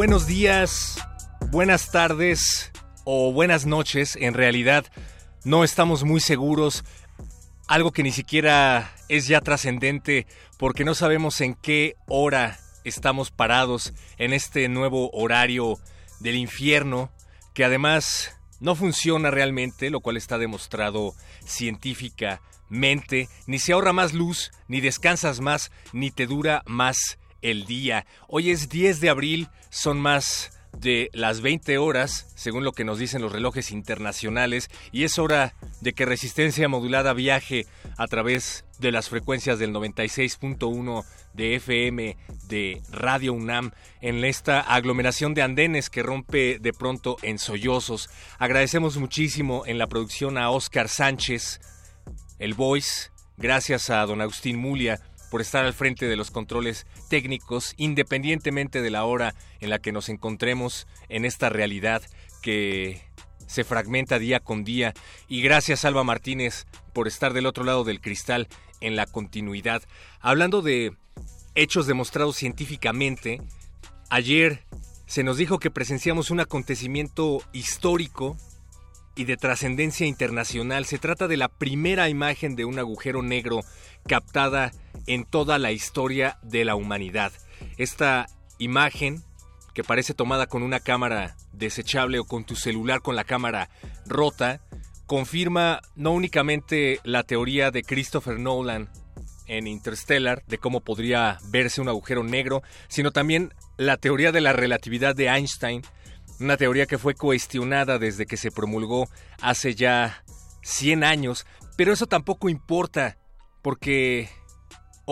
Buenos días, buenas tardes o buenas noches. En realidad no estamos muy seguros. Algo que ni siquiera es ya trascendente porque no sabemos en qué hora estamos parados en este nuevo horario del infierno que además no funciona realmente, lo cual está demostrado científicamente. Ni se ahorra más luz, ni descansas más, ni te dura más el día. Hoy es 10 de abril, son más de las 20 horas, según lo que nos dicen los relojes internacionales, y es hora de que Resistencia Modulada viaje a través de las frecuencias del 96.1 de FM de Radio UNAM en esta aglomeración de andenes que rompe de pronto en sollozos. Agradecemos muchísimo en la producción a Oscar Sánchez, el Voice, gracias a don Agustín Mulia, por estar al frente de los controles técnicos, independientemente de la hora en la que nos encontremos en esta realidad que se fragmenta día con día. Y gracias, Alba Martínez, por estar del otro lado del cristal en la continuidad. Hablando de hechos demostrados científicamente, ayer se nos dijo que presenciamos un acontecimiento histórico y de trascendencia internacional. Se trata de la primera imagen de un agujero negro captada en toda la historia de la humanidad. Esta imagen, que parece tomada con una cámara desechable o con tu celular con la cámara rota, confirma no únicamente la teoría de Christopher Nolan en Interstellar de cómo podría verse un agujero negro, sino también la teoría de la relatividad de Einstein, una teoría que fue cuestionada desde que se promulgó hace ya 100 años, pero eso tampoco importa, porque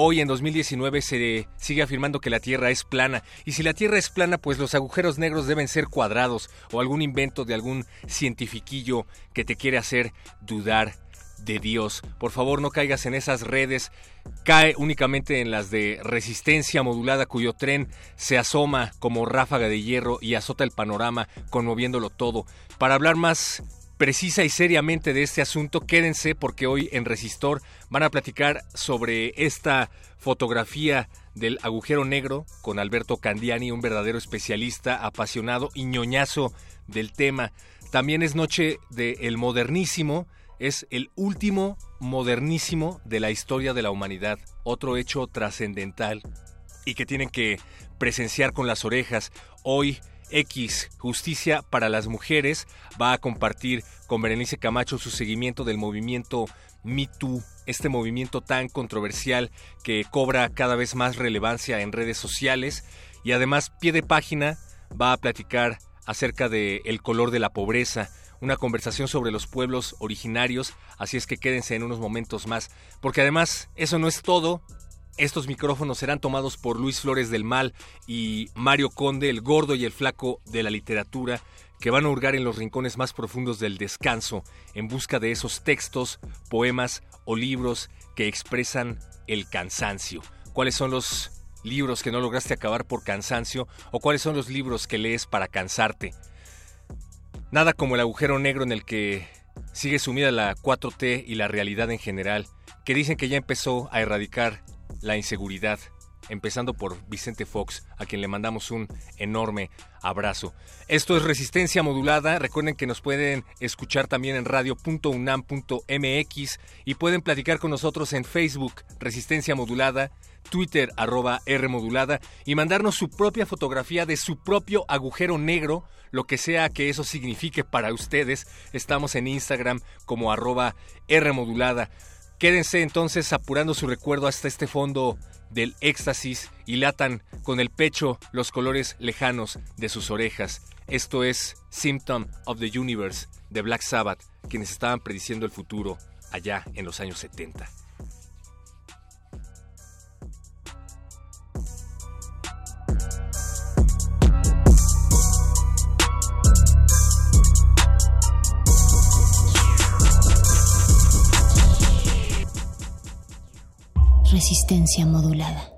Hoy en 2019 se sigue afirmando que la Tierra es plana y si la Tierra es plana pues los agujeros negros deben ser cuadrados o algún invento de algún cientifiquillo que te quiere hacer dudar de Dios. Por favor no caigas en esas redes, cae únicamente en las de resistencia modulada cuyo tren se asoma como ráfaga de hierro y azota el panorama conmoviéndolo todo. Para hablar más precisa y seriamente de este asunto, quédense porque hoy en Resistor van a platicar sobre esta fotografía del agujero negro con Alberto Candiani, un verdadero especialista, apasionado y ñoñazo del tema. También es noche del modernísimo, es el último modernísimo de la historia de la humanidad, otro hecho trascendental y que tienen que presenciar con las orejas. Hoy X, Justicia para las Mujeres, va a compartir con Berenice Camacho su seguimiento del movimiento Me este movimiento tan controversial que cobra cada vez más relevancia en redes sociales. Y además pie de página va a platicar acerca de el color de la pobreza, una conversación sobre los pueblos originarios, así es que quédense en unos momentos más, porque además eso no es todo, estos micrófonos serán tomados por Luis Flores del Mal y Mario Conde, el gordo y el flaco de la literatura, que van a hurgar en los rincones más profundos del descanso en busca de esos textos, poemas o libros que expresan el cansancio. ¿Cuáles son los libros que no lograste acabar por cansancio o cuáles son los libros que lees para cansarte? Nada como el agujero negro en el que sigue sumida la 4T y la realidad en general, que dicen que ya empezó a erradicar la inseguridad empezando por Vicente Fox, a quien le mandamos un enorme abrazo. Esto es Resistencia Modulada. Recuerden que nos pueden escuchar también en radio.unam.mx y pueden platicar con nosotros en Facebook, Resistencia Modulada, Twitter, arroba R modulada, y mandarnos su propia fotografía de su propio agujero negro, lo que sea que eso signifique para ustedes. Estamos en Instagram como arroba R modulada. Quédense entonces apurando su recuerdo hasta este fondo del éxtasis y latan con el pecho los colores lejanos de sus orejas. Esto es Symptom of the Universe de Black Sabbath, quienes estaban prediciendo el futuro allá en los años 70. Resistencia modulada.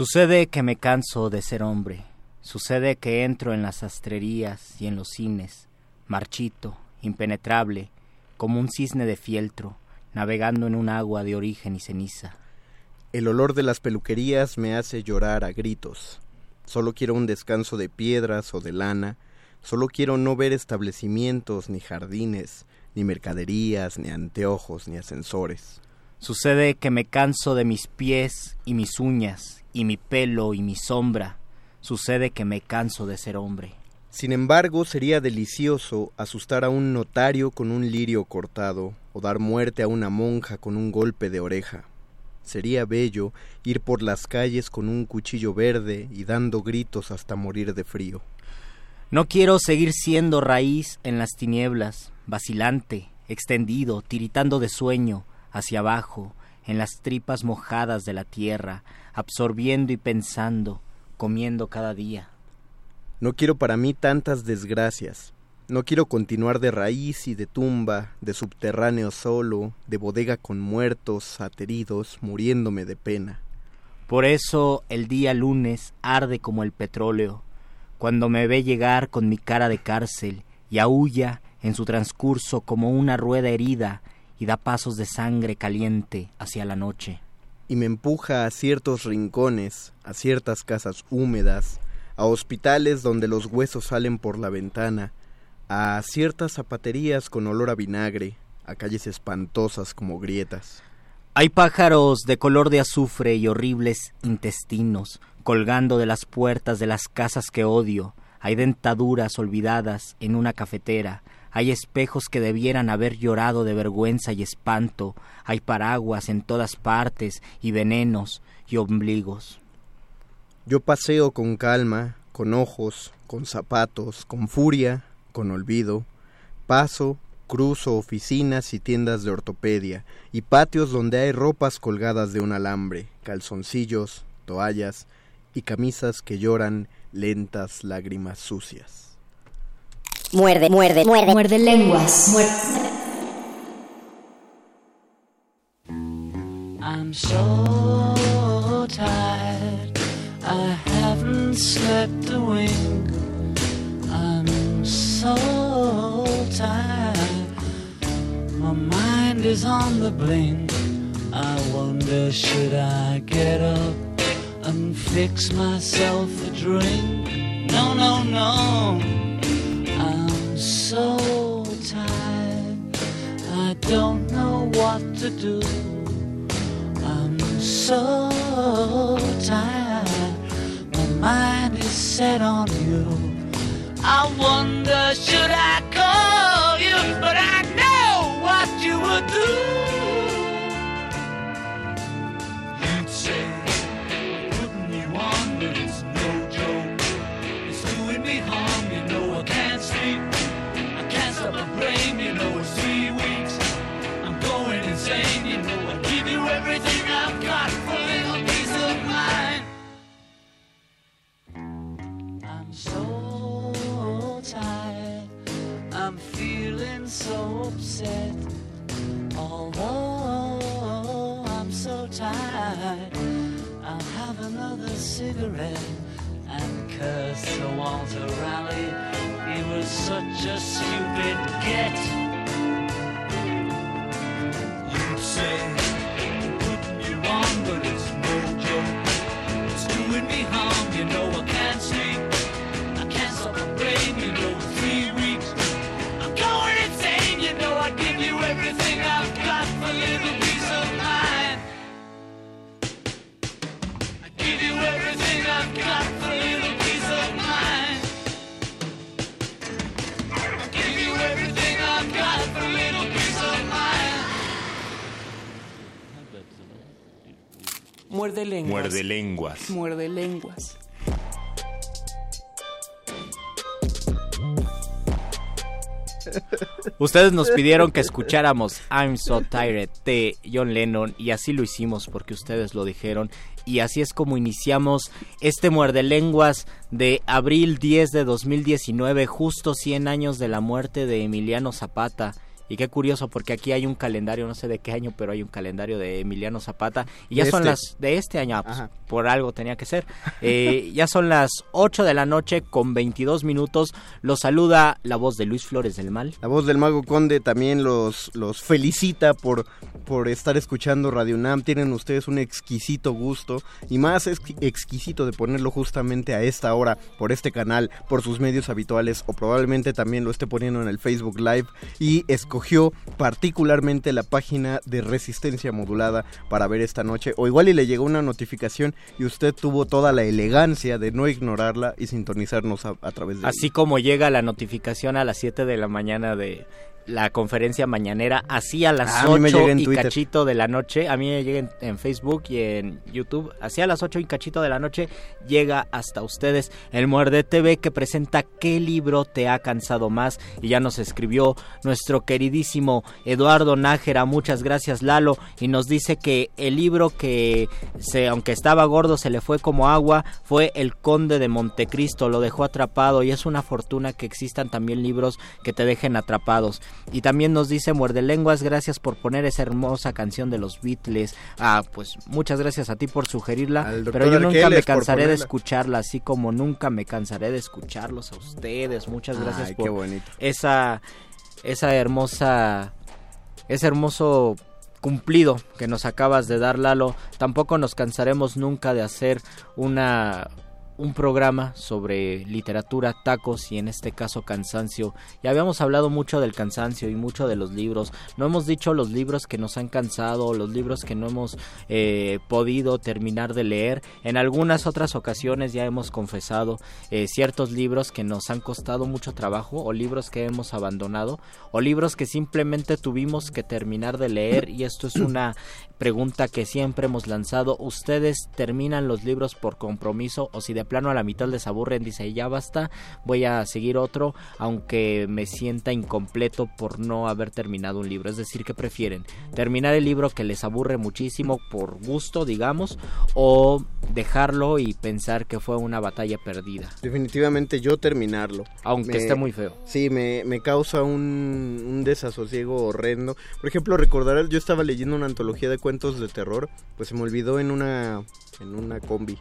Sucede que me canso de ser hombre. Sucede que entro en las sastrerías y en los cines, marchito, impenetrable, como un cisne de fieltro, navegando en un agua de origen y ceniza. El olor de las peluquerías me hace llorar a gritos. Solo quiero un descanso de piedras o de lana. Solo quiero no ver establecimientos, ni jardines, ni mercaderías, ni anteojos, ni ascensores. Sucede que me canso de mis pies y mis uñas, y mi pelo y mi sombra. Sucede que me canso de ser hombre. Sin embargo, sería delicioso asustar a un notario con un lirio cortado, o dar muerte a una monja con un golpe de oreja. Sería bello ir por las calles con un cuchillo verde y dando gritos hasta morir de frío. No quiero seguir siendo raíz en las tinieblas, vacilante, extendido, tiritando de sueño, hacia abajo, en las tripas mojadas de la tierra, absorbiendo y pensando, comiendo cada día. No quiero para mí tantas desgracias. No quiero continuar de raíz y de tumba, de subterráneo solo, de bodega con muertos, ateridos, muriéndome de pena. Por eso el día lunes arde como el petróleo, cuando me ve llegar con mi cara de cárcel y aúlla en su transcurso como una rueda herida y da pasos de sangre caliente hacia la noche. Y me empuja a ciertos rincones, a ciertas casas húmedas, a hospitales donde los huesos salen por la ventana, a ciertas zapaterías con olor a vinagre, a calles espantosas como grietas. Hay pájaros de color de azufre y horribles intestinos colgando de las puertas de las casas que odio. Hay dentaduras olvidadas en una cafetera, hay espejos que debieran haber llorado de vergüenza y espanto, hay paraguas en todas partes y venenos y ombligos. Yo paseo con calma, con ojos, con zapatos, con furia, con olvido. Paso, cruzo oficinas y tiendas de ortopedia y patios donde hay ropas colgadas de un alambre, calzoncillos, toallas y camisas que lloran lentas lágrimas sucias. Muerde, muerde, muerde. Muerde lenguas. Muerde. I'm so tired. I haven't slept a wink. I'm so tired. My mind is on the blink. I wonder should I get up and fix myself a drink? No, no, no so tired. I don't know what to do. I'm so tired. My mind is set on you. I wonder should I call you, but I upset. Although I'm so tired, I'll have another cigarette and curse Sir Walter Raleigh. He was such a stupid get. Muerde lenguas. Muerde lenguas. Muerde lenguas. Ustedes nos pidieron que escucháramos I'm So Tired de John Lennon y así lo hicimos porque ustedes lo dijeron y así es como iniciamos este muerde lenguas de abril 10 de 2019, justo 100 años de la muerte de Emiliano Zapata. Y qué curioso porque aquí hay un calendario, no sé de qué año, pero hay un calendario de Emiliano Zapata y ya son este. las de este año, ah, pues, por algo tenía que ser. Eh, ya son las 8 de la noche con 22 minutos. Los saluda la voz de Luis Flores del Mal. La voz del Mago Conde también los, los felicita por, por estar escuchando Radio Nam. Tienen ustedes un exquisito gusto y más exqui- exquisito de ponerlo justamente a esta hora por este canal, por sus medios habituales o probablemente también lo esté poniendo en el Facebook Live y escogió particularmente la página de Resistencia Modulada para ver esta noche o igual y le llegó una notificación y usted tuvo toda la elegancia de no ignorarla y sintonizarnos a, a través de Así como llega la notificación a las 7 de la mañana de la conferencia mañanera, así a las Ah, a mí me 8 llega en y Twitter. cachito de la noche, a mí me llega en, en Facebook y en YouTube, así a las 8 y cachito de la noche llega hasta ustedes. El Muerde TV que presenta qué libro te ha cansado más. Y ya nos escribió nuestro queridísimo Eduardo Nájera, muchas gracias Lalo, y nos dice que el libro que se, aunque estaba gordo se le fue como agua fue El Conde de Montecristo, lo dejó atrapado y es una fortuna que existan también libros que te dejen atrapados. Y también nos dice Muerde Lenguas, gracias por poner esa hermosa canción de los Beatles. Ah, pues muchas gracias a ti por sugerirla, pero yo nunca me Arqueles cansaré de escucharla, así como nunca me cansaré de escucharlos a ustedes. Muchas gracias Ay, por esa esa hermosa ese hermoso cumplido que nos acabas de dar Lalo. Tampoco nos cansaremos nunca de hacer una un programa sobre literatura, tacos y en este caso cansancio. Ya habíamos hablado mucho del cansancio y mucho de los libros. No hemos dicho los libros que nos han cansado, los libros que no hemos eh, podido terminar de leer. En algunas otras ocasiones ya hemos confesado eh, ciertos libros que nos han costado mucho trabajo o libros que hemos abandonado o libros que simplemente tuvimos que terminar de leer y esto es una pregunta que siempre hemos lanzado. ¿Ustedes terminan los libros por compromiso o si de plano a la mitad les aburren, dice ya basta, voy a seguir otro, aunque me sienta incompleto por no haber terminado un libro? Es decir, ¿qué prefieren? ¿Terminar el libro que les aburre muchísimo por gusto, digamos, o dejarlo y pensar que fue una batalla perdida? Definitivamente yo terminarlo. Aunque Me- esté muy feo. Sí, me, me causa un, un desasosiego horrendo. Por ejemplo, recordarás, yo estaba leyendo una antología de cuentos de terror, pues se me olvidó en una, en una combi.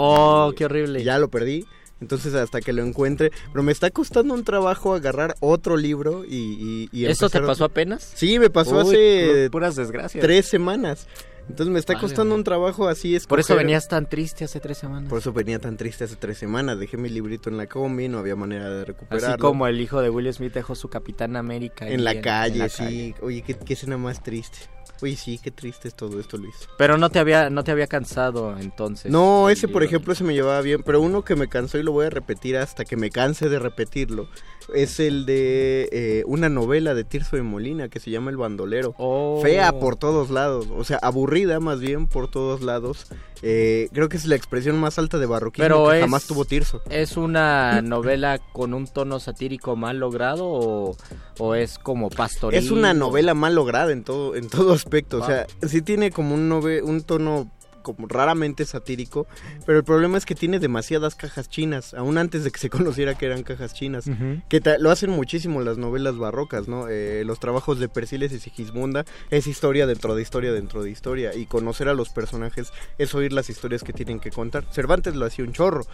Oh, qué horrible. Ya lo perdí. Entonces hasta que lo encuentre, pero me está costando un trabajo agarrar otro libro y... y, y ¿Esto te pasó otro. apenas? Sí, me pasó Uy, hace pu- puras desgracias. tres semanas. Entonces me está Vale, costando un trabajo así es Por eso venías tan triste hace tres semanas. Por eso venía tan triste hace tres semanas. Dejé mi librito en la combi, no había manera de recuperarlo. Así como el hijo de Will Smith dejó su Capitán América. en la calle, la sí. calle. Oye, ¿qué, qué escena más triste. Oye, sí, qué triste es todo esto, Luis. Pero no te había, no te había cansado entonces. No, ese por ejemplo se me llevaba bien, pero uno que me cansó y lo voy a repetir hasta que me canse de repetirlo es el de eh, una novela de Tirso de Molina que se llama El Bandolero. Oh. Fea por todos lados, o sea, aburrida más bien por todos lados. Eh, creo que es la expresión más alta de barroquismo Pero que es- jamás tuvo Tirso. ¿Es una novela con un tono satírico mal logrado o, o es como pastoril? Es una novela mal lograda en todo, en todo aspecto. O sea, sí tiene como un, nove- un tono como raramente satírico, pero el problema es que tiene demasiadas cajas chinas, aún antes de que se conociera que eran cajas chinas, que lo hacen muchísimo las novelas barrocas, ¿no? Eh, los trabajos de Persiles y Sigismunda es historia dentro de historia dentro de historia, y conocer a los personajes es oír las historias que tienen que contar. Cervantes lo hacía un chorro,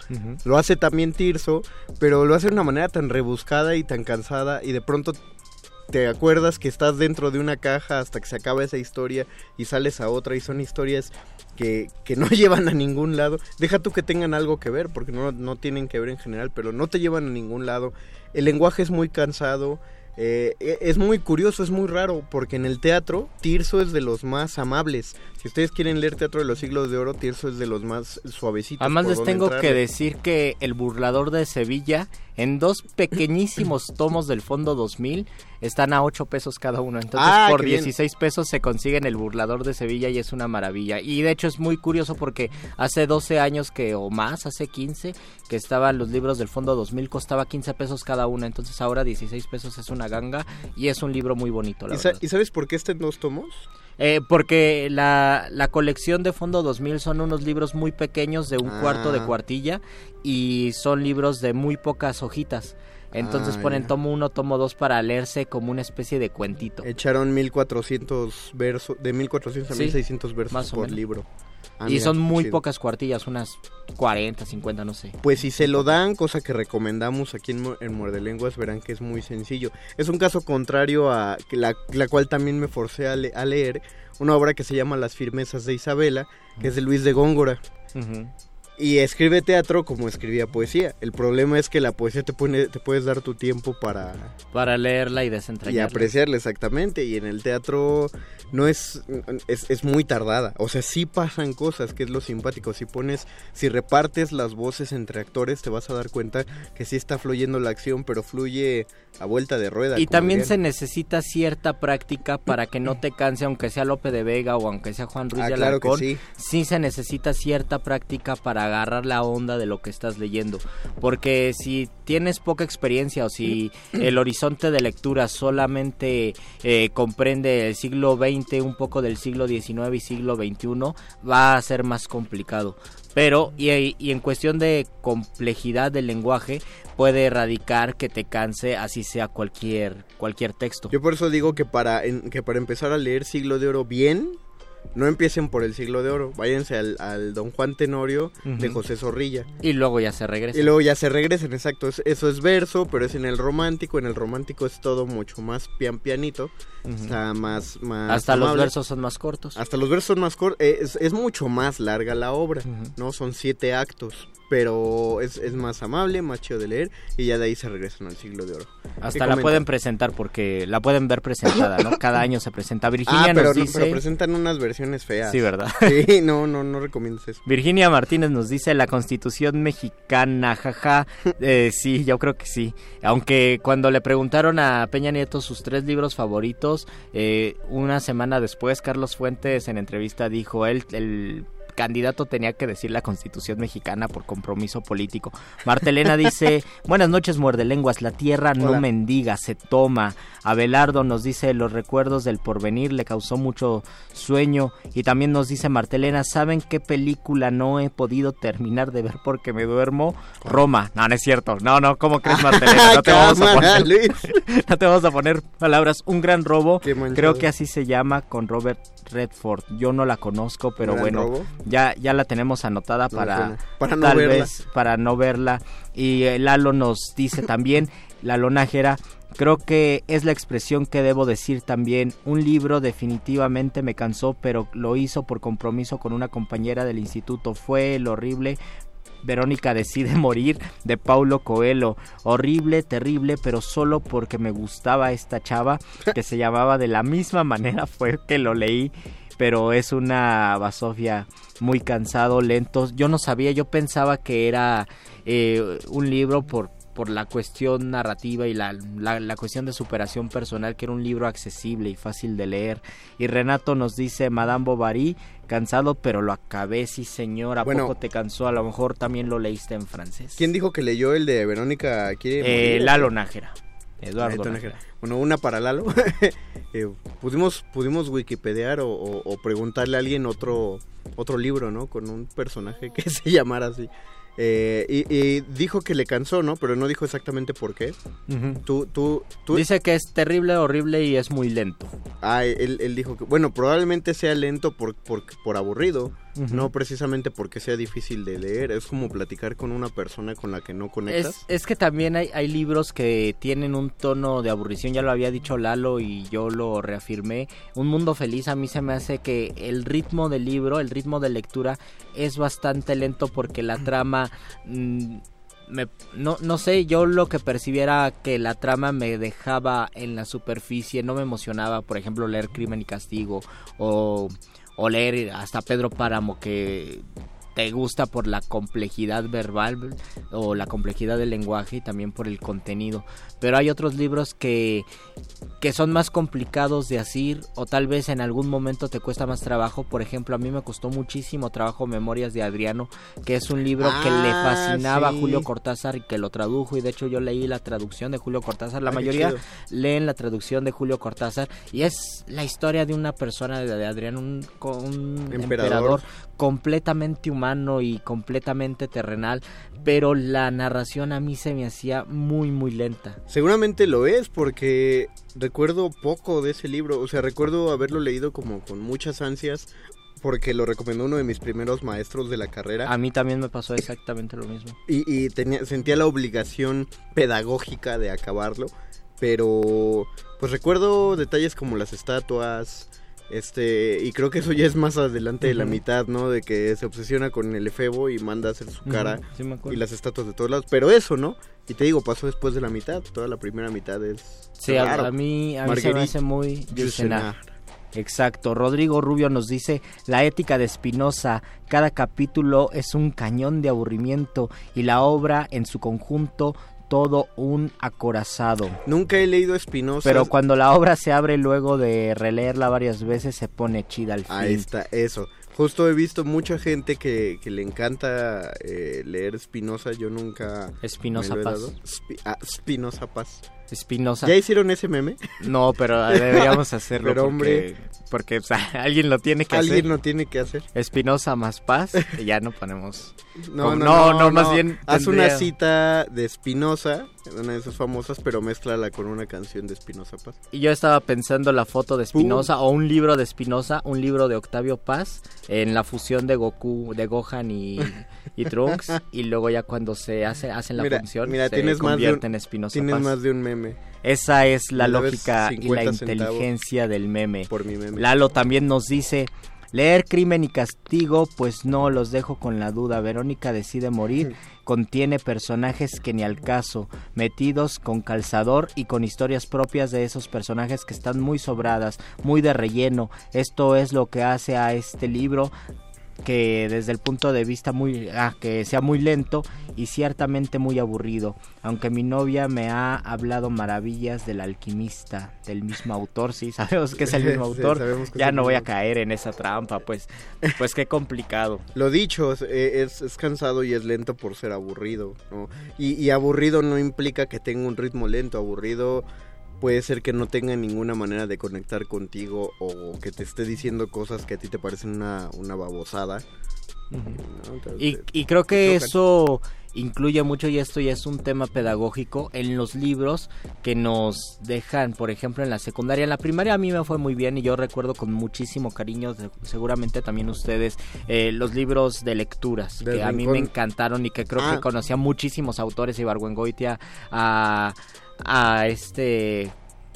lo hace también Tirso, pero lo hace de una manera tan rebuscada y tan cansada y de pronto te acuerdas que estás dentro de una caja hasta que se acaba esa historia y sales a otra y son historias que, que no llevan a ningún lado. Deja tú que tengan algo que ver, porque no, no tienen que ver en general, pero no te llevan a ningún lado. El lenguaje es muy cansado. eh, e- es muy curioso, es muy raro, porque en el teatro Tirso es de los más amables. Si ustedes quieren leer Teatro de los Siglos de Oro, Tirso es de los más suavecitos. Además les tengo que decir que El Burlador de Sevilla, en dos pequeñísimos tomos del Fondo 2000, están a 8 pesos cada uno. Entonces Ah, por qué bien. 16 pesos se consiguen El Burlador de Sevilla y es una maravilla. Y de hecho es muy curioso porque hace 12 años que o más, hace 15, que estaban los libros del Fondo 2000, costaba 15 pesos cada uno. Entonces ahora 16 pesos es una ganga y es un libro muy bonito, la ¿Y, sa- verdad. y sabes por qué está en dos tomos? Eh, porque la, la colección de Fondo 2000 son unos libros muy pequeños de un Ah. cuarto de cuartilla y son libros de muy pocas hojitas. Entonces Ah, ponen tomo uno, tomo dos para leerse como una especie de cuentito. Echaron 1400 versos, de 1400 a Sí, 1600 versos más o por menos. libro. Ah, y mira, son muy chido. pocas cuartillas, unas 40, 50, no sé. Pues si se lo dan, cosa que recomendamos aquí en, en Muerde Lenguas, verán que es muy sencillo. Es un caso contrario a la, la cual también me forcé a, le- a leer, una obra que se llama Las firmezas de Isabela, que es de Luis de Góngora. Ujú. Y escribe teatro como escribía poesía. El problema es que la poesía te, pone, te puedes dar tu tiempo para Para leerla y y desentrañarla. apreciarla exactamente. Y en el teatro no es, es, es muy tardada. O sea, sí pasan cosas, que es lo simpático. Si pones, si repartes las voces entre actores, te vas a dar cuenta que sí está fluyendo la acción, pero fluye a vuelta de rueda. Y también se necesita cierta práctica para que no te canse, aunque sea Lope de Vega o aunque sea Juan Ruiz Ah, de claro que Alarcón. sí. sí se necesita cierta práctica para agarrar la onda de lo que estás leyendo. Porque si tienes poca experiencia o si el horizonte de lectura solamente eh, comprende el siglo XX, un poco del siglo XIX y siglo XXI, va a ser más complicado. Pero, y, y en cuestión de complejidad del lenguaje, puede erradicar que te canse, así sea cualquier, cualquier texto. Yo por eso digo que para, en- que para empezar a leer Siglo de Oro bien, no empiecen por el Siglo de Oro. Váyanse al, al Don Juan Tenorio de. José Zorrilla. Y luego ya se regresa. Y luego ya se regresen, exacto. es- Eso es verso, pero es en el romántico. En el romántico es todo mucho más pian pianito. Está más, más Hasta los versos son más cortos. Hasta los versos son más cortos. Es, es mucho más larga la obra. ¿no? Son siete actos. Pero es, es más amable, más chido de leer. Y ya de ahí se regresan al siglo de oro. Hasta ¿Qué la pueden presentar porque la pueden ver presentada, ¿no? Cada año se presenta. Virginia Ah, pero, nos no- dice... pero presentan unas versiones feas. Sí, ¿verdad? Sí, no, no, no recomiendas eso. Virginia Martínez nos dice la constitución mexicana, jaja. Eh, sí, yo creo que sí. Aunque cuando le preguntaron a Peña Nieto sus tres libros favoritos, eh, una semana después Carlos Fuentes en entrevista dijo, él, el candidato tenía que decir la constitución mexicana por compromiso político. Martelena dice, buenas noches muerde lenguas, la tierra no Hola. mendiga, se toma. Abelardo nos dice, los recuerdos del porvenir le causó mucho sueño. Y también nos dice Martelena, ¿saben qué película no he podido terminar de ver porque me duermo? Roma. No, no es cierto. No, no, ¿cómo crees Martelena? No te vamos a poner, no te vamos a poner palabras. Un gran robo. Creo que así se llama con Robert Redford. Yo no la conozco, pero ¿Gran bueno, robo? Ya ya la tenemos anotada No, para bueno, para no tal verla. vez para no verla. Y eh, Lalo nos dice también, Lalo Nájera, creo que es la expresión que debo decir también. Un libro definitivamente me cansó, pero lo hizo por compromiso con una compañera del instituto. Fue el horrible. Verónica decide morir de Paulo Coelho. Horrible, terrible, pero solo porque me gustaba esta chava que se llamaba de la misma manera fue que lo leí. Pero es una basofia muy cansado, lento. Yo no sabía, yo pensaba que era eh, un libro por, por la cuestión narrativa y la, la, la cuestión de superación personal, que era un libro accesible y fácil de leer. Y Renato nos dice, Madame Bovary, cansado, pero lo acabé, sí señor, ¿a Bueno. poco te cansó? A lo mejor también lo leíste en francés. ¿Quién dijo que leyó el de Verónica Eh? Lalo Nájera. Eduardo. Bueno, una para Lalo. Eh, pudimos, pudimos wikipediar o, o- o preguntarle a alguien otro, otro libro, ¿no? Con un personaje que se llamara así. Eh, y, y dijo que le cansó, ¿no? Pero no dijo exactamente por qué. Tú, tú, tú... Dice que es terrible, horrible y es muy lento. Ah, él, él dijo que, bueno, probablemente sea lento por, por, por aburrido, No precisamente porque sea difícil de leer. Es como platicar con una persona con la que no conectas. Es, es que también hay, hay libros que tienen un tono de aburrición, ya lo había dicho Lalo y yo lo reafirmé. Un mundo feliz a mí se me hace que el ritmo del libro, el ritmo de lectura es bastante lento porque la trama... mm, me- no, no sé, yo lo que percibiera que la trama me dejaba en la superficie, no me emocionaba, por ejemplo, leer Crimen y Castigo o, o leer hasta Pedro Páramo que te gusta por la complejidad verbal o la complejidad del lenguaje y también por el contenido. Pero hay otros libros que, que son más complicados de asir o tal vez en algún momento te cuesta más trabajo. Por ejemplo, a mí me costó muchísimo trabajo Memorias de Adriano, que es un libro que le Ah, fascinaba sí. a Julio Cortázar y que lo tradujo y de hecho yo leí la traducción de Julio Cortázar. La Ay, qué mayoría leen la traducción de Julio Cortázar y es la historia de una persona de, Adriano, un, co- un Emperador. emperador completamente humano y completamente terrenal, pero la narración a mí se me hacía muy muy lenta. Seguramente lo es porque recuerdo poco de ese libro, o sea, recuerdo haberlo leído como con muchas ansias porque lo recomendó uno de mis primeros maestros de la carrera A mí también me pasó exactamente lo mismo. y, y tenía, sentía la obligación pedagógica de acabarlo, pero pues recuerdo detalles como las estatuas, este, y creo que eso ya es más adelante de la mitad, ¿no? De que se obsesiona con el efebo y manda a hacer su cara sí y las estatuas de todos lados, pero eso, ¿no? Y te digo, pasó después de la mitad, toda la primera mitad es Sí, a, raro. a mí, a mí se me hace muy. Exacto. Rodrigo Rubio nos dice, la ética de Spinoza, cada capítulo es un cañón de aburrimiento y la obra en su conjunto todo un acorazado. Nunca he leído Espinosa. Pero cuando la obra se abre luego de releerla varias veces se pone chida al fin. Ahí está, eso. Justo he visto mucha gente que, que le encanta eh, leer Spinoza. Yo nunca. Espinosa Paz. Spi- ah, Paz. Spinoza. ¿Ya hicieron ese meme? No, pero deberíamos hacerlo Pero, porque, hombre. porque o sea, alguien lo tiene que Alguien hacer. lo tiene que hacer. Espinosa más paz y ya no ponemos. No, no, no, no, más bien Haz tendría- una cita de Spinoza, una de sus famosas, pero mézclala con una canción de Spinoza Paz. Y yo estaba pensando la foto de Spinoza o un libro de Spinoza, un libro de Octavio Paz en la fusión de Goku, de Gohan y, y Trunks y luego ya cuando se hace hacen la Mira, función mira, se tienes más de un- convierte en Spinoza Tienes Paz. más de un meme Esa es la lógica y la 50 centavos. inteligencia del meme. por mi meme. Lalo también nos dice, leer Crimen y Castigo, pues no, los dejo con la duda. Verónica decide morir, contiene personajes que ni al caso, metidos con calzador y con historias propias de esos personajes que están muy sobradas, muy de relleno. Esto es lo que hace a este libro que desde el punto de vista muy ah, que sea muy lento y ciertamente muy aburrido. Aunque mi novia me ha hablado maravillas del alquimista del mismo autor sí sabemos que es el mismo autor. ya no voy a caer en esa trampa pues pues qué complicado. Lo dicho, es, eh, es, es cansado y es lento por ser aburrido, ¿no? Y, y aburrido no implica que tenga un ritmo lento, aburrido puede ser que no tenga ninguna manera de conectar contigo o que te esté diciendo cosas que a ti te parecen una, una babosada. Y, y creo que eso incluye mucho y esto ya es un tema pedagógico en los libros que nos dejan, por ejemplo, en la secundaria. En la primaria a mí me fue muy bien y yo recuerdo con muchísimo cariño, seguramente también ustedes, eh, los libros de lecturas Del que a mí me encantaron y que creo Ah. que conocía muchísimos autores, Ibargüengoitia, a, a este,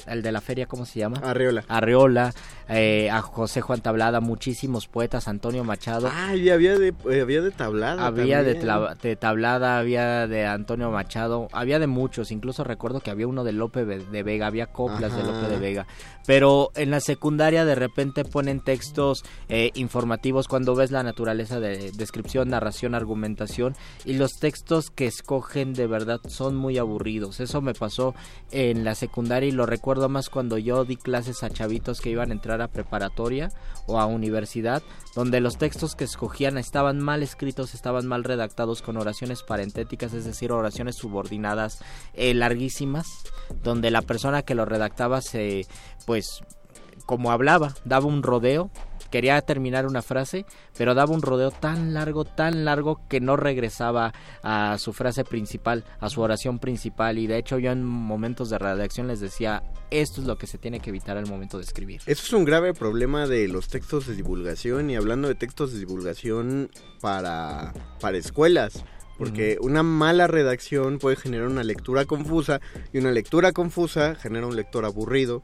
el de la feria, ¿cómo se llama? Arreola. Arreola, eh, a José Juan Tablada, muchísimos poetas, Antonio Machado. Ay, había de, eh, había de tablada. Había de, Tablada, había de Antonio Machado, había de muchos, incluso recuerdo que había uno de Lope de Vega, había coplas de. Lope de Vega. Pero en la secundaria de repente ponen textos eh, informativos cuando ves la naturaleza de descripción, narración, argumentación y los textos que escogen de verdad son muy aburridos. Eso me pasó en la secundaria y lo recuerdo más cuando yo di clases a chavitos que iban a entrar preparatoria o a universidad, donde los textos que escogían estaban mal escritos, estaban mal redactados con oraciones parentéticas, es decir, oraciones subordinadas eh, larguísimas, donde la persona que lo redactaba se, pues, como hablaba, daba un rodeo, quería terminar una frase, pero daba un rodeo tan largo, tan largo que no regresaba a su frase principal, a su oración principal, y de hecho yo en momentos de redacción les decía, esto es lo que se tiene que evitar al momento de escribir. Eso es un grave problema de los textos de divulgación y hablando de textos de divulgación para, para escuelas. Porque una mala redacción puede generar una lectura confusa y una lectura confusa genera un lector aburrido.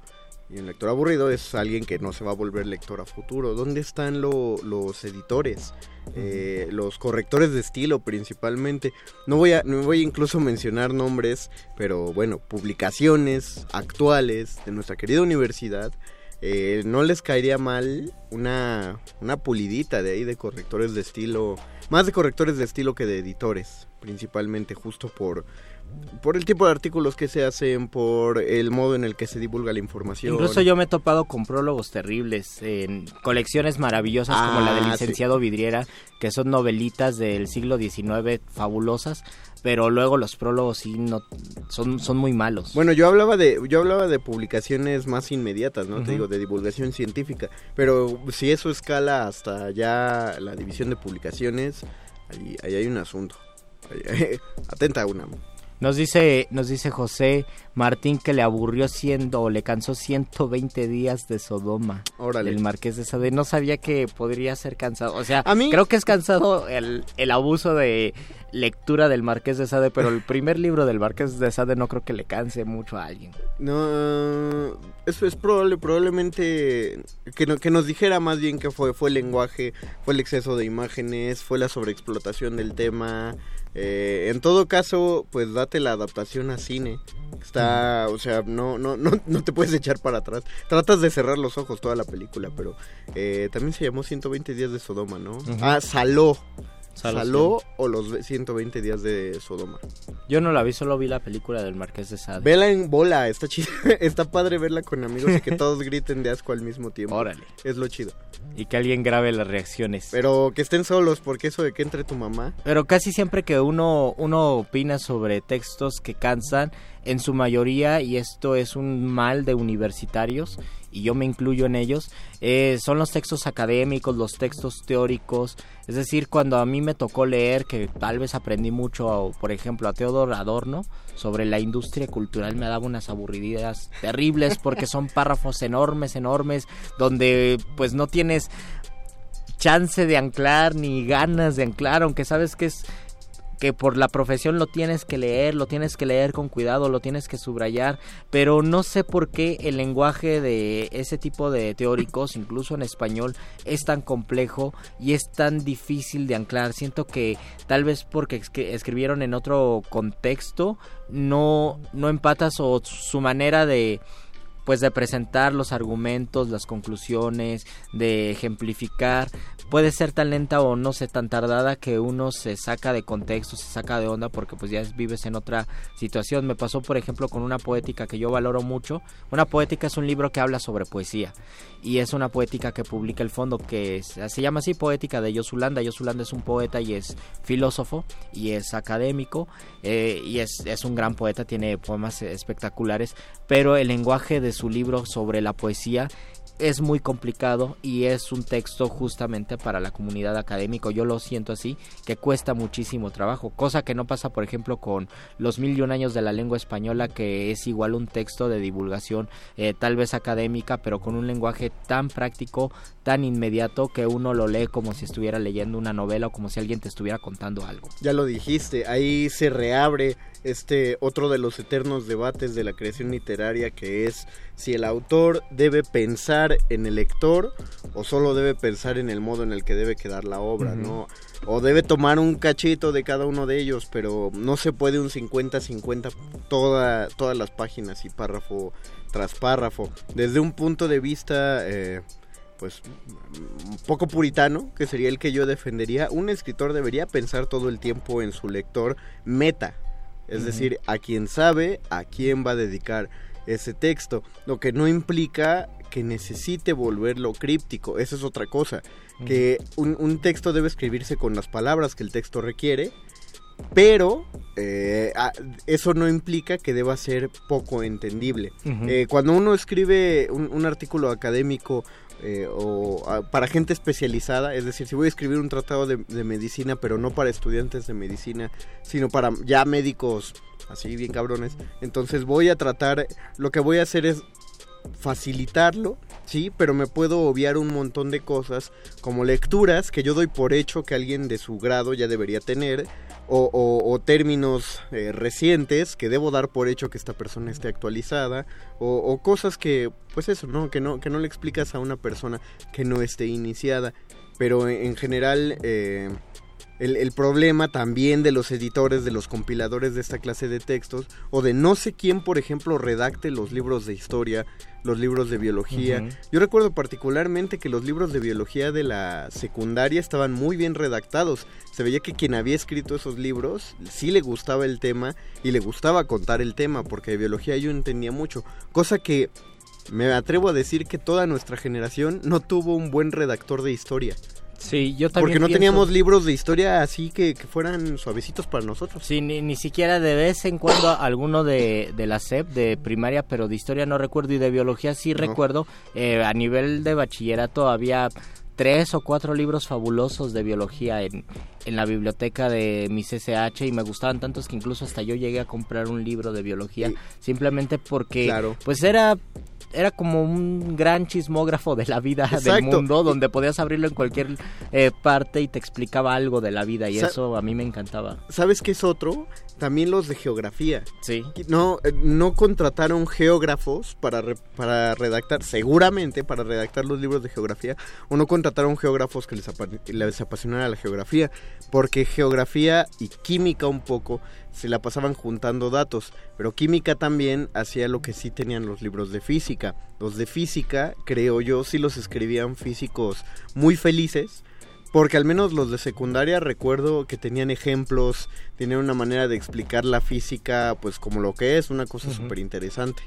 Y un lector aburrido es alguien que no se va a volver lector a futuro. ¿Dónde están lo- los editores? Eh, los correctores de estilo principalmente. No voy, a, no voy a incluso mencionar nombres, pero bueno, publicaciones actuales de nuestra querida universidad eh, no les caería mal una, una pulidita de ahí de correctores de estilo, más de correctores de estilo que de editores, principalmente justo por por el tipo de artículos que se hacen, por el modo en el que se divulga la información. Incluso yo me he topado con prólogos terribles en colecciones maravillosas como la del Ah, licenciado Vidriera, que son novelitas del siglo XIX fabulosas, pero luego los prólogos sí no son, son muy malos. Bueno, yo hablaba de yo hablaba de publicaciones más inmediatas, ¿no? Te digo, de divulgación científica, pero si eso escala hasta ya la división de publicaciones, ahí, ahí hay un asunto. Ahí- Atenta una. Nos dice, nos dice José Martín que le aburrió siendo o le cansó 120 días de Sodoma. Órale. El Marqués de Sade. No sabía que podría ser cansado. O sea, A mí- creo que es cansado el, el abuso de lectura del Marqués de Sade, pero el primer libro del Marqués de Sade no creo que le canse mucho a alguien. No, eso es probable, probablemente que, no- que nos dijera más bien que fue, fue el lenguaje, fue el exceso de imágenes, fue la sobreexplotación del tema. Eh, en todo caso, pues date la adaptación a cine. Está, o sea, no, no, no, no te puedes echar para atrás. Tratas de cerrar los ojos toda la película, pero eh, también se llamó 120 días de Sodoma, ¿no? Ah, Saló. Saló, Saló o los 120 días de Sodoma. Yo no la vi, solo vi la película del Marqués de Sade. Vela en bola, está chido. está padre verla con amigos y que todos griten de asco al mismo tiempo. Órale. Es lo chido. Y que alguien grabe las reacciones. Pero que estén solos, porque eso de que entre tu mamá. Pero casi siempre que uno, uno opina sobre textos que cansan, en su mayoría, y esto es un mal de universitarios, y yo me incluyo en ellos, eh, son los textos académicos, los textos teóricos. Es decir, cuando a mí me tocó leer, que tal vez aprendí mucho, por ejemplo, a Teodor Adorno, sobre la industria cultural, me daba unas aburridas terribles porque son párrafos enormes, enormes, donde pues no tienes chance de anclar ni ganas de anclar, aunque sabes que es que por la profesión lo tienes que leer, lo tienes que leer con cuidado, lo tienes que subrayar, pero no sé por qué el lenguaje de ese tipo de teóricos, incluso en español, es tan complejo y es tan difícil de anclar. Siento que tal vez porque es que escribieron en otro contexto, no, no empatas o su manera de pues de presentar los argumentos, las conclusiones, de ejemplificar, puede ser tan lenta o no sé tan tardada que uno se saca de contexto, se saca de onda porque pues ya vives en otra situación. Me pasó por ejemplo con una poética que yo valoro mucho. Una poética es un libro que habla sobre poesía y es una poética que publica el fondo que se llama así poética de Yosulanda. Yosulanda es un poeta y es filósofo y es académico eh, y es, es un gran poeta, tiene poemas espectaculares, pero el lenguaje de su libro sobre la poesía es muy complicado y es un texto justamente para la comunidad académica. Yo lo siento así, que cuesta muchísimo trabajo, cosa que no pasa, por ejemplo, con los mil y un años de la lengua española, que es igual un texto de divulgación, eh, tal vez académica, pero con un lenguaje tan práctico, tan inmediato, que uno lo lee como si estuviera leyendo una novela o como si alguien te estuviera contando algo. Ya lo dijiste, ahí se reabre este otro de los eternos debates de la creación literaria que es si el autor debe pensar en el lector o solo debe pensar en el modo en el que debe quedar la obra. ¿no? O debe tomar un cachito de cada uno de ellos, pero no se puede un 50-50 toda, todas las páginas y párrafo tras párrafo. Desde un punto de vista... eh, pues un poco puritano, que sería el que yo defendería, un escritor debería pensar todo el tiempo en su lector meta, es decir, a quien sabe a quién va a dedicar ese texto, lo que no implica que necesite volverlo críptico, eso es otra cosa, que un, un texto debe escribirse con las palabras que el texto requiere, pero eh, eso no implica que deba ser poco entendible. Eh, cuando uno escribe un, un artículo académico eh, o para gente especializada, es decir, si voy a escribir un tratado de, de medicina, pero no para estudiantes de medicina, sino para ya médicos así bien cabrones, entonces voy a tratar, lo que voy a hacer es facilitarlo, sí, pero me puedo obviar un montón de cosas como lecturas que yo doy por hecho que alguien de su grado ya debería tener o, términos eh, recientes que debo dar por hecho que esta persona esté actualizada o, cosas que pues eso no que no que no le explicas a una persona que no esté iniciada. Pero en, en general eh, el, el problema también de los editores, de los compiladores de esta clase de textos, o de no sé quién, por ejemplo, redacte los libros de historia, los libros de biología. Yo recuerdo particularmente que los libros de biología de la secundaria estaban muy bien redactados. Se veía que quien había escrito esos libros sí le gustaba el tema y le gustaba contar el tema, porque de biología yo entendía mucho. Cosa que me atrevo a decir que toda nuestra generación no tuvo un buen redactor de historia. Sí, yo también Porque no pienso- teníamos libros de historia así que, que fueran suavecitos para nosotros. Sí, ni, ni siquiera de vez en cuando alguno de, de la SEP, de primaria, pero de historia no recuerdo y de biología sí No. recuerdo. Eh, a nivel de bachillerato había tres o cuatro libros fabulosos de biología en, en la biblioteca de mi CCH y me gustaban tantos que incluso hasta yo llegué a comprar un libro de biología simplemente porque Claro. pues era era como un gran chismógrafo de la vida del Exacto. mundo donde podías abrirlo en cualquier eh, parte y te explicaba algo de la vida y Sa- eso a mí me encantaba. ¿Sabes qué es otro? También los de geografía. Sí. No, eh, no contrataron geógrafos para, re- para redactar, seguramente para redactar los libros de geografía, o no contrataron geógrafos que les, apa- les apasionara la geografía, porque geografía y química un poco se la pasaban juntando datos, pero química también hacía lo que sí tenían los libros de física. Los de física, creo yo, sí los escribían físicos muy felices, porque al menos los de secundaria recuerdo que tenían ejemplos, tenían una manera de explicar la física, pues como lo que es, una cosa Ujú. súper interesante.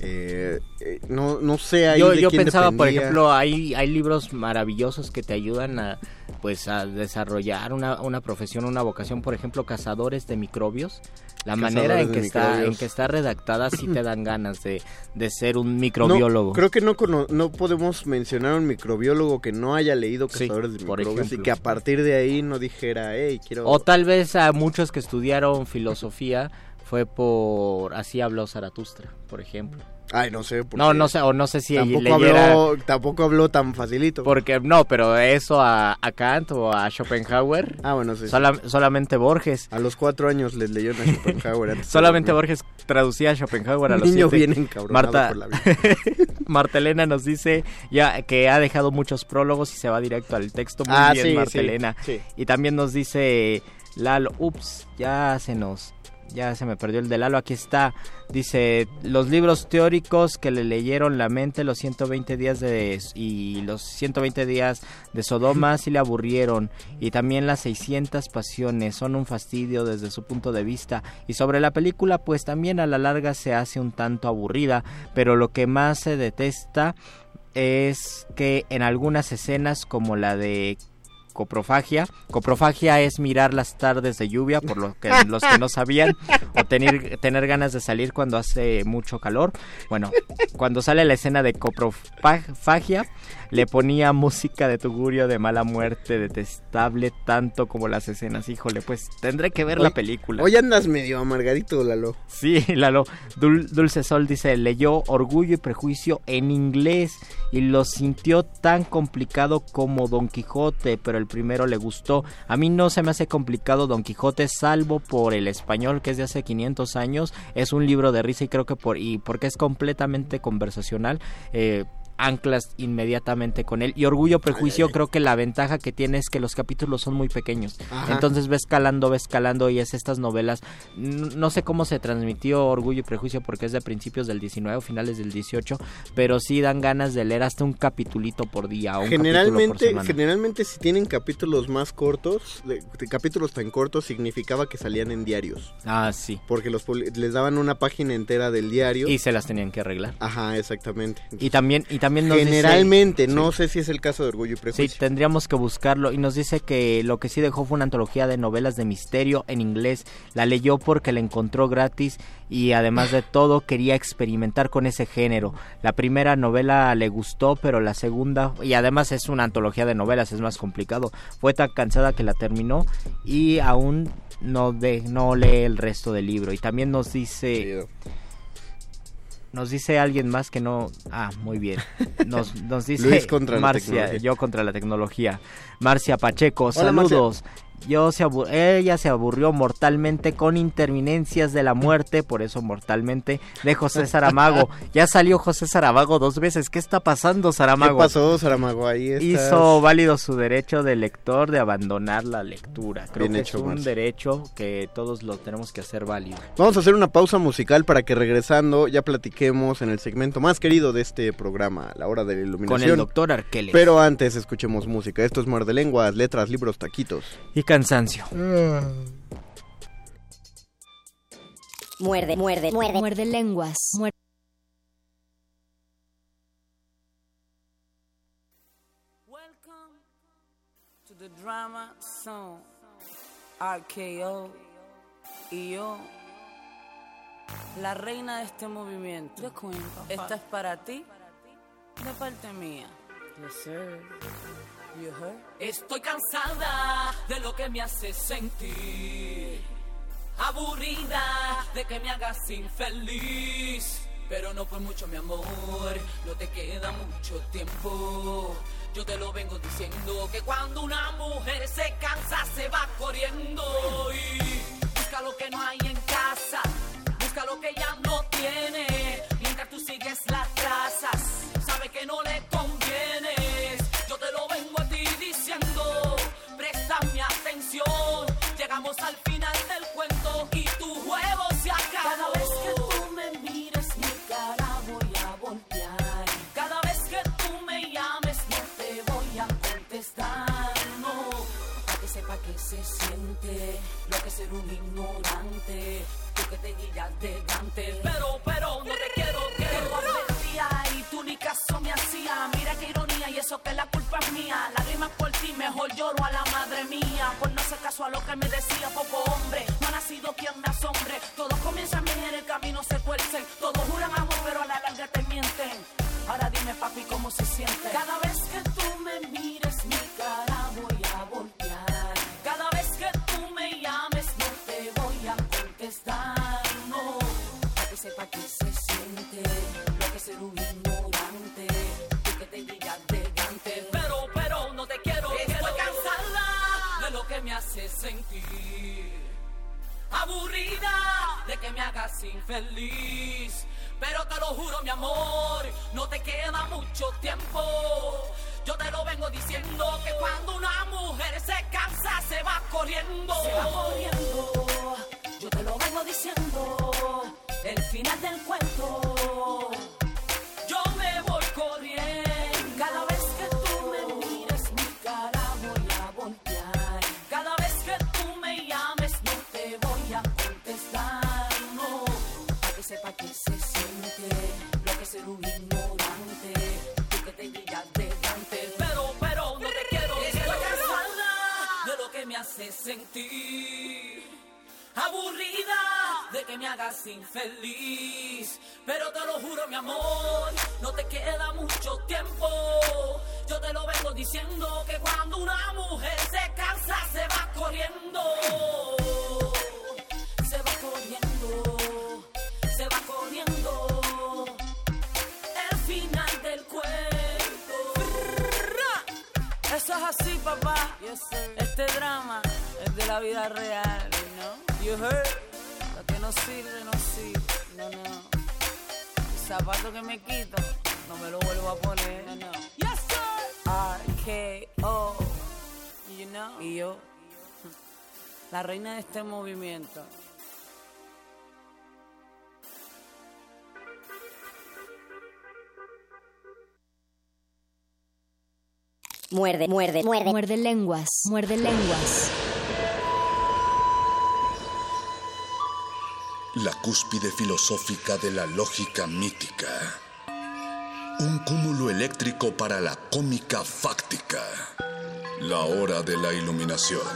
Eh, eh, no, no sé ahí yo, de yo quién pensaba, por ejemplo, hay, hay libros maravillosos que te ayudan a pues a desarrollar una, una profesión, una vocación, por ejemplo, cazadores de microbios. La manera en que está microbios. en que está redactada sí te dan ganas de, de ser un No, microbiólogo. creo que no, no podemos mencionar a un microbiólogo que no haya leído Sí, Cazadores de Microbios y ejemplo. que a partir de ahí no dijera, hey, quiero... O tal vez a muchos que estudiaron filosofía fue por así habló Zaratustra, por ejemplo. Ay, no sé. No, no sé, o no sé si Tampoco leyera habló, tampoco habló tan facilito. porque no, pero eso a, a Kant o a Schopenhauer Ah, bueno, sí. sí. sola- solamente Borges. A los cuatro años les leyó a Schopenhauer. antes Solamente. Borges traducía a Schopenhauer a los niño siete. bien Marta, por la vida. Martelena nos dice ya que ha dejado muchos prólogos y se va directo al texto. Muy Ah, bien, sí, sí. Y también nos dice Lalo, ups, ya se nos, ya se me perdió el de Lalo, aquí está. Dice, los libros teóricos que le leyeron la mente los 120 días de y los 120 días de Sodoma sí le aburrieron y también las 600 pasiones son un fastidio desde su punto de vista y sobre la película pues también a la larga se hace un tanto aburrida, pero lo que más se detesta es que en algunas escenas como la de coprofagia. Coprofagia es mirar las tardes de lluvia, por lo que los que no sabían, o tener, tener ganas de salir cuando hace mucho calor. Bueno, cuando sale la escena de coprofagia, le ponía música de tugurio de mala muerte, detestable tanto como las escenas. Híjole, pues tendré que ver la película. Hoy andas medio amargadito, Lalo. Sí, Lalo. Dul- Dulce Sol dice, leyó Orgullo y Prejuicio en inglés y lo sintió tan complicado como Don Quijote, pero el primero le gustó. A mí no se me hace complicado Don Quijote, salvo por el español que es de hace 500 años. Es un libro de risa y creo que por y porque es completamente conversacional. eh, anclas inmediatamente con él. Y orgullo prejuicio creo que la ventaja que tiene es que los capítulos son muy pequeños. Ajá. entonces ves escalando ves escalando y es estas novelas. No sé cómo se transmitió orgullo y prejuicio porque es de principios del 19 o finales del 18 pero sí dan ganas de leer hasta un capitulito por día o un por Generalmente, generalmente si tienen capítulos más cortos, de- de capítulos tan cortos significaba que salían en diarios, ah sí. Porque los les daban una página entera del diario. y se las tenían que arreglar. Ajá, exactamente. y también y también nos dice- Generalmente, Sí. no sé si es el caso de Orgullo y Sí, Prejuicio. tendríamos que buscarlo. Y nos dice que lo que sí dejó fue una antología de novelas de misterio en inglés. La leyó porque la encontró gratis y además de todo quería experimentar con ese género. La primera novela le gustó, pero la segunda, y además es una antología de novelas, es más complicado. Fue tan cansada que la terminó y aún no, de, no lee el resto del libro. Y también nos dice... Nos dice alguien más que no. Ah, muy bien. Nos, nos dice Luis contra Marcia, yo contra la tecnología. Marcia Pacheco, Hola, Marcia. Yo se ella se aburrió mortalmente con interminencias de la muerte, por eso mortalmente, de José Saramago. Ya salió José Saramago dos veces. ¿Qué está pasando, ¿Qué Saramago? pasó, Saramago? Ahí estás. Hizo válido su derecho de lector de abandonar la lectura. Creo Bien que hecho, es un derecho que todos lo tenemos que hacer válido. Vamos a hacer una pausa musical para que regresando ya platiquemos en el segmento más querido de este programa, la hora de la iluminación. Con el doctor Arqueles. Pero antes escuchemos música. Esto es Muerde Lenguas, letras, libros, taquitos. Y cansancio. Muerde, muerde, muerde. Muerde lenguas. Muerde. Welcome to the drama song RKO y yo, la reina de este movimiento. Esta es para ti, de parte mía. Yes, sir. Estoy cansada de lo que me hace sentir. Aburrida de que me hagas infeliz. Pero no por mucho, mi amor. No te queda mucho tiempo. Yo te lo vengo diciendo que cuando una mujer se cansa se va corriendo. Y busca lo que no hay en casa. Busca lo que ya no tiene. Mientras tú sigues las al final del cuento y tu juego se acabó. Cada vez que tú me mires, mi cara voy a voltear. Cada vez que tú me llames, no te voy a contestar. No, para que sepa que se siente lo que es ser un ignorante. Tú que te guías de Dante. Pero, pero, no te quiero, ironía y eso que la culpa es mía. Lágrimas por ti, mejor lloro a la madre mía. Por no hacer caso a lo que me decía poco hombre. No ha nacido quien me asombre. Todos comienzan bien en el camino se tuercen. Todos juran amor, pero a la larga te mienten. Ahora dime, papi, cómo se siente. Cada vez que tú me mires, mi cara voy a voltear. Cada vez que tú me llames, no te voy a contestar. No, para que sepa que se siente lo que ser un sentir aburrida de que me hagas infeliz. Pero te lo juro, mi amor, no te queda mucho tiempo. Yo te lo vengo diciendo que cuando una mujer se cansa se va corriendo. Se va corriendo. Yo te lo vengo diciendo. El final del cuento. Sentir aburrida de que me hagas infeliz. Pero te lo juro, mi amor, no te queda mucho tiempo. Yo te lo vengo diciendo que cuando una mujer se cansa, se va corriendo. Se va corriendo, se va corriendo. El final del cuento. Eso es así, papá. Este drama de la vida real, ¿no? You heard? Lo que no sirve, no sirve. No, no. El zapato que me quito, no me lo vuelvo a poner. No, no. Yes, sir. RKO. You know? Y yo, la reina de este movimiento. Muerde, muerde, muerde. Muerde lenguas. Muerde lenguas. La cúspide filosófica de la lógica mítica. Un cúmulo eléctrico para la cómica fáctica. La hora de la iluminación.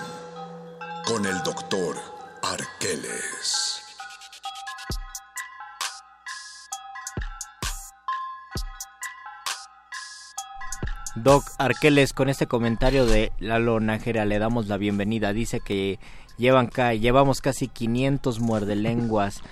Con el doctor Arqueles. Doc Arqueles, con este comentario de Lalo Nájera le damos la bienvenida. Dice que llevan ca llevamos casi 500 muerdelenguas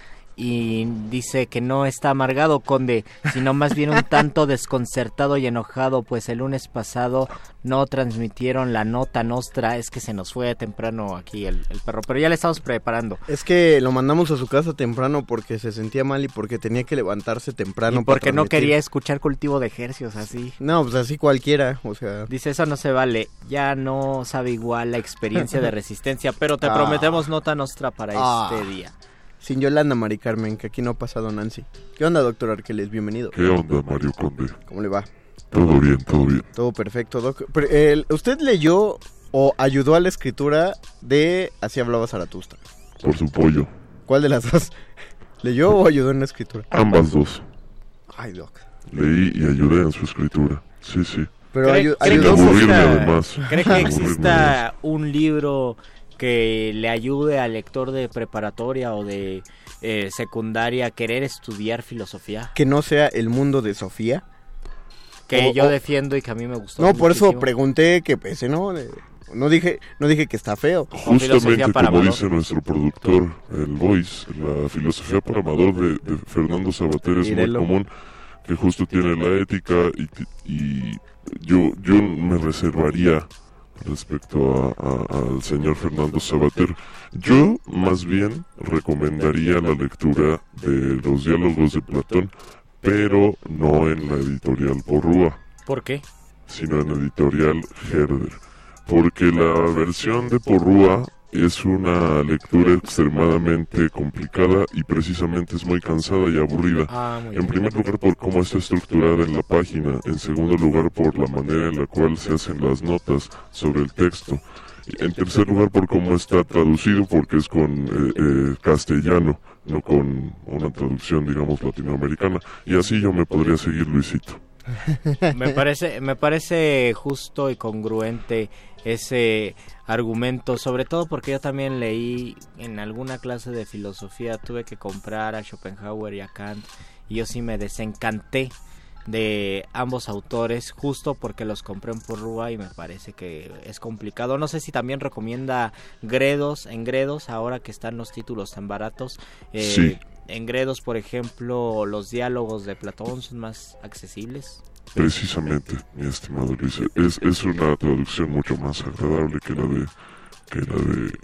y dice que no está amargado, Conde, sino más bien un tanto desconcertado y enojado, pues el lunes pasado no transmitieron la nota nostra, es que se nos fue temprano aquí el, el perro, pero ya le estamos preparando. Es que lo mandamos a su casa temprano porque se sentía mal y porque tenía que levantarse temprano. Y porque no quería escuchar cultivo de ejercios así. No, pues así cualquiera, o sea... Dice, eso no se vale, ya no sabe igual la experiencia de resistencia, pero te Ah. prometemos nota nostra para Ah. este día. Sin Yolanda, Mari Carmen, que aquí no ha pasado Nancy. ¿Qué onda, doctor Arqueles? Bienvenido. ¿Qué onda, Mario Conde? ¿Cómo le va? Todo bien, todo bien. Todo perfecto, doc. Pero, el- ¿Usted leyó o ayudó a la escritura de Así hablaba Zaratustra? Por su pollo. ¿Cuál de las dos? ¿Leyó o ayudó en la escritura? Ambas dos. Ay, doc. Leí y ayudé en su escritura. Sí, sí. Pero ¿Cree, ayu- cree que ayudó exista- además. ¿Cree que exista un libro que le ayude al lector de preparatoria o de eh, secundaria a querer estudiar filosofía? que no sea el mundo de Sofía. Que O- yo o- defiendo y que a mí me gustó. No, por eso pregunté que pese, ¿no? De- No dije, no dije que está feo. Justamente para como Amador. dice nuestro productor, el Voice, la filosofía para Amador de, de Fernando Sabater es Mírelo. muy común, que justo tiene la ética y, y yo, yo me reservaría respecto a- a- al señor Fernando Sabater. Yo más bien recomendaría la lectura de los diálogos de Platón, pero no en la editorial Porrúa ¿Por qué? sino en editorial Herder. Porque la versión de Porrúa es una lectura extremadamente complicada y precisamente es muy cansada y aburrida. Ah, En primer lugar por cómo está estructurada en la página, en segundo lugar por la manera en la cual se hacen las notas sobre el texto, en tercer lugar por cómo está traducido porque es con eh, eh, castellano, no con una traducción digamos latinoamericana, y así yo me podría seguir Luisito. Me parece, me parece justo y congruente ese argumento, sobre todo porque yo también leí en alguna clase de filosofía, tuve que comprar a Schopenhauer y a Kant, y yo sí me desencanté de ambos autores justo porque los compré en Porrúa y me parece que es complicado. No sé si también recomienda Gredos, en Gredos, ahora que están los títulos tan baratos. Eh, Sí. En Gredos, por ejemplo, los diálogos de Platón son más accesibles. Precisamente, mi estimado Luis, es, es una traducción mucho más agradable que la de que la de.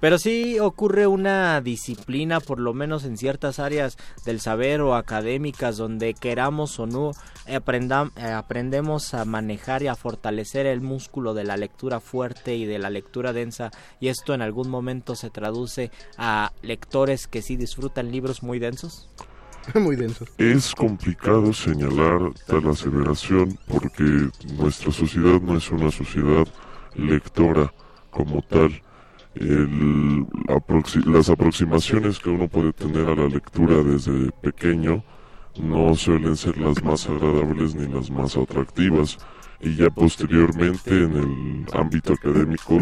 Pero sí ocurre una disciplina, por lo menos en ciertas áreas del saber o académicas, donde queramos o no, aprendam- eh, aprendemos a manejar y a fortalecer el músculo de la lectura fuerte y de la lectura densa, y esto en algún momento se traduce a lectores que sí disfrutan libros muy densos. Muy denso. Es complicado señalar tal aseveración porque nuestra sociedad no es una sociedad lectora como tal. El aproxi- las aproximaciones que uno puede tener a la lectura desde pequeño no suelen ser las más agradables ni las más atractivas. Y ya posteriormente en el ámbito académico,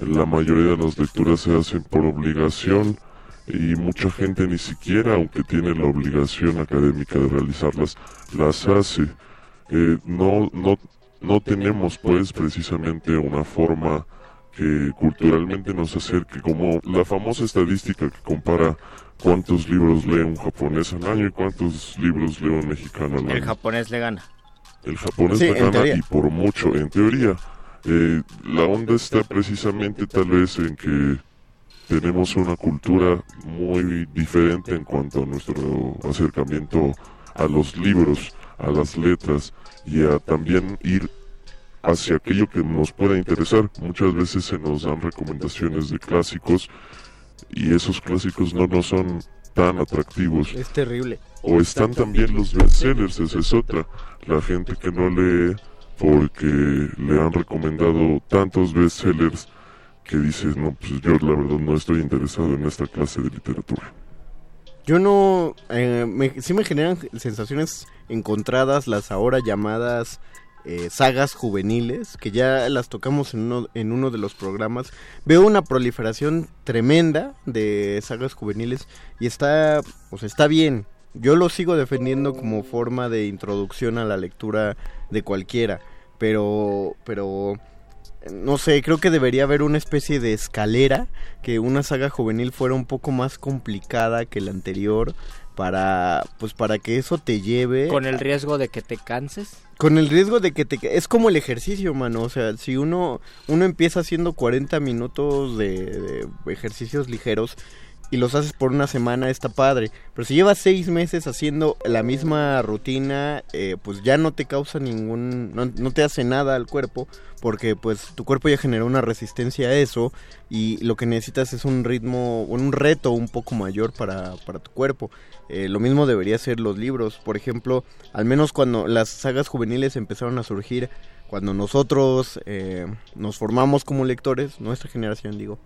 la mayoría de las lecturas se hacen por obligación y mucha gente ni siquiera, aunque tiene la obligación académica de realizarlas, las hace. Eh, no, no, no tenemos pues precisamente una forma que culturalmente nos acerque, como la famosa estadística que compara cuántos libros lee un japonés al año y cuántos libros lee un mexicano al año. El japonés le gana. El japonés Sí, le gana teoría. y por mucho, en teoría. Eh, la onda está precisamente tal vez en que tenemos una cultura muy diferente en cuanto a nuestro acercamiento a los libros, a las letras y a también ir hacia aquello que nos pueda interesar. Muchas veces se nos dan recomendaciones de clásicos y esos clásicos no nos son tan atractivos Es terrible. o están también los bestsellers, esa es otra. La gente que no lee porque le han recomendado tantos bestsellers que dices, no, pues yo la verdad no estoy interesado en esta clase de literatura. Yo no... eh, me- sí me generan sensaciones encontradas las ahora llamadas eh, sagas juveniles, que ya las tocamos en uno, en uno de los programas. Veo una proliferación tremenda de sagas juveniles y está, o sea, está bien. Yo lo sigo defendiendo como forma de introducción a la lectura de cualquiera, pero, pero no sé, creo que debería haber una especie de escalera, que una saga juvenil fuera un poco más complicada que la anterior para pues para que eso te lleve Con el riesgo de que te canses. con el riesgo de que te es como el ejercicio, mano, o sea, si uno uno empieza haciendo 40 minutos de, de ejercicios ligeros y los haces por una semana está padre, pero si llevas seis meses haciendo la misma rutina, eh, pues ya no te causa ningún, no, no te hace nada al cuerpo, porque pues tu cuerpo ya generó una resistencia a eso y lo que necesitas es un ritmo, un reto un poco mayor para, para tu cuerpo. Eh, lo mismo debería ser los libros, por ejemplo, al menos cuando las sagas juveniles empezaron a surgir, cuando nosotros eh, nos formamos como lectores, nuestra generación digo,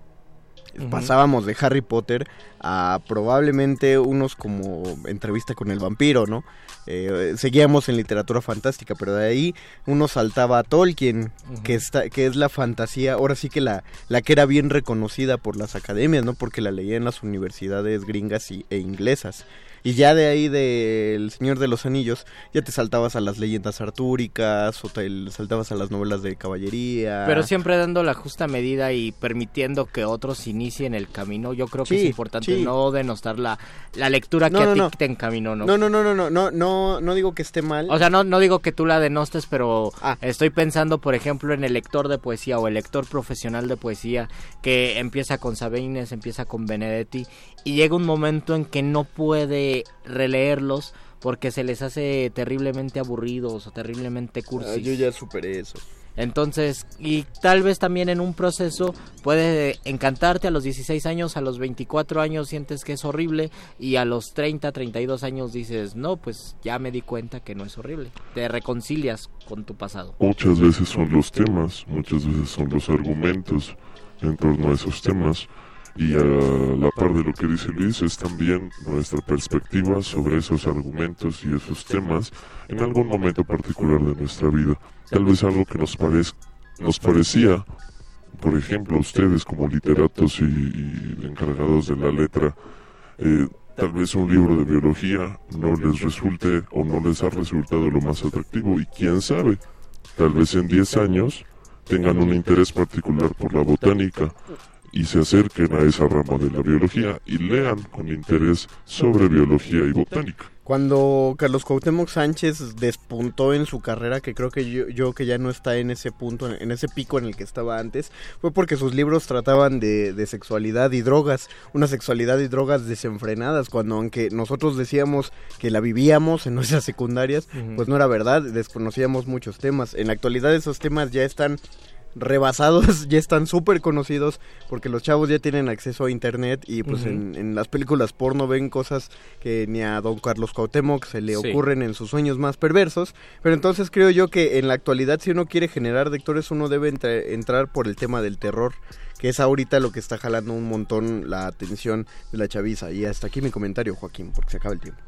Pasábamos de Harry Potter a probablemente unos como entrevista con el vampiro, ¿no? Eh, seguíamos en literatura fantástica, pero de ahí uno saltaba a Tolkien, Ujú. que está, que es la fantasía, ahora sí que la, la que era bien reconocida por las academias, ¿no? Porque la leía en las universidades gringas y, e inglesas. Y ya de ahí del Señor de los Anillos, ya te saltabas a las leyendas artúricas o te saltabas a las novelas de caballería. Pero siempre dando la justa medida y permitiendo que otros inicien el camino. Yo creo que Sí, es importante sí. no denostar la, la lectura que No, a ti no. te encaminó, ¿no? No, no, no, no, no, no, no, no digo que esté mal. O sea, no, no digo que tú la denostes, pero Ah. estoy pensando, por ejemplo, en el lector de poesía o el lector profesional de poesía que empieza con Sabines, empieza con Benedetti y llega un momento en que no puede releerlos porque se les hace terriblemente aburridos o terriblemente cursis. Ah, yo ya superé eso. Entonces, y tal vez también en un proceso puede encantarte a los 16 años, a los 24 años sientes que es horrible y a los 30, 32 años dices, no, pues ya me di cuenta que no es horrible. Te reconcilias con tu pasado. Muchas veces son los temas, muchas veces son los argumentos en torno a esos temas. Y a la par de lo que dice Luis es también nuestra perspectiva sobre esos argumentos y esos temas en algún momento particular de nuestra vida. Tal vez algo que nos, parez- nos parecía, por ejemplo, a ustedes como literatos y, y encargados de la letra, eh, tal vez un libro de biología no les resulte o no les ha resultado lo más atractivo y quién sabe, tal vez en 10 años tengan un interés particular por la botánica y se acerquen a esa rama de la biología y lean con interés sobre biología y botánica. Cuando Carlos Cuauhtémoc Sánchez despuntó en su carrera, que creo que yo, yo que ya no está en ese punto, en ese pico en el que estaba antes, fue porque sus libros trataban de, de sexualidad y drogas, una sexualidad y drogas desenfrenadas, cuando aunque nosotros decíamos que la vivíamos en nuestras secundarias, pues no era verdad, desconocíamos muchos temas. En la actualidad esos temas ya están rebasados, ya están súper conocidos porque los chavos ya tienen acceso a internet y pues en, en las películas porno ven cosas que ni a don Carlos Cuauhtémoc se le Sí. ocurren en sus sueños más perversos, pero entonces creo yo que en la actualidad si uno quiere generar lectores uno debe entra- entrar por el tema del terror que es ahorita lo que está jalando un montón la atención de la chaviza. Y hasta aquí mi comentario Joaquín porque se acaba el tiempo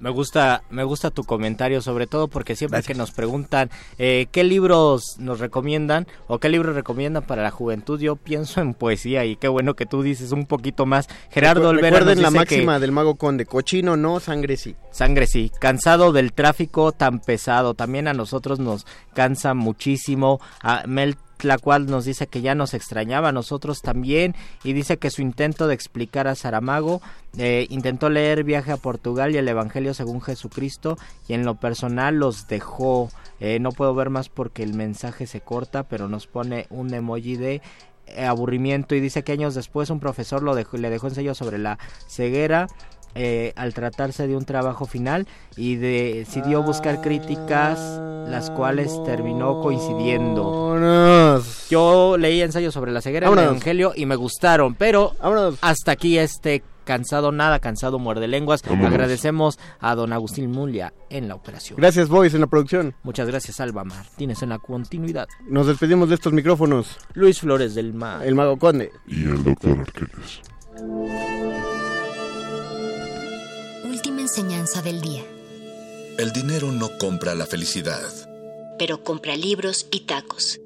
Me gusta, me gusta tu comentario, sobre todo porque siempre que nos preguntan eh, qué libros nos recomiendan o qué libros recomiendan para la juventud, yo pienso en poesía y qué bueno que tú dices un poquito más. Gerardo Recu- Olvera nos recuerden la máxima que del mago conde cochino no sangre sí sangre sí, cansado del tráfico tan pesado, también a nosotros nos cansa muchísimo. A Mel Tlacual nos dice que ya nos extrañaba a nosotros también y dice que su intento de explicar a Saramago eh, intentó leer Viaje a Portugal y el Evangelio según Jesucristo y en lo personal los dejó. Eh, no puedo ver más porque el mensaje se corta, pero nos pone un emoji de eh, aburrimiento y dice que años después un profesor lo dejó, le dejó ensayo sobre la ceguera eh, al tratarse de un trabajo final y decidió buscar críticas las cuales terminó coincidiendo. Vámonos. Yo leí ensayos sobre la ceguera del. Evangelio y me gustaron, pero Vámonos. hasta aquí este cansado nada, cansado muerde lenguas. Vámonos. Agradecemos a don Agustín Mulia en la operación. gracias boys en la producción Muchas gracias Alba Martínez en la continuidad. nos despedimos de estos micrófonos Luis Flores del Mar. el mago conde Y el doctor Arqueles. Última enseñanza del día. El dinero no compra la felicidad. Pero compra libros y tacos.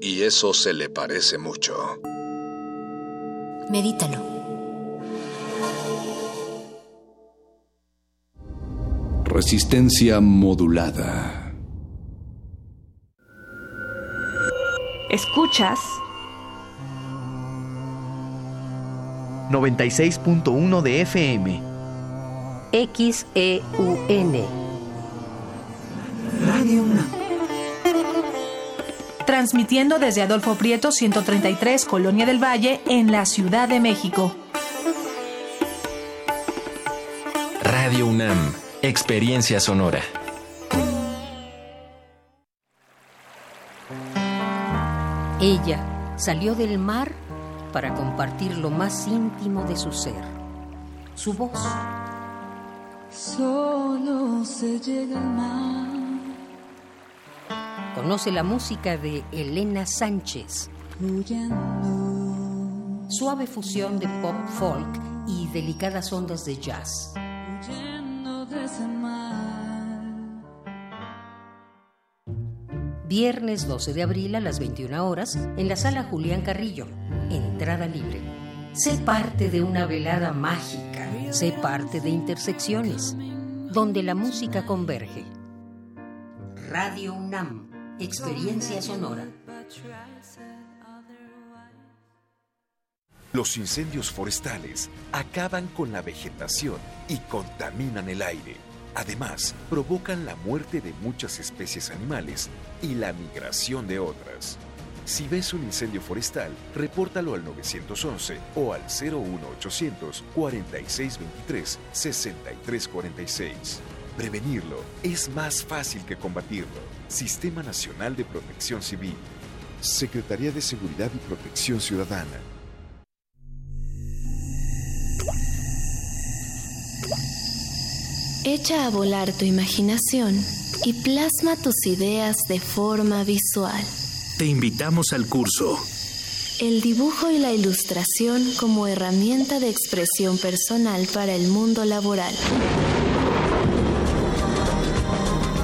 Y eso se le parece mucho. Medítalo. Resistencia modulada. Escuchas 96.1 de FM. XEUN. Radio Transmitiendo desde Adolfo Prieto 133, Colonia del Valle, en la Ciudad de México. Radio UNAM, Experiencia Sonora. Ella salió del mar para compartir lo más íntimo de su ser, su voz. Solo se llega al mar. Conoce la música de Elena Sánchez. Suave fusión de pop folk y delicadas ondas de jazz. Huyendo de ese mar. Viernes 12 de abril a las 21 horas en la sala Julián Carrillo. Entrada libre. Sé parte de una velada mágica. Sé parte de Intersecciones, donde la música converge. Radio UNAM. Experiencia sonora. Los incendios forestales acaban con la vegetación y contaminan el aire. Además, provocan la muerte de muchas especies animales y la migración de otras. Si ves un incendio forestal, repórtalo al 911 o al 01800 4623 6346. Prevenirlo es más fácil que combatirlo. Sistema Nacional de Protección Civil. Secretaría de Seguridad y Protección Ciudadana. Echa a volar tu imaginación y plasma tus ideas de forma visual. Te invitamos al curso El dibujo y la ilustración como herramienta de expresión personal para el mundo laboral.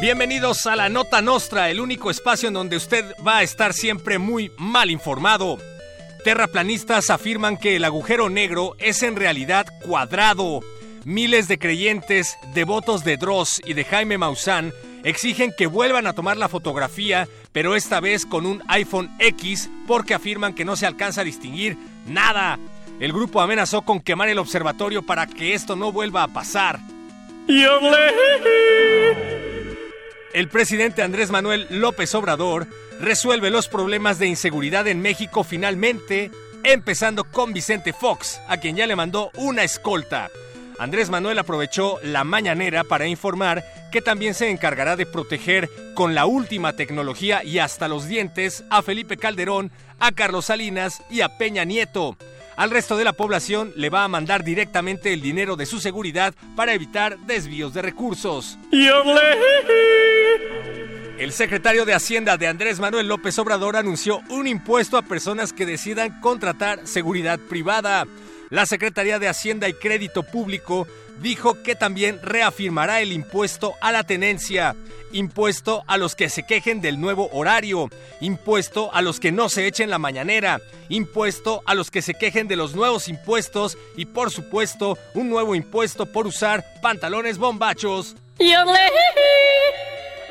Bienvenidos a la Nota Nostra, el único espacio en donde usted va a estar siempre muy mal informado. Terraplanistas afirman que el agujero negro es en realidad cuadrado. Miles de creyentes, devotos de Dross y de Jaime Maussan, exigen que vuelvan a tomar la fotografía, pero esta vez con un iPhone X porque afirman que no se alcanza a distinguir nada. El grupo amenazó con quemar el observatorio para que esto no vuelva a pasar. El presidente Andrés Manuel López Obrador resuelve los problemas de inseguridad en México finalmente, empezando con Vicente Fox, a quien ya le mandó una escolta. Andrés Manuel aprovechó la mañanera para informar que también se encargará de proteger con la última tecnología y hasta los dientes a Felipe Calderón, a Carlos Salinas y a Peña Nieto. Al resto de la población le va a mandar directamente el dinero de su seguridad para evitar desvíos de recursos. El secretario de Hacienda de Andrés Manuel López Obrador anunció un impuesto a personas que decidan contratar seguridad privada. La Secretaría de Hacienda y Crédito Público dijo que también reafirmará el impuesto a la tenencia, impuesto a los que se quejen del nuevo horario, impuesto a los que no se echen la mañanera, impuesto a los que se quejen de los nuevos impuestos y por supuesto un nuevo impuesto por usar pantalones bombachos.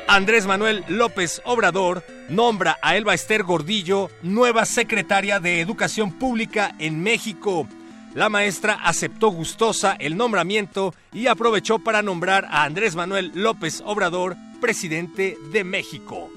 Andrés Manuel López Obrador nombra a Elba Ester Gordillo nueva secretaria de Educación Pública en México. la maestra aceptó gustosa el nombramiento y aprovechó para nombrar a Andrés Manuel López Obrador presidente de México.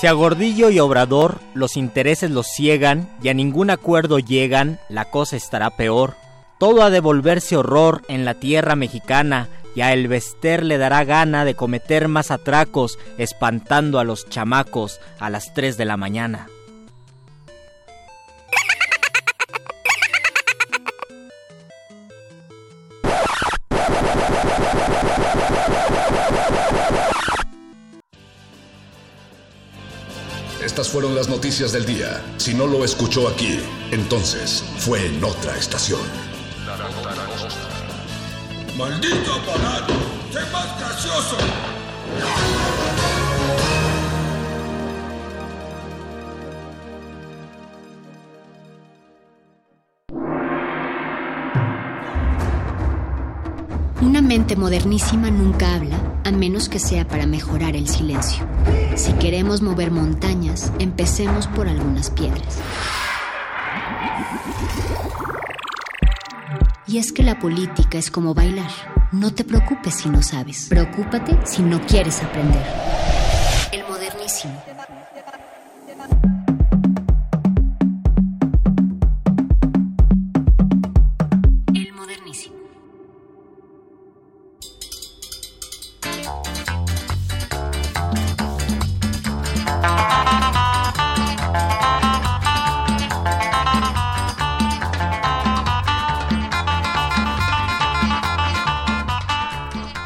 Si a Gordillo y Obrador los intereses los ciegan y a ningún acuerdo llegan, la cosa estará peor. Todo ha de volverse horror en la tierra mexicana y a El Vester le dará gana de cometer más atracos, espantando a los chamacos a las 3 de la mañana. Estas fueron las noticias del día. Si no lo escuchó aquí, entonces fue en otra estación. ¡Maldito aparato! ¡Sé más gracioso! Una mente modernísima nunca habla, a menos que sea para mejorar el silencio. Si queremos mover montañas, empecemos por algunas piedras. Y es que la política es como bailar. No te preocupes si no sabes. Preocúpate si no quieres aprender. El modernísimo.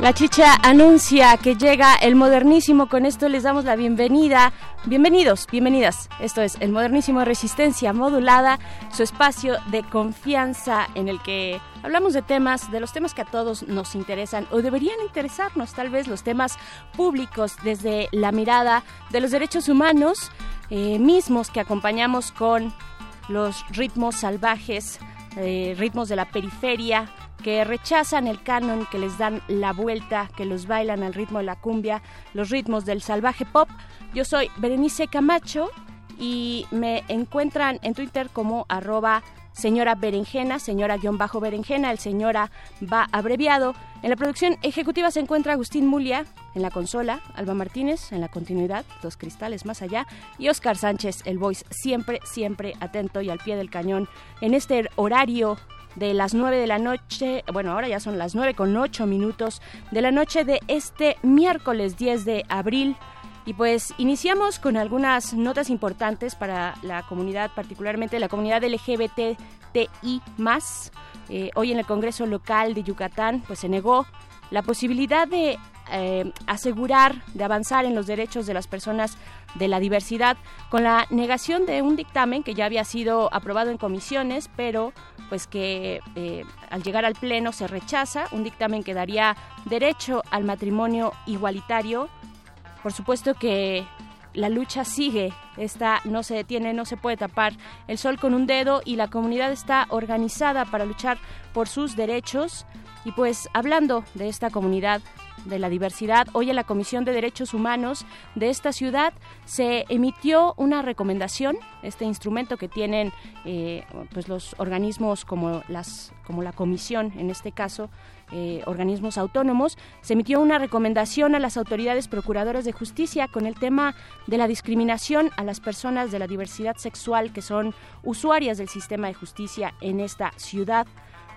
La chicha anuncia que llega el modernísimo. Con esto les damos la bienvenida. Bienvenidos, bienvenidas. Esto es el modernísimo Resistencia Modulada, su espacio de confianza en el que hablamos de temas, de los temas que a todos nos interesan o deberían interesarnos, tal vez los temas públicos desde la mirada de los derechos humanos eh, mismos que acompañamos con los ritmos salvajes, eh, ritmos de la periferia, que rechazan el canon, que les dan la vuelta, que los bailan al ritmo de la cumbia, los ritmos del salvaje pop. Yo soy Berenice Camacho y me encuentran en Twitter como arroba señora berenjena, señora-berenjena, el señora va abreviado. En la producción ejecutiva se encuentra Agustín Mulia, en la consola, Alba Martínez, en la continuidad, dos cristales más allá, y Oscar Sánchez, el voice, siempre, siempre atento y al pie del cañón en este horario de las 9 de la noche, bueno, ahora ya son las 9 con 8 minutos de la noche de este miércoles 10 de abril. Y pues iniciamos con algunas notas importantes para la comunidad, particularmente la comunidad LGBTI+. Eh, hoy en el Congreso Local de Yucatán pues se negó la posibilidad de eh, asegurar, de avanzar en los derechos de las personas de la diversidad con la negación de un dictamen que ya había sido aprobado en comisiones, pero pues que eh, al llegar al Pleno se rechaza, un dictamen que daría derecho al matrimonio igualitario. Por supuesto que la lucha sigue, esta no se detiene, no se puede tapar el sol con un dedo y la comunidad está organizada para luchar por sus derechos. Y pues hablando de esta comunidad de la diversidad, hoy en la Comisión de Derechos Humanos de esta ciudad se emitió una recomendación, este instrumento que tienen eh, pues los organismos como las como la comisión en este caso eh, organismos autónomos, se emitió una recomendación a las autoridades procuradoras de justicia con el tema de la discriminación a las personas de la diversidad sexual que son usuarias del sistema de justicia en esta ciudad.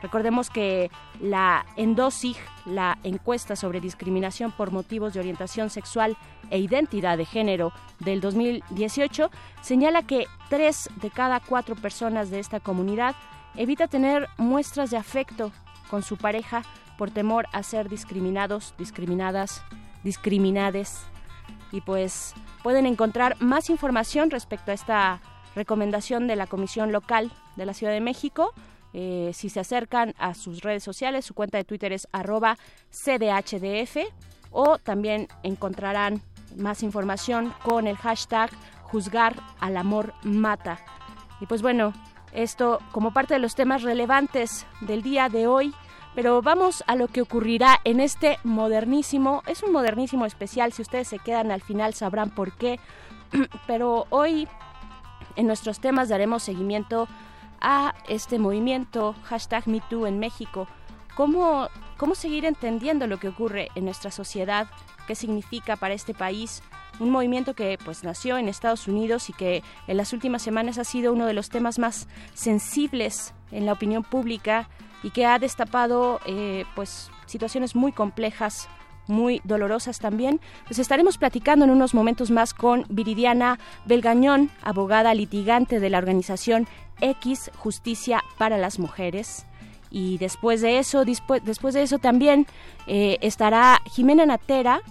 Recordemos que la ENDOSIG, la encuesta sobre discriminación por motivos de orientación sexual e identidad de género del 2018, señala que tres de cada cuatro personas de esta comunidad evita tener muestras de afecto con su pareja por temor a ser discriminados, discriminadas, discriminades. Y pues pueden encontrar más información respecto a esta recomendación de la Comisión Local de la Ciudad de México eh, si se acercan a sus redes sociales, su cuenta de Twitter es arroba cdhdf o también encontrarán más información con el hashtag juzgar al amor mata. Y pues bueno, esto como parte de los temas relevantes del día de hoy, pero vamos a lo que ocurrirá en este modernísimo, es un modernísimo especial, si ustedes se quedan al final sabrán por qué, pero hoy en nuestros temas daremos seguimiento a este movimiento hashtag MeToo en México. ¿Cómo, ¿Cómo seguir entendiendo lo que ocurre en nuestra sociedad? ¿Qué significa para este país? Un movimiento que pues nació en Estados Unidos y que en las últimas semanas ha sido uno de los temas más sensibles en la opinión pública y que ha destapado eh, pues situaciones muy complejas muy dolorosas también. Pues estaremos platicando en unos momentos más con Viridiana Belgañón, abogada litigante de la organización X Justicia para las Mujeres. Y después de eso, después, de eso también eh, estará Jimena Natera,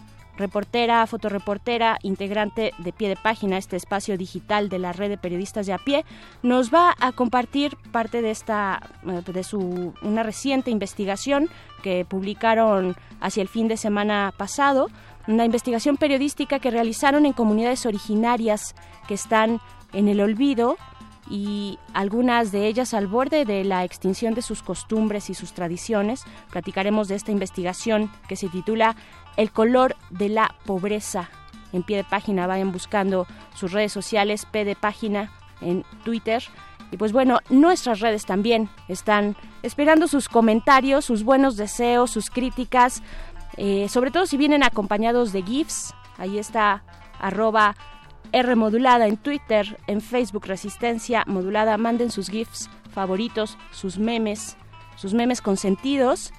reportera, fotoreportera, integrante de Pie de Página, este espacio digital de la red de periodistas de a pie, nos va a compartir parte de esta, eh, de su, una reciente investigación que publicaron hacia el fin de semana pasado, una investigación periodística que realizaron en comunidades originarias que están en el olvido y algunas de ellas al borde de la extinción de sus costumbres y sus tradiciones. Platicaremos de esta investigación que se titula El color de la pobreza. En pie de página vayan buscando sus redes sociales, P de página en Twitter. Y pues bueno, nuestras redes también están esperando sus comentarios, sus buenos deseos, sus críticas, eh, sobre todo si vienen acompañados de GIFs. Ahí está arroba R modulada en Twitter, en Facebook Resistencia modulada. Manden sus GIFs favoritos, sus memes, sus memes consentidos.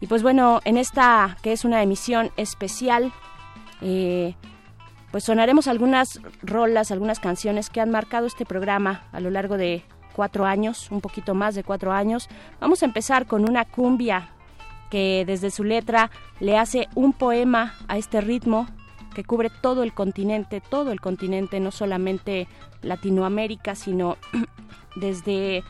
Y pues bueno, en esta que es una emisión especial, eh, pues sonaremos algunas rolas, algunas canciones que han marcado este programa a lo largo de cuatro años, un poquito más de cuatro años. Vamos a empezar con una cumbia que desde su letra le hace un poema a este ritmo que cubre todo el continente, todo el continente, no solamente Latinoamérica, sino desde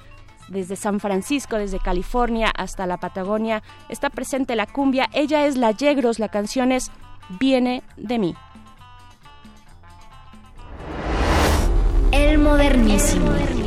desde San Francisco, desde California hasta la Patagonia, está presente la cumbia. Ella es la Yegros, la canción es Viene de mí. El modernísimo. Yo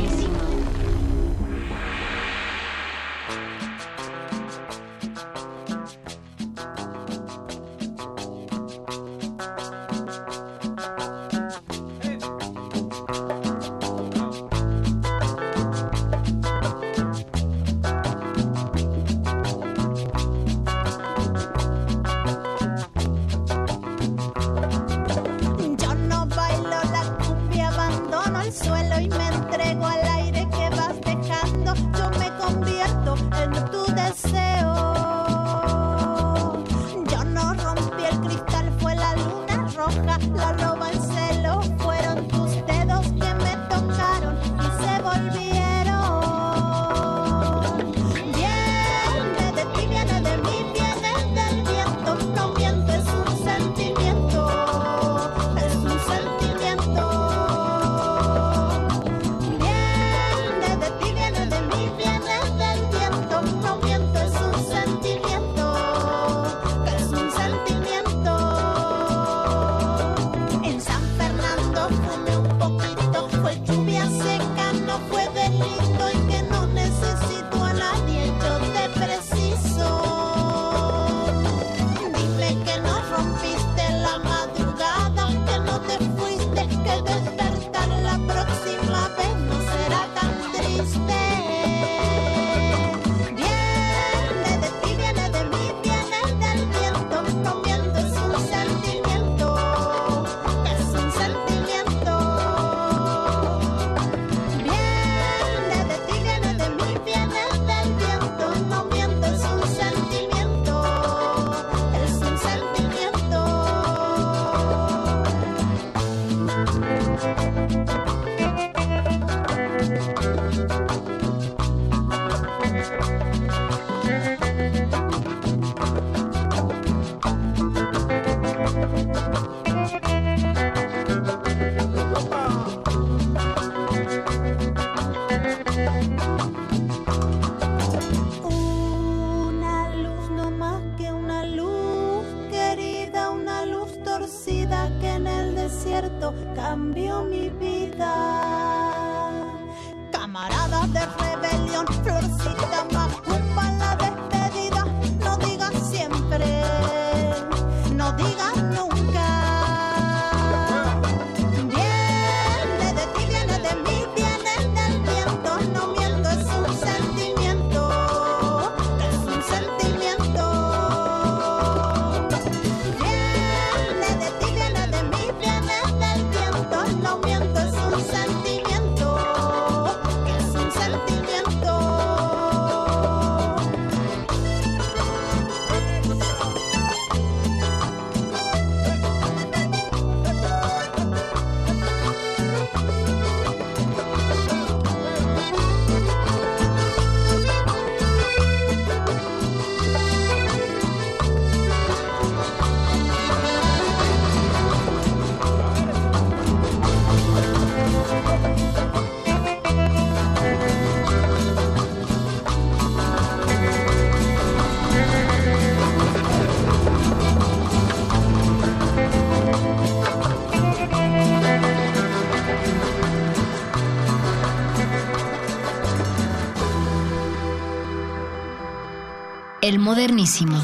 modernísimo.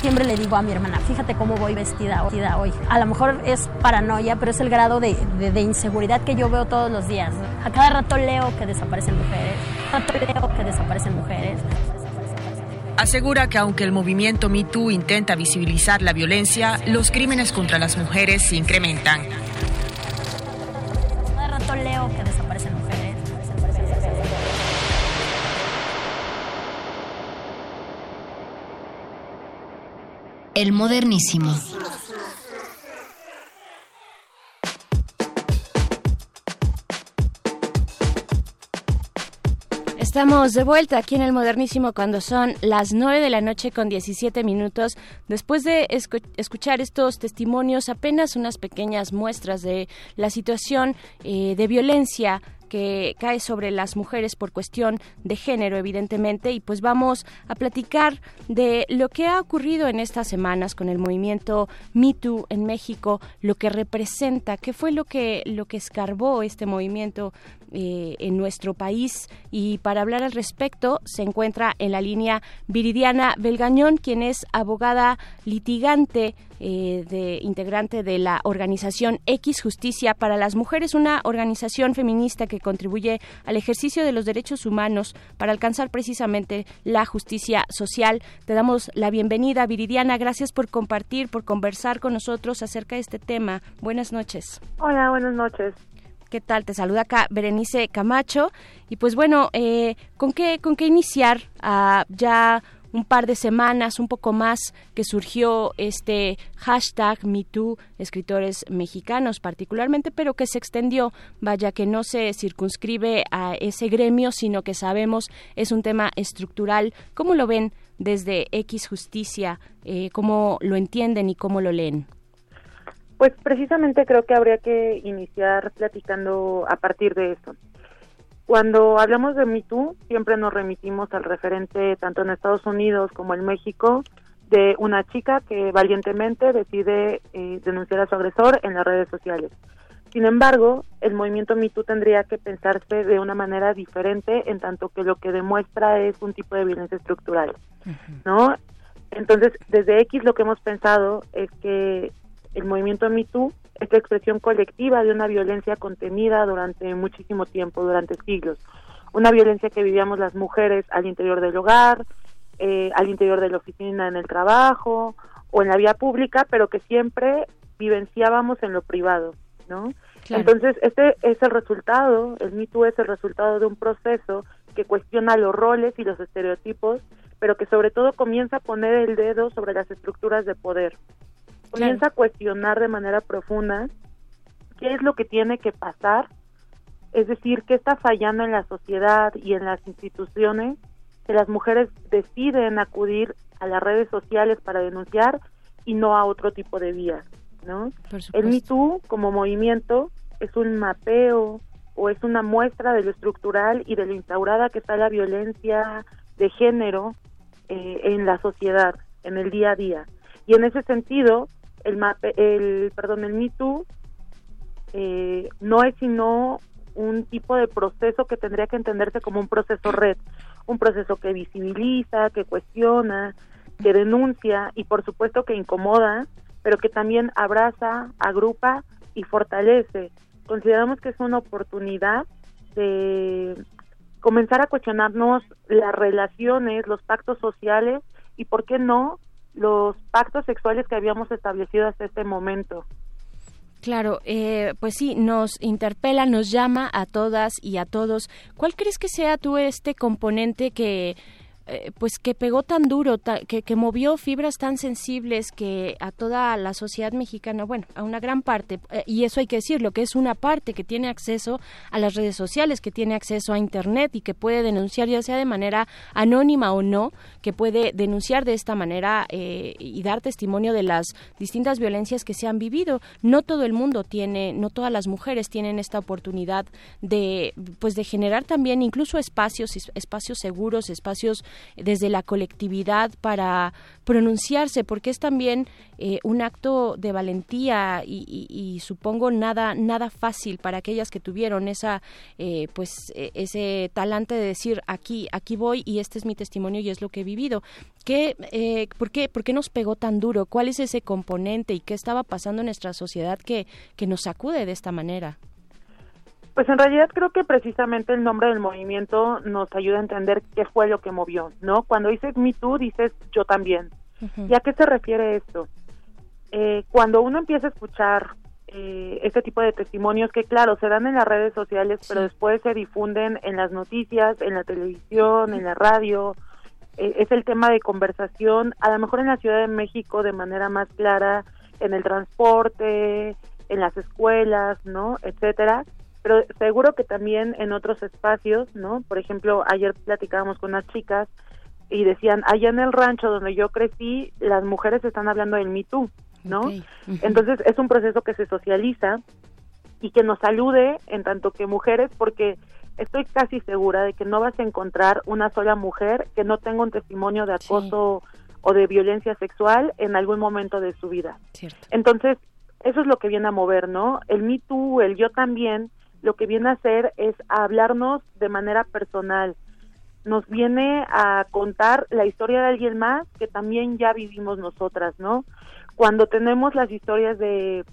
Siempre le digo a mi hermana, fíjate cómo voy vestida, vestida hoy. A lo mejor es paranoia, pero es el grado de, de- de inseguridad que yo veo todos los días. A cada rato leo que desaparecen mujeres, a cada rato leo que desaparecen mujeres. Asegura que aunque el movimiento Me Too intenta visibilizar la violencia, los crímenes contra las mujeres se incrementan. El modernísimo. Estamos de vuelta aquí en el Modernísimo cuando son las 9 de la noche con 17 minutos. Después de escu- escuchar estos testimonios, apenas unas pequeñas muestras de la situación eh, de violencia que cae sobre las mujeres por cuestión de género, evidentemente, y pues vamos a platicar de lo que ha ocurrido en estas semanas con el movimiento Me Too en México, lo que representa, qué fue lo que lo que escarbó este movimiento eh, en nuestro país y para hablar al respecto se encuentra en la línea Viridiana Belgañón, quien es abogada litigante eh, de integrante de la organización X Justicia para las Mujeres, una organización feminista que contribuye al ejercicio de los derechos humanos para alcanzar precisamente la justicia social. Te damos la bienvenida, Viridiana. Gracias por compartir, por conversar con nosotros acerca de este tema. Buenas noches. Hola, buenas noches. ¿Qué tal? Te saluda acá Berenice Camacho. Y pues bueno, eh, ¿con, qué, ¿con qué iniciar? Ah, ya un par de semanas, un poco más, que surgió este hashtag MeToo, escritores mexicanos particularmente, pero que se extendió, vaya que no se circunscribe a ese gremio, sino que sabemos es un tema estructural. ¿Cómo lo ven desde X Justicia? Eh, ¿Cómo lo entienden y cómo lo leen? Pues precisamente creo que habría que iniciar platicando a partir de esto. Cuando hablamos de Me Too, siempre nos remitimos al referente tanto en Estados Unidos como en México de una chica que valientemente decide eh, denunciar a su agresor en las redes sociales. Sin embargo, el movimiento Me Too tendría que pensarse de una manera diferente en tanto que lo que demuestra es un tipo de violencia estructural, ¿no? Entonces, desde X lo que hemos pensado es que el movimiento Me Too es la expresión colectiva de una violencia contenida durante muchísimo tiempo, durante siglos. Una violencia que vivíamos las mujeres al interior del hogar, eh, al interior de la oficina, en el trabajo o en la vía pública, pero que siempre vivenciábamos en lo privado, ¿no? Claro. Entonces, este es el resultado, el Me Too es el resultado de un proceso que cuestiona los roles y los estereotipos, pero que sobre todo comienza a poner el dedo sobre las estructuras de poder comienza a cuestionar de manera profunda qué es lo que tiene que pasar, es decir, qué está fallando en la sociedad y en las instituciones, que las mujeres deciden acudir a las redes sociales para denunciar y no a otro tipo de vías, ¿no? El Me Too como movimiento es un mapeo o es una muestra de lo estructural y de lo instaurada que está la violencia de género eh, en la sociedad, en el día a día. Y en ese sentido, el mape, el perdón, el Me Too eh, no es sino un tipo de proceso que tendría que entenderse como un proceso red, un proceso que visibiliza, que cuestiona, que denuncia y por supuesto que incomoda, pero que también abraza, agrupa y fortalece. Consideramos que es una oportunidad de comenzar a cuestionarnos las relaciones, los pactos sociales y, ¿por qué no?, los pactos sexuales que habíamos establecido hasta este momento. Claro, eh, pues sí, nos interpela, nos llama a todas y a todos. ¿Cuál crees que sea tú este componente que, eh, pues, que pegó tan duro, que, que movió fibras tan sensibles que a toda la sociedad mexicana, bueno, a una gran parte, eh, y eso hay que decirlo, que es una parte que tiene acceso a las redes sociales, que tiene acceso a Internet y que puede denunciar ya sea de manera anónima o no, que puede denunciar de esta manera eh, y dar testimonio de las distintas violencias que se han vivido. No todo el mundo tiene, no todas las mujeres tienen esta oportunidad de, pues, de generar también incluso espacios, es- espacios seguros, espacios desde la colectividad para pronunciarse, porque es también eh, un acto de valentía y, supongo nada nada fácil para aquellas que tuvieron esa eh, pues eh, ese talante de decir aquí aquí voy y este es mi testimonio y es lo que he vivido. ¿Qué, eh, por, qué, ¿Por qué nos pegó tan duro? ¿Cuál es ese componente y qué estaba pasando en nuestra sociedad que, que nos sacude de esta manera? Pues en realidad creo que precisamente el nombre del movimiento nos ayuda a entender qué fue lo que movió, ¿no? Cuando dices Me Too, dices yo también. ¿Y a qué se refiere esto? Eh, cuando uno empieza a escuchar eh, este tipo de testimonios que, claro, se dan en las redes sociales, pero después se difunden en las noticias, en la televisión, en la radio, eh, es el tema de conversación, a lo mejor en la Ciudad de México de manera más clara, en el transporte, en las escuelas, ¿no? Etcétera. Pero seguro que también en otros espacios, ¿no? Por ejemplo, ayer platicábamos con unas chicas y decían, allá en el rancho donde yo crecí, las mujeres están hablando del Me Too, ¿no? Entonces es un proceso que se socializa y que nos salude en tanto que mujeres, porque estoy casi segura de que no vas a encontrar una sola mujer que no tenga un testimonio de acoso o de violencia sexual en algún momento de su vida. Entonces, eso es lo que viene a mover, ¿no? El Me Too, el yo también, lo que viene a hacer es a hablarnos de manera personal. Nos viene a contar la historia de alguien más que también ya vivimos nosotras, ¿no? Cuando tenemos las historias de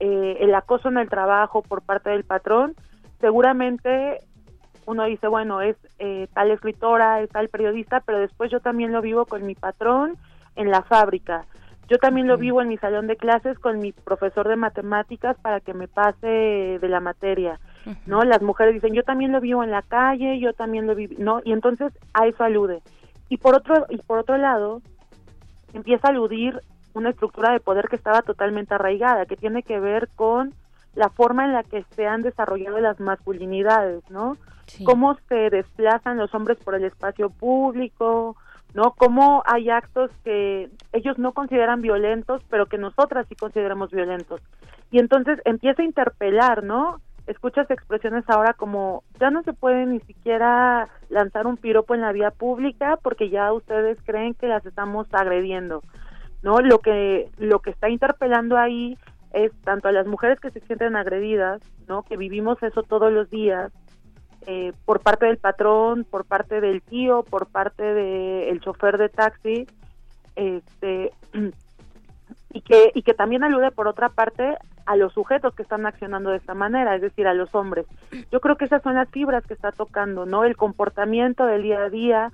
eh, el acoso en el trabajo por parte del patrón, seguramente uno dice, bueno, es eh, tal escritora, es tal periodista, pero después yo también lo vivo con mi patrón en la fábrica. Yo también lo vivo en mi salón de clases con mi profesor de matemáticas para que me pase de la materia, ¿no? Las mujeres dicen, yo también lo vivo en la calle, yo también lo vivo, ¿no? Y entonces a eso alude. Y por otro y por otro lado, empieza a aludir una estructura de poder que estaba totalmente arraigada, que tiene que ver con la forma en la que se han desarrollado las masculinidades, ¿no? Cómo se desplazan los hombres por el espacio público, ¿no? Cómo hay actos que ellos no consideran violentos, pero que nosotras sí consideramos violentos. Y entonces empieza a interpelar, ¿no? Escuchas expresiones ahora como ya no se puede ni siquiera lanzar un piropo en la vía pública porque ya ustedes creen que las estamos agrediendo. ¿No? Lo que lo que está interpelando ahí es tanto a las mujeres que se sienten agredidas, ¿no? Que vivimos eso todos los días, eh, por parte del patrón, por parte del tío, por parte del chofer de taxi, este, y que y que también alude por otra parte a los sujetos que están accionando de esta manera, es decir, a los hombres. Yo creo que esas son las fibras que está tocando, ¿no? El comportamiento del día a día,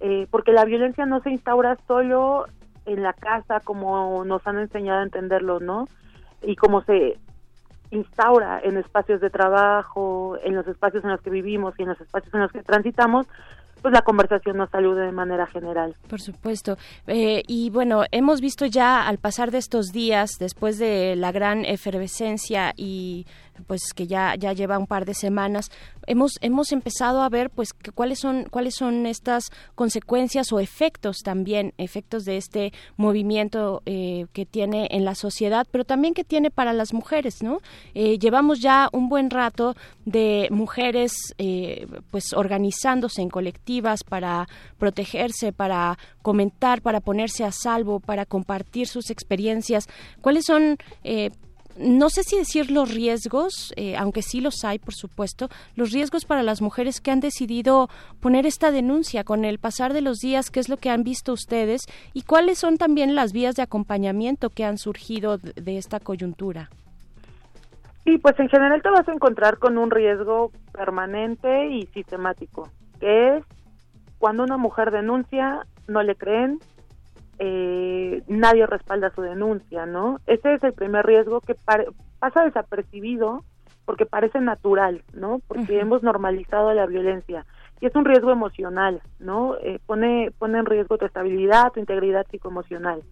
eh, porque la violencia no se instaura solo en la casa como nos han enseñado a entenderlo, ¿no? Y como se instaura en espacios de trabajo, en los espacios en los que vivimos y en los espacios en los que transitamos, pues la conversación nos salude de manera general. Por supuesto. Eh, y bueno, hemos visto ya al pasar de estos días, después de la gran efervescencia y pues que ya ya lleva un par de semanas. Hemos hemos empezado a ver pues que cuáles son cuáles son estas consecuencias o efectos también efectos de este movimiento eh, que tiene en la sociedad pero también que tiene para las mujeres no Eh, llevamos ya un buen rato de mujeres eh, pues organizándose en colectivas para protegerse para comentar para ponerse a salvo para compartir sus experiencias. Cuáles son no sé si decir los riesgos, eh, aunque sí los hay, por supuesto, los riesgos para las mujeres que han decidido poner esta denuncia con el pasar de los días, qué es lo que han visto ustedes y cuáles son también las vías de acompañamiento que han surgido de, esta coyuntura. Sí, pues en general te vas a encontrar con un riesgo permanente y sistemático, que es cuando una mujer denuncia, no le creen, eh, nadie respalda su denuncia, ¿no? Ese es el primer riesgo que pasa desapercibido porque parece natural, ¿no? Porque hemos normalizado la violencia y es un riesgo emocional, ¿no? Eh, pone pone en riesgo tu estabilidad, tu integridad psicoemocional.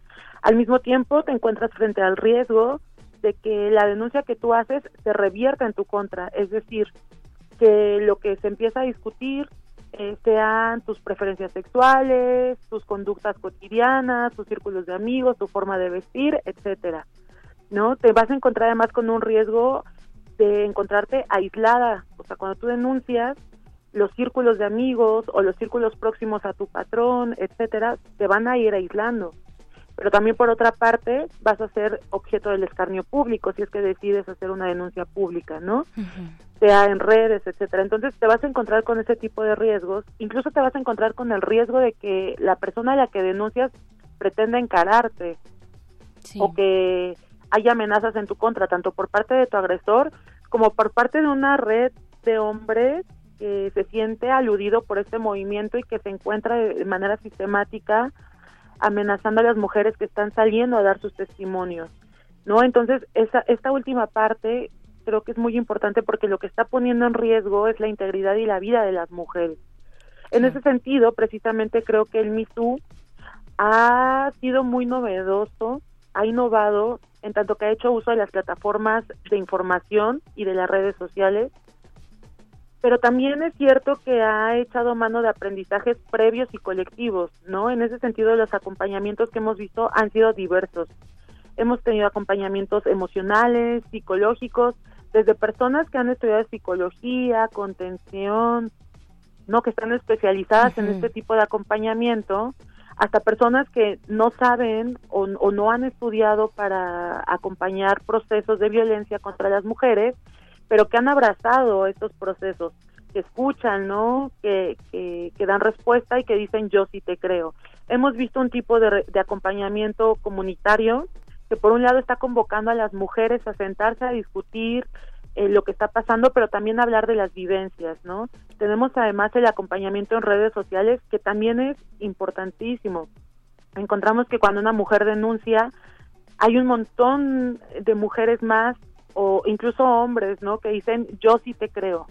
Al mismo tiempo te encuentras frente al riesgo de que la denuncia que tú haces se revierta en tu contra, es decir, que lo que se empieza a discutir eh, sean tus preferencias sexuales, tus conductas cotidianas, tus círculos de amigos, tu forma de vestir, etcétera. ¿No? Te vas a encontrar además con un riesgo de encontrarte aislada, o sea, cuando tú denuncias, los círculos de amigos o los círculos próximos a tu patrón, etcétera, te van a ir aislando. Pero también por otra parte vas a ser objeto del escarnio público si es que decides hacer una denuncia pública, ¿no? Sea en redes, etcétera. Entonces te vas a encontrar con ese tipo de riesgos. Incluso te vas a encontrar con el riesgo de que la persona a la que denuncias pretenda encararte o que haya amenazas en tu contra, tanto por parte de tu agresor como por parte de una red de hombres que se siente aludido por este movimiento y que se encuentra de manera sistemática amenazando a las mujeres que están saliendo a dar sus testimonios. ¿No? Entonces, esa, esta última parte creo que es muy importante porque lo que está poniendo en riesgo es la integridad y la vida de las mujeres. En ese sentido, precisamente creo que el Me ha sido muy novedoso, ha innovado en tanto que ha hecho uso de las plataformas de información y de las redes sociales, pero también es cierto que ha echado mano de aprendizajes previos y colectivos, ¿no? En ese sentido, los acompañamientos que hemos visto han sido diversos. Hemos tenido acompañamientos emocionales, psicológicos, desde personas que han estudiado psicología, contención, ¿no? Que están especializadas en este tipo de acompañamiento, hasta personas que no saben o, no han estudiado para acompañar procesos de violencia contra las mujeres, pero que han abrazado estos procesos, que escuchan, ¿no? Que, que, dan respuesta y que dicen yo sí te creo. Hemos visto un tipo de, de acompañamiento comunitario que por un lado está convocando a las mujeres a sentarse a discutir eh, lo que está pasando, pero también hablar de las vivencias, ¿no? Tenemos además el acompañamiento en redes sociales, que también es importantísimo. Encontramos que cuando una mujer denuncia, hay un montón de mujeres más, o incluso hombres, ¿no? Que dicen, yo sí te creo,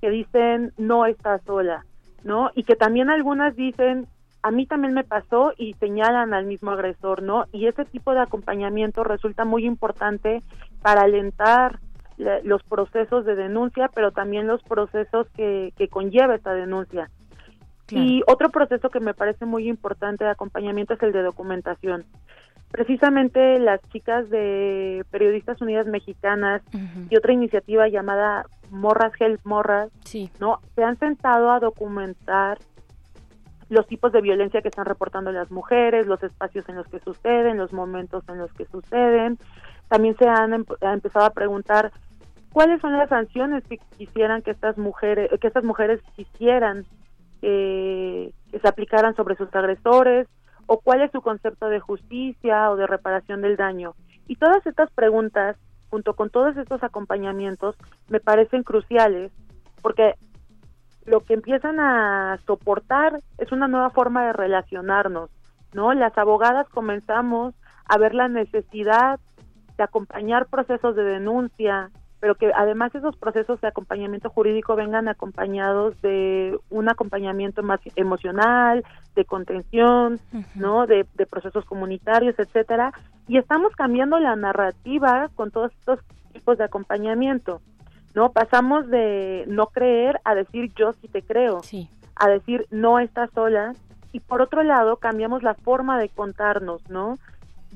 que dicen, no estás sola, ¿no? Y que también algunas dicen, a mí también me pasó y señalan al mismo agresor, ¿no? Y ese tipo de acompañamiento resulta muy importante para alentar los procesos de denuncia, pero también los procesos que, que conlleva esta denuncia. Y otro proceso que me parece muy importante de acompañamiento es el de documentación. Precisamente las chicas de Periodistas Unidas Mexicanas y otra iniciativa llamada Morras Help Morras, ¿no? Se han sentado a documentar los tipos de violencia que están reportando las mujeres, los espacios en los que suceden, los momentos en los que suceden. También se han empezado a preguntar cuáles son las sanciones que quisieran que estas mujeres que estas mujeres quisieran eh, que se aplicaran sobre sus agresores o cuál es su concepto de justicia o de reparación del daño. Y todas estas preguntas junto con todos estos acompañamientos me parecen cruciales porque lo que empiezan a soportar es una nueva forma de relacionarnos no las abogadas comenzamos a ver la necesidad de acompañar procesos de denuncia pero que además esos procesos de acompañamiento jurídico vengan acompañados de un acompañamiento más emocional, de contención, ¿no? De, de, procesos comunitarios, etcétera, y estamos cambiando la narrativa con todos estos tipos de acompañamiento, ¿no? Pasamos de no creer a decir yo sí te creo, a decir no estás sola, y por otro lado cambiamos la forma de contarnos, ¿no?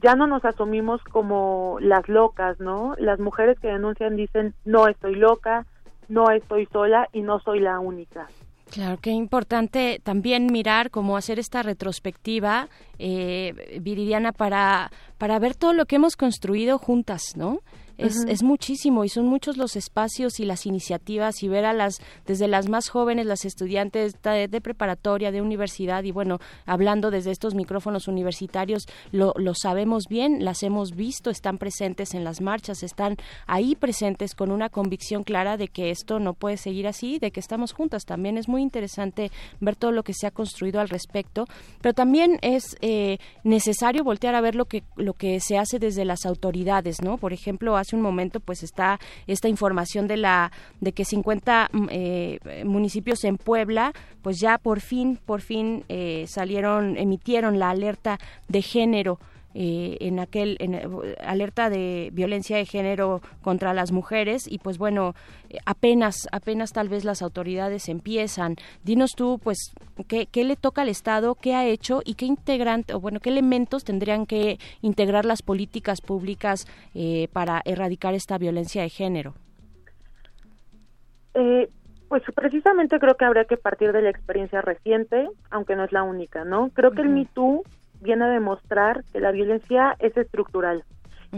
Ya no nos asumimos como las locas, ¿no? Las mujeres que denuncian dicen, no estoy loca, no estoy sola y no soy la única. Claro, qué importante también mirar cómo hacer esta retrospectiva, eh, Viridiana, para, para ver todo lo que hemos construido juntas, ¿no? Es, es muchísimo y son muchos los espacios y las iniciativas y ver a las desde las más jóvenes las estudiantes de, preparatoria de universidad y bueno hablando desde estos micrófonos universitarios lo, lo sabemos bien las hemos visto están presentes en las marchas están ahí presentes con una convicción clara de que esto no puede seguir así de que estamos juntas. También es muy interesante ver todo lo que se ha construido al respecto pero también es eh, necesario voltear a ver lo que lo que se hace desde las autoridades no por ejemplo hace un momento pues está esta información de la de que 50 mm, eh, municipios en Puebla pues ya por fin por fin eh, salieron emitieron la alerta de género eh, en aquel en, alerta de violencia de género contra las mujeres. Y pues bueno apenas apenas tal vez las autoridades empiezan. Dinos tú pues qué, qué le toca al estado qué ha hecho y qué integrante o bueno qué elementos tendrían que integrar las políticas públicas eh, para erradicar esta violencia de género eh, Pues precisamente creo que habría que partir de la experiencia reciente, aunque no es la única, ¿no? Creo que el Me Too viene a demostrar que la violencia es estructural,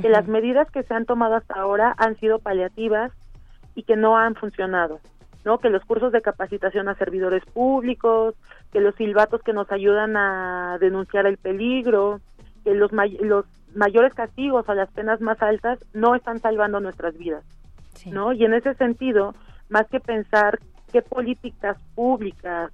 que las medidas que se han tomado hasta ahora han sido paliativas y que no han funcionado, ¿no? Que los cursos de capacitación a servidores públicos, que los silbatos que nos ayudan a denunciar el peligro, que los, may- los mayores castigos o las penas más altas no están salvando nuestras vidas, ¿no? Y en ese sentido, más que pensar qué políticas públicas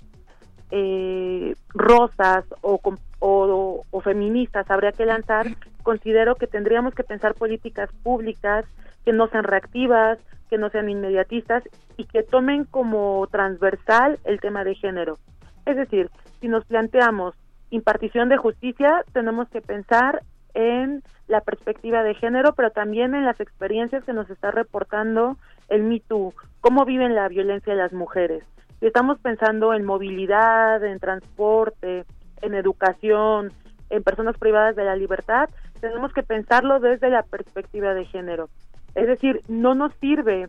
eh, rosas o, o, feministas habría que lanzar, considero que tendríamos que pensar políticas públicas que no sean reactivas, que no sean inmediatistas y que tomen como transversal el tema de género. Es decir, si nos planteamos impartición de justicia, tenemos que pensar en la perspectiva de género, pero también en las experiencias que nos está reportando el Me cómo viven la violencia de las mujeres. Si estamos pensando en movilidad, en transporte, en educación, en personas privadas de la libertad, tenemos que pensarlo desde la perspectiva de género. Es decir, no nos sirve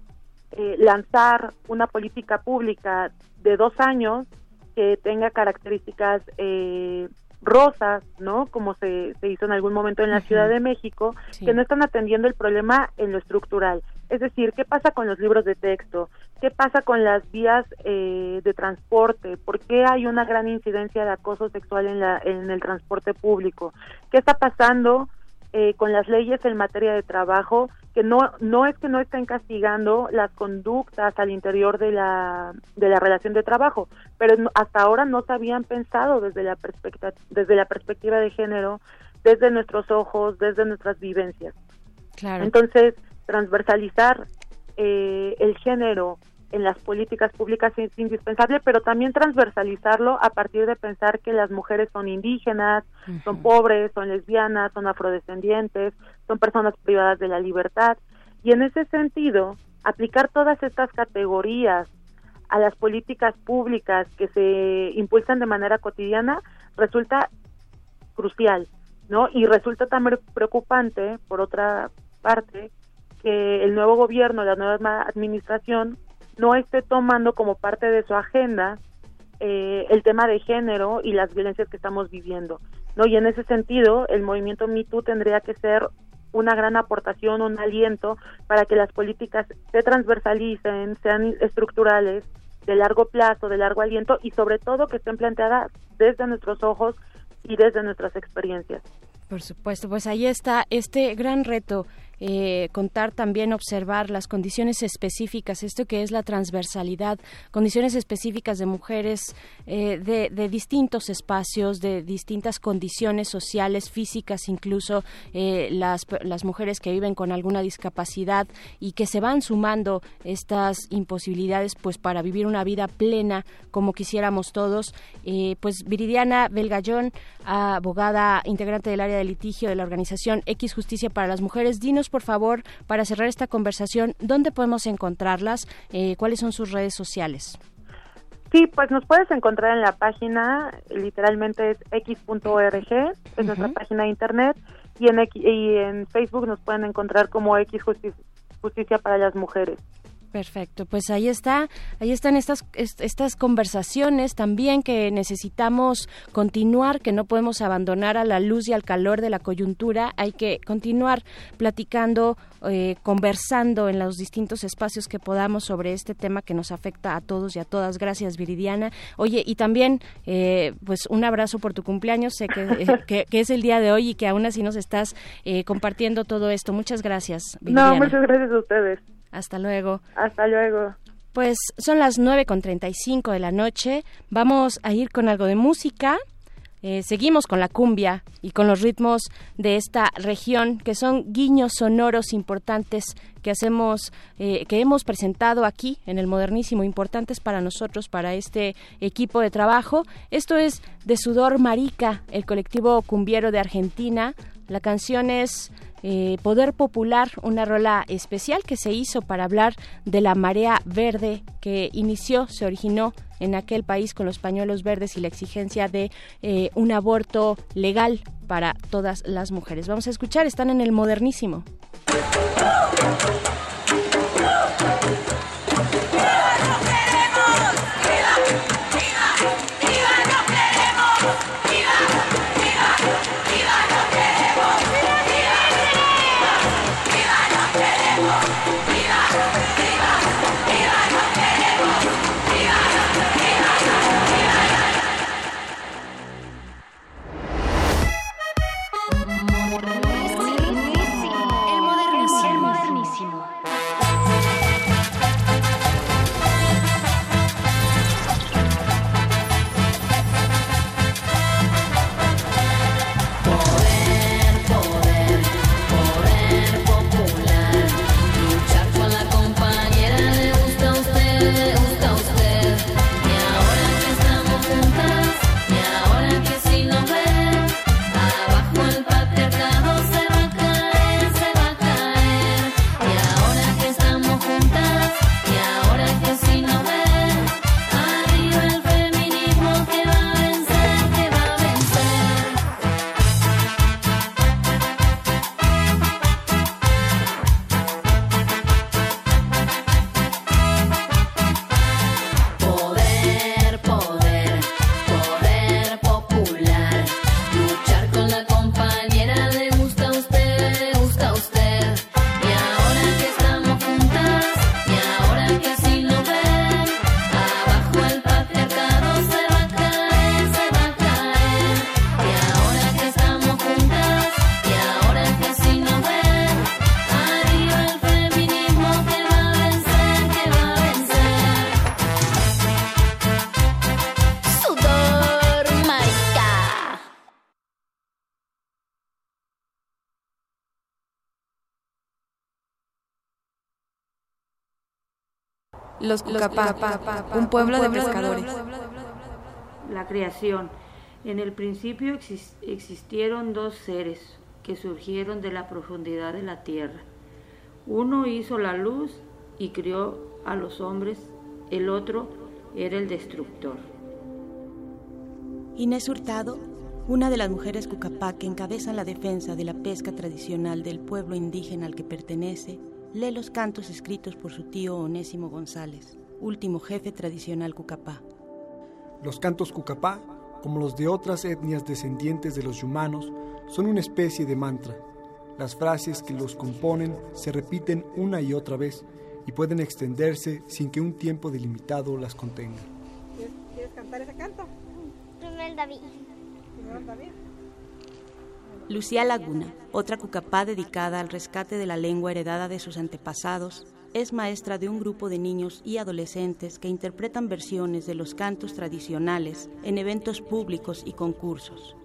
eh, lanzar una política pública de dos años que tenga características eh, rosas, ¿no? Como se, se hizo en algún momento en la Ciudad de México, Sí. que no están atendiendo el problema en lo estructural. Es decir, ¿qué pasa con los libros de texto? ¿Qué pasa con las vías eh, de transporte? ¿Por qué hay una gran incidencia de acoso sexual en, la, en el transporte público? ¿Qué está pasando eh, con las leyes en materia de trabajo? Que no, no es que no estén castigando las conductas al interior de la, de la relación de trabajo, pero hasta ahora no se habían pensado desde la, perspectiva, desde la perspectiva de género, desde nuestros ojos, desde nuestras vivencias. Claro. Entonces, transversalizar eh, el género en las políticas públicas es indispensable, pero también transversalizarlo a partir de pensar que las mujeres son indígenas, son pobres, son lesbianas, son afrodescendientes, son personas privadas de la libertad. Y en ese sentido, aplicar todas estas categorías a las políticas públicas que se impulsan de manera cotidiana resulta crucial, ¿no? Y resulta también preocupante, por otra parte, que el nuevo gobierno, la nueva administración, no esté tomando como parte de su agenda eh, el tema de género y las violencias que estamos viviendo, ¿no? Y en ese sentido, el movimiento Me Too tendría que ser una gran aportación, un aliento para que las políticas se transversalicen, sean estructurales, de largo plazo, de largo aliento y sobre todo que estén planteadas desde nuestros ojos y desde nuestras experiencias. Por supuesto, pues ahí está este gran reto, eh, contar también, observar las condiciones específicas, esto que es la transversalidad, condiciones específicas de mujeres eh, de, distintos espacios, de distintas condiciones sociales, físicas, incluso eh, las, las mujeres que viven con alguna discapacidad y que se van sumando estas imposibilidades pues para vivir una vida plena como quisiéramos todos. Eh, pues Viridiana Belgallón, abogada integrante del área de litigio de la organización X Justicia para las Mujeres, dinos por favor, para cerrar esta conversación, ¿dónde podemos encontrarlas? Eh, ¿Cuáles son sus redes sociales? Sí, pues nos puedes encontrar en la página, literalmente es x.org, es nuestra página de internet, y en, y en Facebook nos pueden encontrar como X Justicia, Justicia para las Mujeres. Perfecto, pues ahí está, ahí están estas est- estas conversaciones también que necesitamos continuar, que no podemos abandonar a la luz y al calor de la coyuntura, hay que continuar platicando, eh, conversando en los distintos espacios que podamos sobre este tema que nos afecta a todos y a todas. Gracias, Viridiana. Oye, y también, eh, pues un abrazo por tu cumpleaños, sé que, eh, que, que es el día de hoy y que aún así nos estás eh, compartiendo todo esto. Muchas gracias, Viridiana. No, muchas gracias a ustedes. Hasta luego. Hasta luego. Pues son las 9.35 de la noche. Vamos a ir con algo de música. Eh, seguimos con la cumbia y con los ritmos de esta región, que son guiños sonoros importantes que hacemos, eh, que hemos presentado aquí en el modernísimo, importantes para nosotros, para este equipo de trabajo. Esto es de Sudor Marica, el colectivo cumbiero de Argentina. La canción es eh, Poder Popular, una rola especial que se hizo para hablar de la marea verde que inició, se originó en aquel país con los pañuelos verdes y la exigencia de eh, un aborto legal para todas las mujeres. Vamos a escuchar, están en el modernísimo. Los Cucapá, un pueblo de pescadores. La creación. En el principio exis- existieron dos seres que surgieron de la profundidad de la tierra. Uno hizo la luz y crió a los hombres, el otro era el destructor. Inés Hurtado, una de las mujeres Cucapá que encabezan la defensa de la pesca tradicional del pueblo indígena al que pertenece, lee los cantos escritos por su tío Onésimo González, último jefe tradicional Cucapá. Los cantos cucapá, como los de otras etnias descendientes de los yumanos, son una especie de mantra. Las frases que los componen se repiten una y otra vez y pueden extenderse sin que un tiempo delimitado las contenga. ¿Quieres cantar ese canto? Primero David. Primero David. Lucía Laguna, otra Cucapá dedicada al rescate de la lengua heredada de sus antepasados, es maestra de un grupo de niños y adolescentes que interpretan versiones de los cantos tradicionales en eventos públicos y concursos.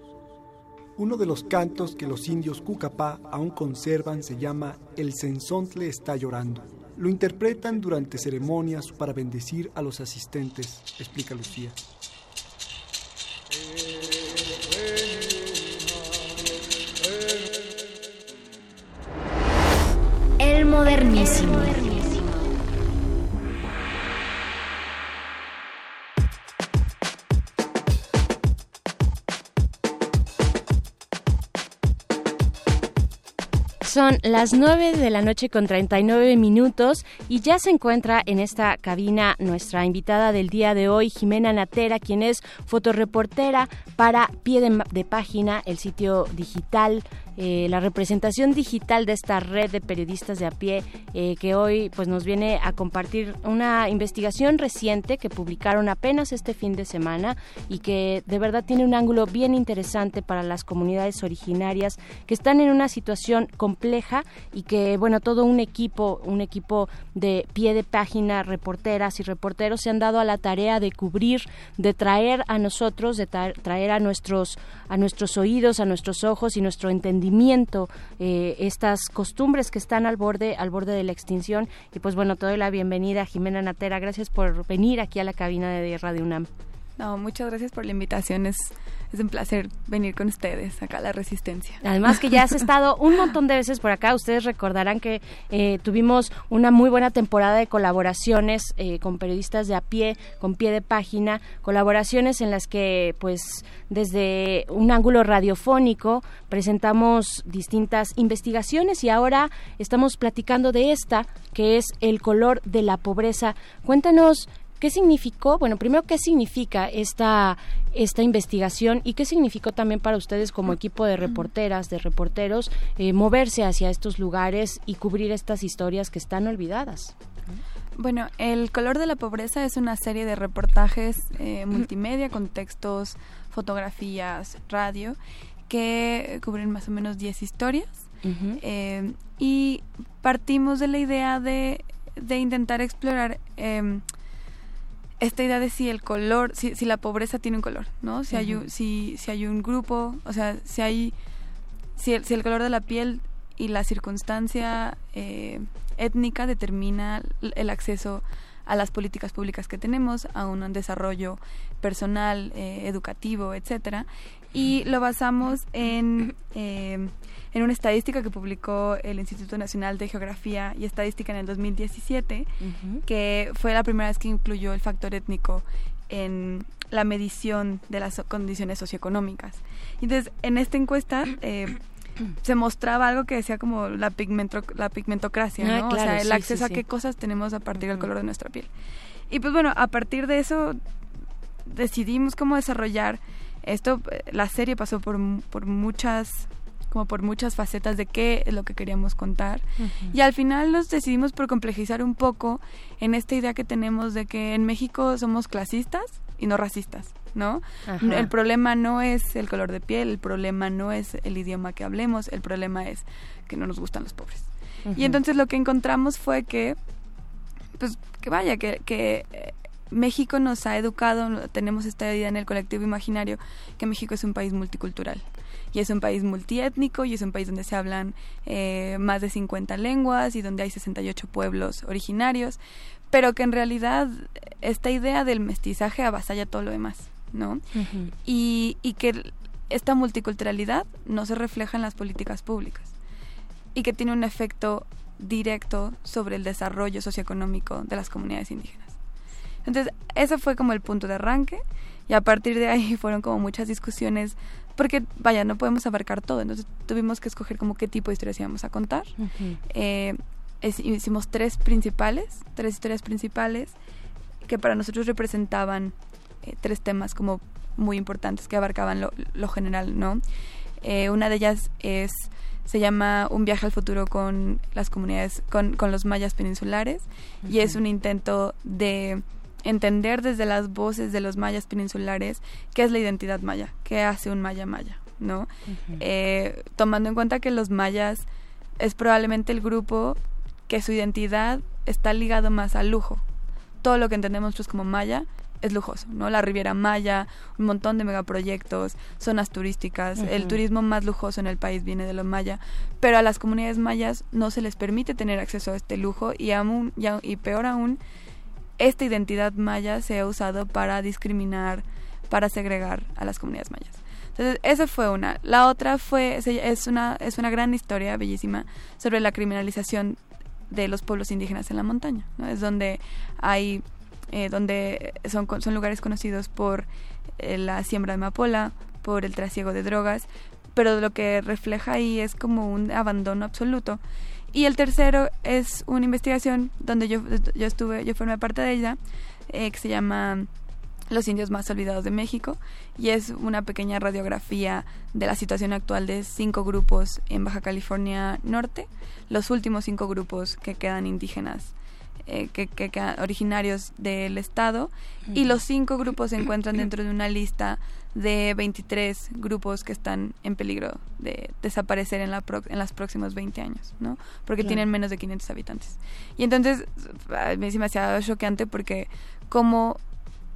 Uno de los cantos que los indios Cucapá aún conservan se llama El Cenzontle está llorando. Lo interpretan durante ceremonias para bendecir a los asistentes, explica Lucía. Modernísimo. Son las 9 de la noche con 39 minutos y ya se encuentra en esta cabina nuestra invitada del día de hoy, Jimena Natera, quien es fotoreportera para Pie de, de Página, el sitio digital, eh, la representación digital de esta red de periodistas de a pie eh, que hoy pues nos viene a compartir una investigación reciente que publicaron apenas este fin de semana y que de verdad tiene un ángulo bien interesante para las comunidades originarias que están en una situación compleja y que bueno todo un equipo un equipo de pie de página reporteras y reporteros se han dado a la tarea de cubrir de traer a nosotros de tra- traer a nuestros a nuestros oídos a nuestros ojos y nuestro entendimiento eh, estas costumbres que están al borde al borde de la extinción. Y pues bueno te doy la bienvenida Jimena Natera. Gracias por venir aquí a la cabina de Radio UNAM. No, muchas gracias por la invitación. Es un placer venir con ustedes acá a la Resistencia. Además que ya has estado un montón de veces por acá. Ustedes recordarán que eh, tuvimos una muy buena temporada de colaboraciones eh, con periodistas de a pie, con pie de página, colaboraciones en las que, pues, desde un ángulo radiofónico presentamos distintas investigaciones y ahora estamos platicando de esta, que es el color de la pobreza. Cuéntanos ¿Qué significó? Bueno, primero, ¿qué significa esta, esta investigación y qué significó también para ustedes como equipo de reporteras, de reporteros, eh, moverse hacia estos lugares y cubrir estas historias que están olvidadas? Bueno, El color de la pobreza es una serie de reportajes eh, multimedia con textos, fotografías, radio, que cubren más o menos 10 historias. Eh, y partimos de la idea de, de intentar explorar em, esta idea de si el color, si, si la pobreza tiene un color, ¿no? Si, hay un, si, si hay un grupo, o sea, si hay, si el, si el color de la piel y la circunstancia eh, étnica determina el acceso a las políticas públicas que tenemos, a un desarrollo personal, eh, educativo, etcétera, y lo basamos en eh, en una estadística que publicó el Instituto Nacional de Geografía y Estadística en el 2017, que fue la primera vez que incluyó el factor étnico en la medición de las condiciones socioeconómicas. Entonces, en esta encuesta eh, se mostraba algo que decía como la, pigmento, la pigmentocracia, Ah, ¿no? o claro, sea, el sí, acceso sí, a sí. qué cosas tenemos a partir del color de nuestra piel. Y pues bueno, a partir de eso decidimos cómo desarrollar esto. eh, La serie pasó por, por muchas como por muchas facetas de qué es lo que queríamos contar. Y al final nos decidimos por complejizar un poco en esta idea que tenemos de que en México somos clasistas y no racistas, ¿no? Ajá. El problema no es el color de piel, el problema no es el idioma que hablemos, el problema es que no nos gustan los pobres. Ujú. Y entonces lo que encontramos fue que, pues, que vaya, que, que eh, México nos ha educado, tenemos esta idea en el colectivo imaginario, que México es un país multicultural. Y es un país multiétnico y es un país donde se hablan eh, más de 50 lenguas y donde hay 68 pueblos originarios, pero que en realidad esta idea del mestizaje avasalla todo lo demás, ¿no? y, y que esta multiculturalidad no se refleja en las políticas públicas y que tiene un efecto directo sobre el desarrollo socioeconómico de las comunidades indígenas. Entonces, ese fue como el punto de arranque y a partir de ahí fueron como muchas discusiones porque, vaya, no podemos abarcar todo, entonces tuvimos que escoger como qué tipo de historias íbamos a contar. Eh, es- hicimos tres principales, tres historias principales que para nosotros representaban eh, tres temas como muy importantes que abarcaban lo, lo general, ¿no? Eh, una de ellas es se llama Un viaje al futuro con las comunidades, con, con los mayas peninsulares y es un intento de entender desde las voces de los mayas peninsulares qué es la identidad maya, qué hace un maya maya, ¿no? Eh, tomando en cuenta que los mayas es probablemente el grupo que su identidad está ligado más al lujo. Todo lo que entendemos nosotros como maya es lujoso, ¿no? La Riviera Maya, un montón de megaproyectos, zonas turísticas, el turismo más lujoso en el país viene de los maya, pero a las comunidades mayas no se les permite tener acceso a este lujo y aún y, aún- y peor aún esta identidad maya se ha usado para discriminar, para segregar a las comunidades mayas. Entonces, esa fue una. La otra fue, es una, es una gran historia bellísima sobre la criminalización de los pueblos indígenas en la montaña. ¿no? Es donde hay, eh, donde son, son lugares conocidos por eh, la siembra de amapola, por el trasiego de drogas, pero lo que refleja ahí es como un abandono absoluto. Y el tercero es una investigación donde yo, yo estuve, yo formé parte de ella, eh, que se llama Los indios más olvidados de México, y es una pequeña radiografía de la situación actual de cinco grupos en Baja California Norte, los últimos cinco grupos que quedan indígenas, eh, que, que quedan originarios del estado, y los cinco grupos se encuentran dentro de una lista de 23 grupos que están en peligro de desaparecer en, la pro- en los próximos 20 años, ¿no? Porque Claro. tienen menos de 500 habitantes. Y entonces, a mí sí me hacía choqueante porque como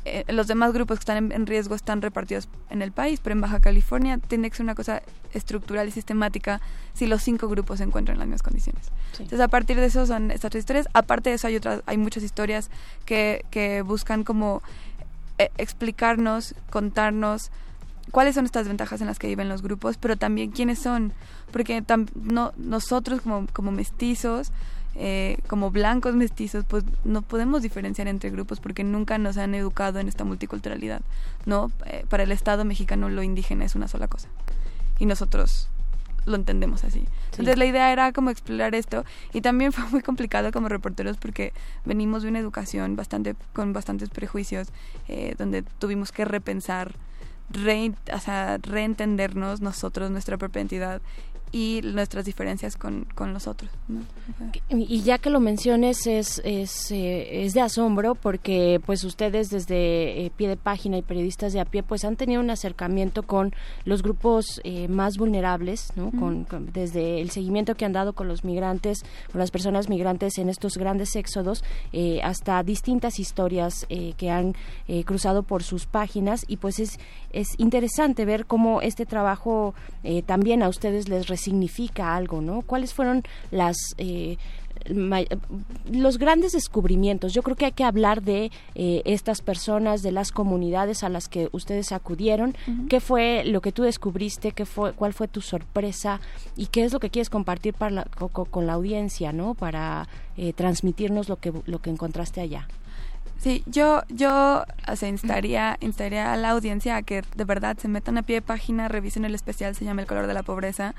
eh, los demás grupos que están en, en riesgo están repartidos en el país, pero en Baja California tiene que ser una cosa estructural y sistemática si los cinco grupos se encuentran en las mismas condiciones. Entonces, a partir de eso son estas tres historias. Aparte de eso, hay otras, hay muchas historias que, que buscan como eh, explicarnos, contarnos cuáles son estas ventajas en las que viven los grupos, pero también quiénes son, porque nosotros como, como mestizos, eh, como blancos mestizos, pues no podemos diferenciar entre grupos porque nunca nos han educado en esta multiculturalidad, ¿no? Eh, para el Estado mexicano lo indígena es una sola cosa y nosotros lo entendemos así. Entonces la idea era como explorar esto y también fue muy complicado como reporteros porque venimos de una educación bastante con bastantes prejuicios eh, donde tuvimos que repensar, re, o sea, reentendernos nosotros, nuestra propia identidad y nuestras diferencias con, con los otros. ¿no? Y ya que lo menciones es, es, eh, es de asombro porque pues ustedes desde eh, pie de página y periodistas de a pie pues han tenido un acercamiento con los grupos eh, más vulnerables, ¿no? Con, con- desde el seguimiento que han dado con los migrantes, con las personas migrantes en estos grandes éxodos, hasta distintas historias que han eh, cruzado por sus páginas y pues es, es interesante ver cómo este trabajo también a ustedes les resignifica algo, ¿no? ¿Cuáles fueron las... eh, los grandes descubrimientos. Yo creo que hay que hablar de eh, estas personas, de las comunidades a las que ustedes acudieron. ¿Qué fue lo que tú descubriste? ¿Qué fue, ¿Cuál fue tu sorpresa? ¿Y qué es lo que quieres compartir para la- co- co- con la audiencia, ¿no? Para eh, transmitirnos lo que, lo que encontraste allá. Sí, yo, yo o sea, instaría, instaría a la audiencia a que de verdad se metan a pie de página, revisen el especial, se llama El color de la pobreza,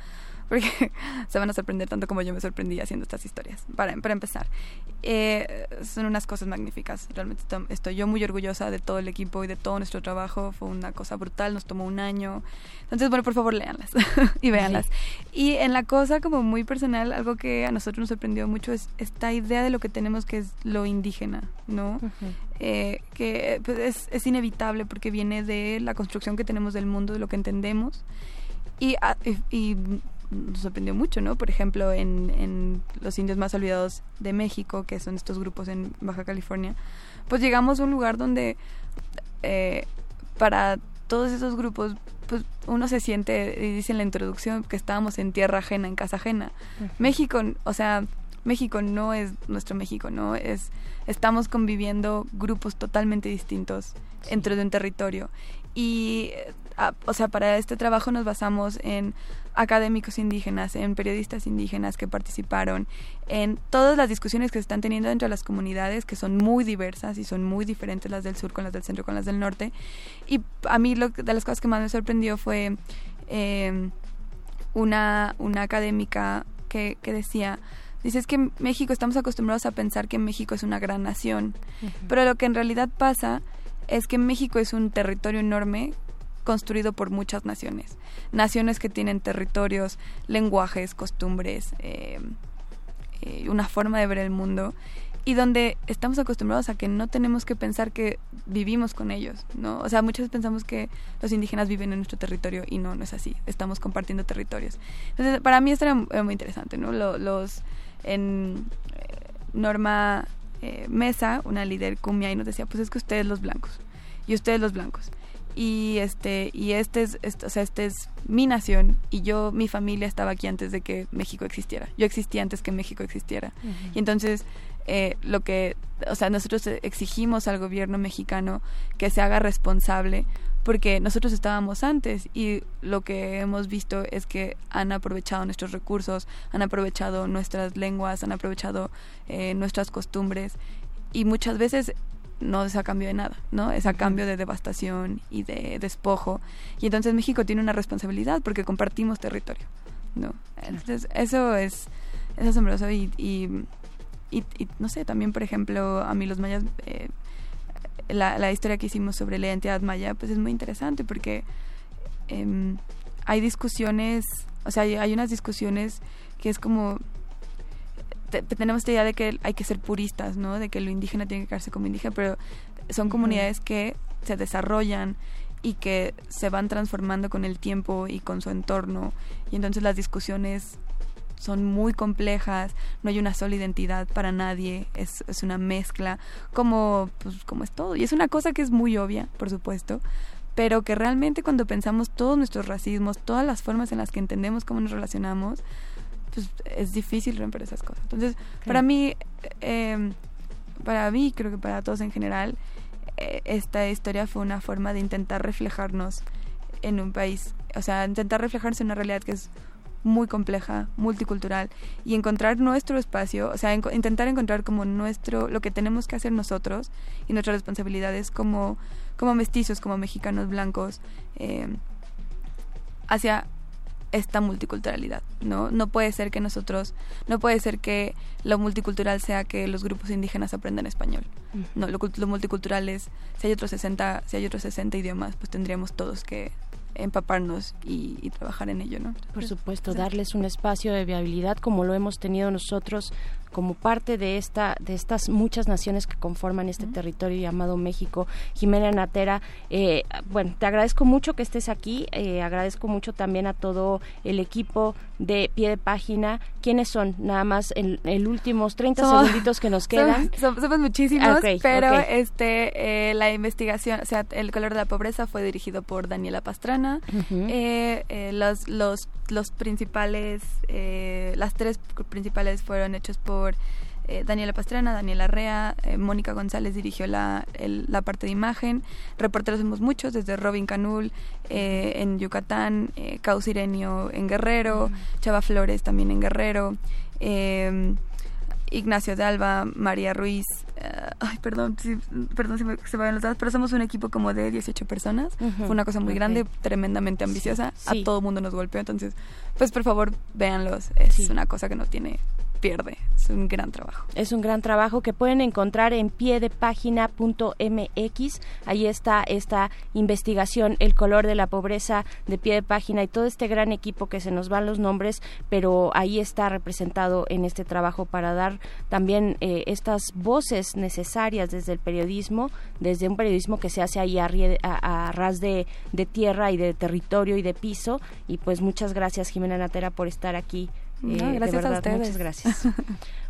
porque se van a sorprender tanto como yo me sorprendí haciendo estas historias. Para, para empezar, eh, son unas cosas magníficas. Realmente esto- estoy yo muy orgullosa de todo el equipo y de todo nuestro trabajo. Fue una cosa brutal, nos tomó un año. Entonces, bueno, por favor, léanlas y véanlas. Y en la cosa como muy personal, algo que a nosotros nos sorprendió mucho es esta idea de lo que tenemos que es lo indígena, ¿no? eh, que pues, es, es inevitable porque viene de la construcción que tenemos del mundo, de lo que entendemos. Y, ah, y, y nos sorprendió mucho, ¿no? Por ejemplo, en, en los indios más olvidados de México, que son estos grupos en Baja California, pues llegamos a un lugar donde eh, para todos esos grupos, pues uno se siente, y dice en la introducción, que estábamos en tierra ajena, en casa ajena. Ujú. México, o sea, México no es nuestro México, ¿no? Es, estamos conviviendo grupos totalmente distintos dentro de un territorio. Y, eh, ah, o sea, para este trabajo nos basamos en académicos indígenas, en periodistas indígenas que participaron, en todas las discusiones que se están teniendo dentro de las comunidades, que son muy diversas y son muy diferentes las del sur con las del centro con las del norte. Y a mí lo, de las cosas que más me sorprendió fue eh, una, una académica que, que decía, dice, es que México estamos acostumbrados a pensar que México es una gran nación, pero lo que en realidad pasa es que México es un territorio enorme construido por muchas naciones. Naciones que tienen territorios, lenguajes, costumbres, eh, eh, una forma de ver el mundo y donde estamos acostumbrados a que no tenemos que pensar que vivimos con ellos, ¿no? O sea, muchas veces pensamos que los indígenas viven en nuestro territorio y no, no es así. Estamos compartiendo territorios. Entonces, para mí esto era, muy interesante, ¿no? Lo- los en eh, Norma Mesa, una líder cumbia, y nos decía, pues es que ustedes los blancos y ustedes los blancos y este y este es este, o sea, este es mi nación y yo mi familia estaba aquí antes de que México existiera. Yo existía antes que México existiera. Y entonces eh, lo que o sea nosotros exigimos al gobierno mexicano que se haga responsable porque nosotros estábamos antes y lo que hemos visto es que han aprovechado nuestros recursos han aprovechado nuestras lenguas han aprovechado eh, nuestras costumbres y muchas veces no es a cambio de nada, ¿no? Es a cambio de devastación y de despojo. Y entonces México tiene una responsabilidad porque compartimos territorio, ¿no? Entonces eso es, es asombroso y, y, y- y, no sé, también por ejemplo a mí los mayas, eh, la, la historia que hicimos sobre la identidad maya pues es muy interesante porque em, hay discusiones, o sea, hay, hay unas discusiones que es como te- tenemos esta idea de que hay que ser puristas, ¿no? De que lo indígena tiene que quedarse como indígena, pero son Ujú. comunidades que se desarrollan y que se van transformando con el tiempo y con su entorno. Y entonces las discusiones son muy complejas, no hay una sola identidad para nadie, es, es una mezcla, como, pues, como es todo. Y es una cosa que es muy obvia, por supuesto, pero que realmente cuando pensamos todos nuestros racismos, todas las formas en las que entendemos cómo nos relacionamos, pues es difícil romper esas cosas. Entonces, para mí, eh, para mí, creo que para todos en general, eh, esta historia fue una forma de intentar reflejarnos en un país, o sea, intentar reflejarse en una realidad que es muy compleja, multicultural y encontrar nuestro espacio, o sea, intentar encontrar como nuestro, lo que tenemos que hacer nosotros y nuestras responsabilidades como, como mestizos, como mexicanos blancos, eh, hacia esta multiculturalidad, ¿no? No puede ser que nosotros, no puede ser que lo multicultural sea que los grupos indígenas aprendan español. No, lo, lo multicultural es, si hay otros 60, si hay otros 60 idiomas, pues tendríamos todos que empaparnos y, y trabajar en ello, ¿no? Por supuesto, darles un espacio de viabilidad como lo hemos tenido nosotros como parte de esta de estas muchas naciones que conforman este territorio llamado México. Jimena Natera, eh, bueno, te agradezco mucho que estés aquí, eh, agradezco mucho también a todo el equipo de pie de página. ¿Quiénes son? Nada más en, en últimos 30 Somos- segunditos que nos quedan. Somos, somos muchísimos, Ah, pero este eh, la investigación, o sea, el color de la pobreza fue dirigido por Daniela Pastrana. Eh, eh, los los los principales, las tres principales fueron hechos por eh, Daniela Pastrana, Daniela Rea, eh, Mónica González dirigió la, el- la parte de imagen. Reporteros somos muchos, desde Robin Canul eh, en Yucatán, eh, Caus Irenio en Guerrero, Chava Flores también en Guerrero. eh, Ignacio de Alba, María Ruiz, eh, ay, perdón, sí, perdón si me, se me van los datos, pero somos un equipo como de 18 personas. Ujú, Fue una cosa muy ok. grande, tremendamente ambiciosa. Sí. A todo mundo nos golpeó, entonces, pues por favor, véanlos. Es una cosa que no tiene pierde. Es un gran trabajo. Es un gran trabajo que pueden encontrar en piedepágina.mx. Ahí está esta investigación, el color de la pobreza de pie de página y todo este gran equipo que se nos van los nombres, pero ahí está representado en este trabajo para dar también eh, estas voces necesarias desde el periodismo, desde un periodismo que se hace ahí a- a ras de, de tierra y de territorio y de piso. Y pues muchas gracias Jimena Natera por estar aquí. No, Eh, gracias a ustedes. Muchas gracias.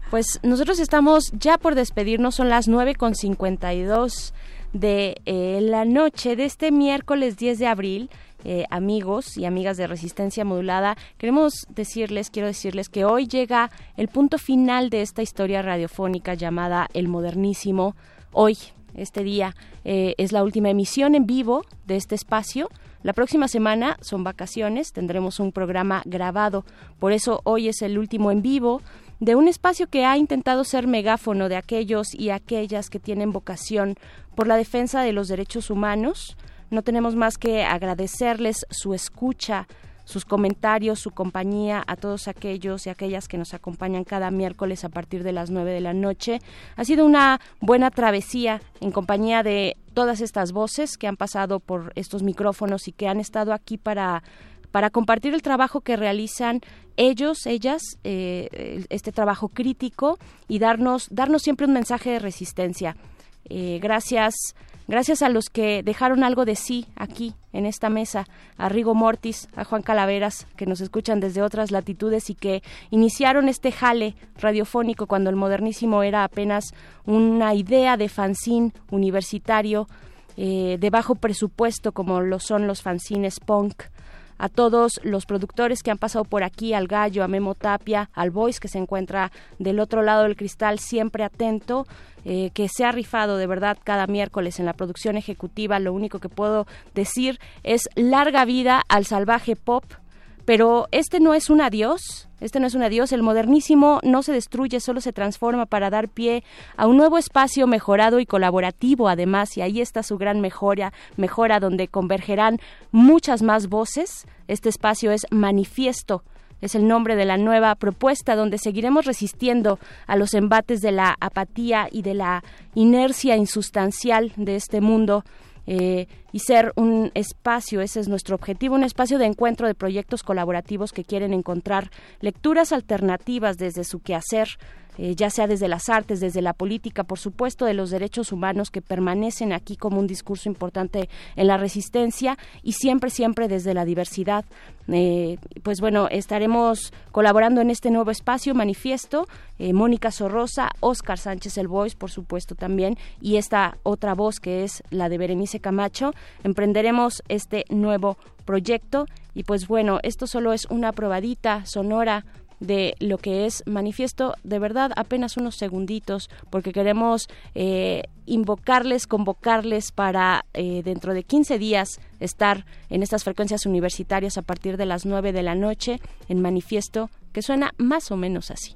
Pues nosotros estamos ya por despedirnos, son las 9.52 de eh, la noche de este miércoles 10 de abril. Eh, amigos y amigas de Resistencia Modulada, queremos decirles, quiero decirles que hoy llega el punto final de esta historia radiofónica llamada El Modernísimo. Hoy, este día, eh, es la última emisión en vivo de este espacio. La próxima semana son vacaciones, tendremos un programa grabado, por eso hoy es el último en vivo de un espacio que ha intentado ser megáfono de aquellos y aquellas que tienen vocación por la defensa de los derechos humanos. No tenemos más que agradecerles su escucha, sus comentarios, su compañía a todos aquellos y aquellas que nos acompañan cada miércoles a partir de las 9 de la noche. Ha sido una buena travesía en compañía de todas estas voces que han pasado por estos micrófonos y que han estado aquí para para compartir el trabajo que realizan ellos, ellas, eh, este trabajo crítico y darnos, darnos siempre un mensaje de resistencia. Eh, gracias, gracias a los que dejaron algo de sí aquí en esta mesa, a Rigo Mortis, a Juan Calaveras, que nos escuchan desde otras latitudes y que iniciaron este jale radiofónico cuando el modernísimo era apenas una idea de fanzine universitario eh, de bajo presupuesto como lo son los fanzines punk a todos los productores que han pasado por aquí, al Gallo, a Memo Tapia, al Voice que se encuentra del otro lado del cristal, siempre atento, eh, que se ha rifado de verdad cada miércoles en la producción ejecutiva. Lo único que puedo decir es larga vida al salvaje pop, pero este no es un adiós, este no es un adiós, el modernísimo no se destruye, solo se transforma para dar pie a un nuevo espacio mejorado y colaborativo además, y ahí está su gran mejora, mejora donde convergerán muchas más voces. Este espacio es manifiesto. Es el nombre de la nueva propuesta donde seguiremos resistiendo a los embates de la apatía y de la inercia insustancial de este mundo eh, y ser un espacio, ese es nuestro objetivo, un espacio de encuentro de proyectos colaborativos que quieren encontrar lecturas alternativas desde su quehacer, eh, ya sea desde las artes, desde la política, por supuesto, de los derechos humanos que permanecen aquí como un discurso importante en la resistencia y siempre, siempre desde la diversidad. Eh, pues bueno, estaremos colaborando en este nuevo espacio, manifiesto, eh, Mónica Sorrosa, Oscar Sánchez El por supuesto también, y esta otra voz que es la de Berenice Camacho. Emprenderemos este nuevo proyecto y pues bueno, esto solo es una probadita sonora de lo que es manifiesto de verdad apenas unos segunditos porque queremos eh, invocarles, convocarles para eh, dentro de 15 días estar en estas frecuencias universitarias a partir de las 9 de la noche en manifiesto que suena más o menos así.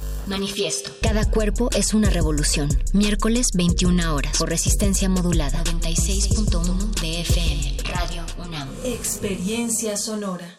Manifiesto. Cada cuerpo es una revolución. Miércoles 21 horas por resistencia modulada 96.1 de FM. Radio UNAM. Experiencia sonora.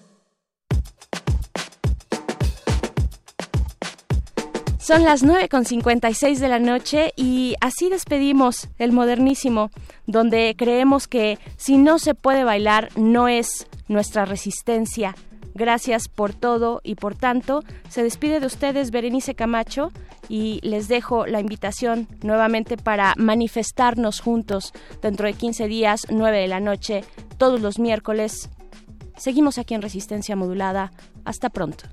Son las 9.56 de la noche y así despedimos el modernísimo, donde creemos que si no se puede bailar no es nuestra resistencia. Gracias por todo y por tanto. Se despide de ustedes Berenice Camacho y les dejo la invitación nuevamente para manifestarnos juntos dentro de 15 días, 9 de la noche, todos los miércoles. Seguimos aquí en Resistencia Modulada. Hasta pronto.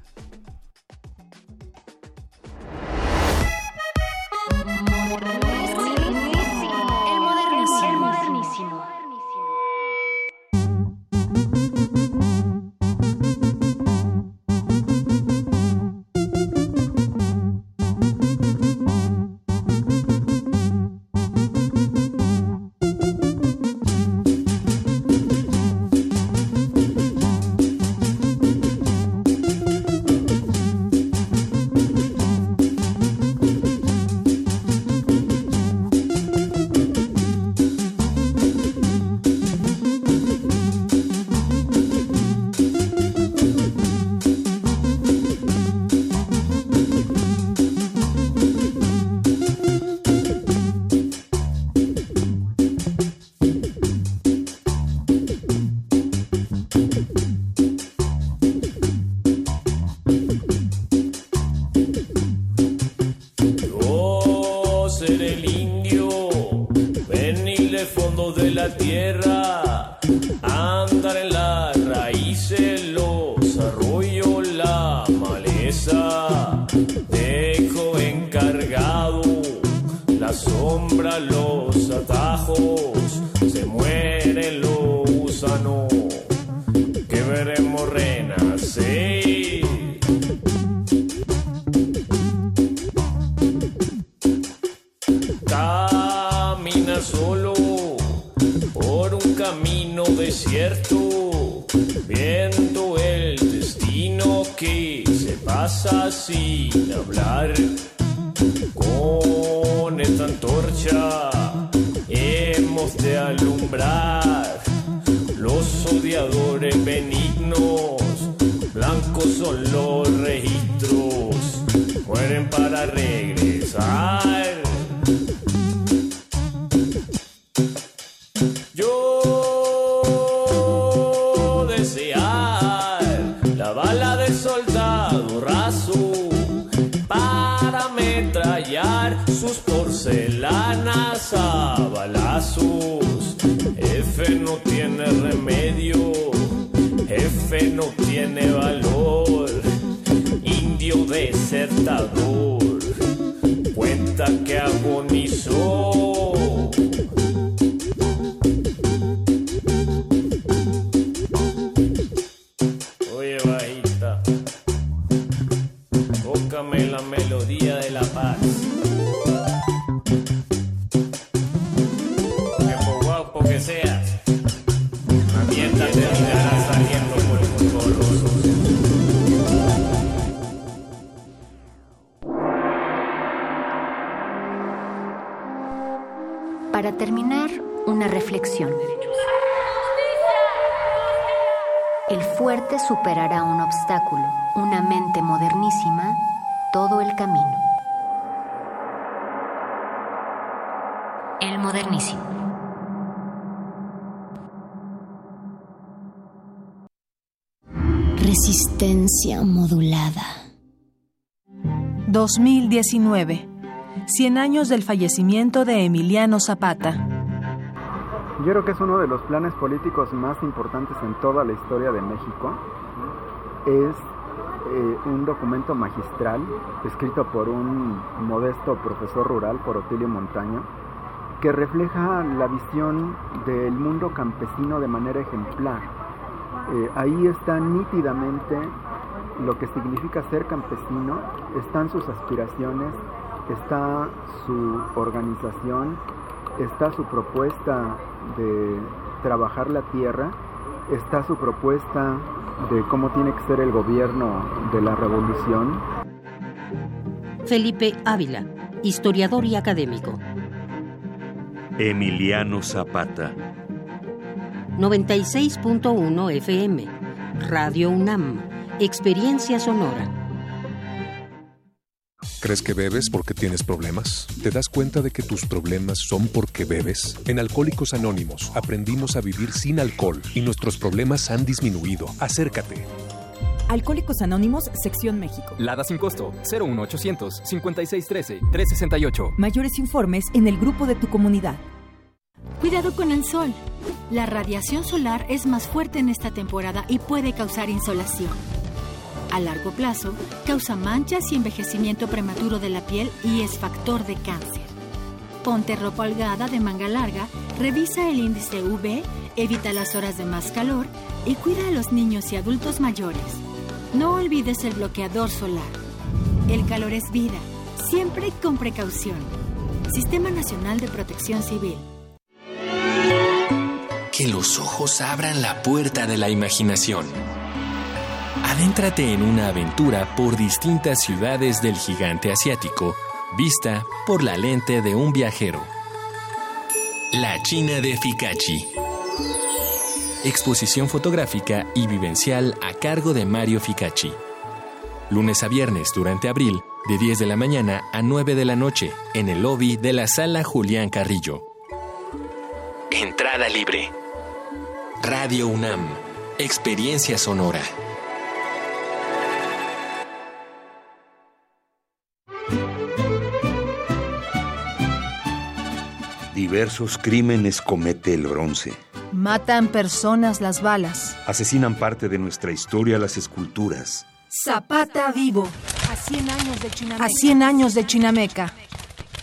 Tócame la melodía 2019. 100 años del fallecimiento de Emiliano Zapata. Yo creo que es uno de los planes políticos más importantes en toda la historia de México. Es eh, un documento magistral escrito por un modesto profesor rural, por Otilio Montaño, que refleja la visión del mundo campesino de manera ejemplar. Eh, ahí está nítidamente lo que significa ser campesino, están sus aspiraciones, está su organización, está su propuesta de trabajar la tierra, está su propuesta de cómo tiene que ser el gobierno de la revolución. Felipe Ávila, historiador y académico. Emiliano Zapata. 96.1 FM. Radio UNAM. Experiencia sonora. ¿Crees que bebes porque tienes problemas? ¿Te das cuenta de que tus problemas son porque bebes? En Alcohólicos Anónimos aprendimos a vivir sin alcohol y nuestros problemas han disminuido. Acércate. Alcohólicos Anónimos, Sección México. Lada sin costo 01800 5613 368. Mayores informes en el grupo de tu comunidad. Cuidado con el sol. La radiación solar es más fuerte en esta temporada y puede causar insolación. A largo plazo, causa manchas y envejecimiento prematuro de la piel y es factor de cáncer. Ponte ropa holgada de manga larga, revisa el índice UV, evita las horas de más calor y cuida a los niños y adultos mayores. No olvides el bloqueador solar. El calor es vida, siempre con precaución. Sistema Nacional de Protección Civil. Que los ojos abran la puerta de la imaginación. Adéntrate en una aventura por distintas ciudades del gigante asiático, vista por la lente de un viajero. La China de Fikachi. Exposición fotográfica y vivencial a cargo de Mario Fikachi. Lunes a viernes durante abril, de 10 de la mañana a 9 de la noche, en el lobby de la sala Julián Carrillo. Entrada libre. Radio UNAM. Experiencia sonora. Diversos crímenes comete el bronce. Matan personas las balas. Asesinan parte de nuestra historia las esculturas. Zapata vivo. A 100 años de Chinameca. A 100 años de Chinameca.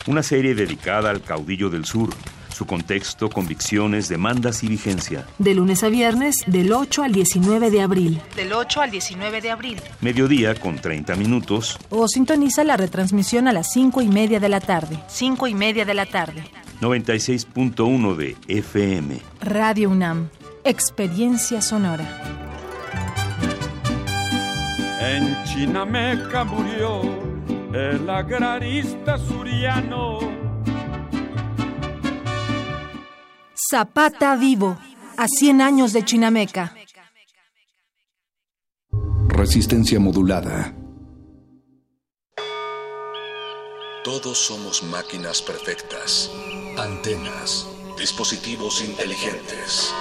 Una serie dedicada al caudillo del sur, su contexto, convicciones, demandas y vigencia. De lunes a viernes, del 8 al 19 de abril. Del 8 al 19 de abril. Mediodía con 30 minutos. O sintoniza la retransmisión a las 5 y media de la tarde. 5 y media de la tarde. 96.1 de FM. Radio UNAM. Experiencia sonora. En Chinameca murió el agrarista suriano. Zapata vivo. A 100 años de Chinameca. Resistencia modulada. Todos somos máquinas perfectas, antenas, dispositivos inteligentes.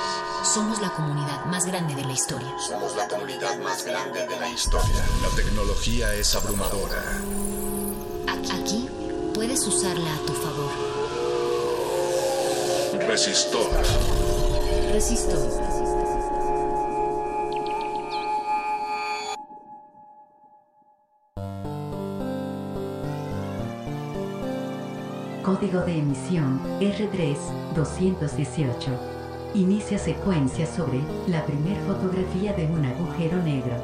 Somos la comunidad más grande de la historia. Somos la comunidad más grande de la historia. La tecnología es abrumadora. Aquí puedes usarla a tu favor. Resistor. Resistor. Código de emisión R3-218. Inicia secuencia sobre la primer fotografía de un agujero negro.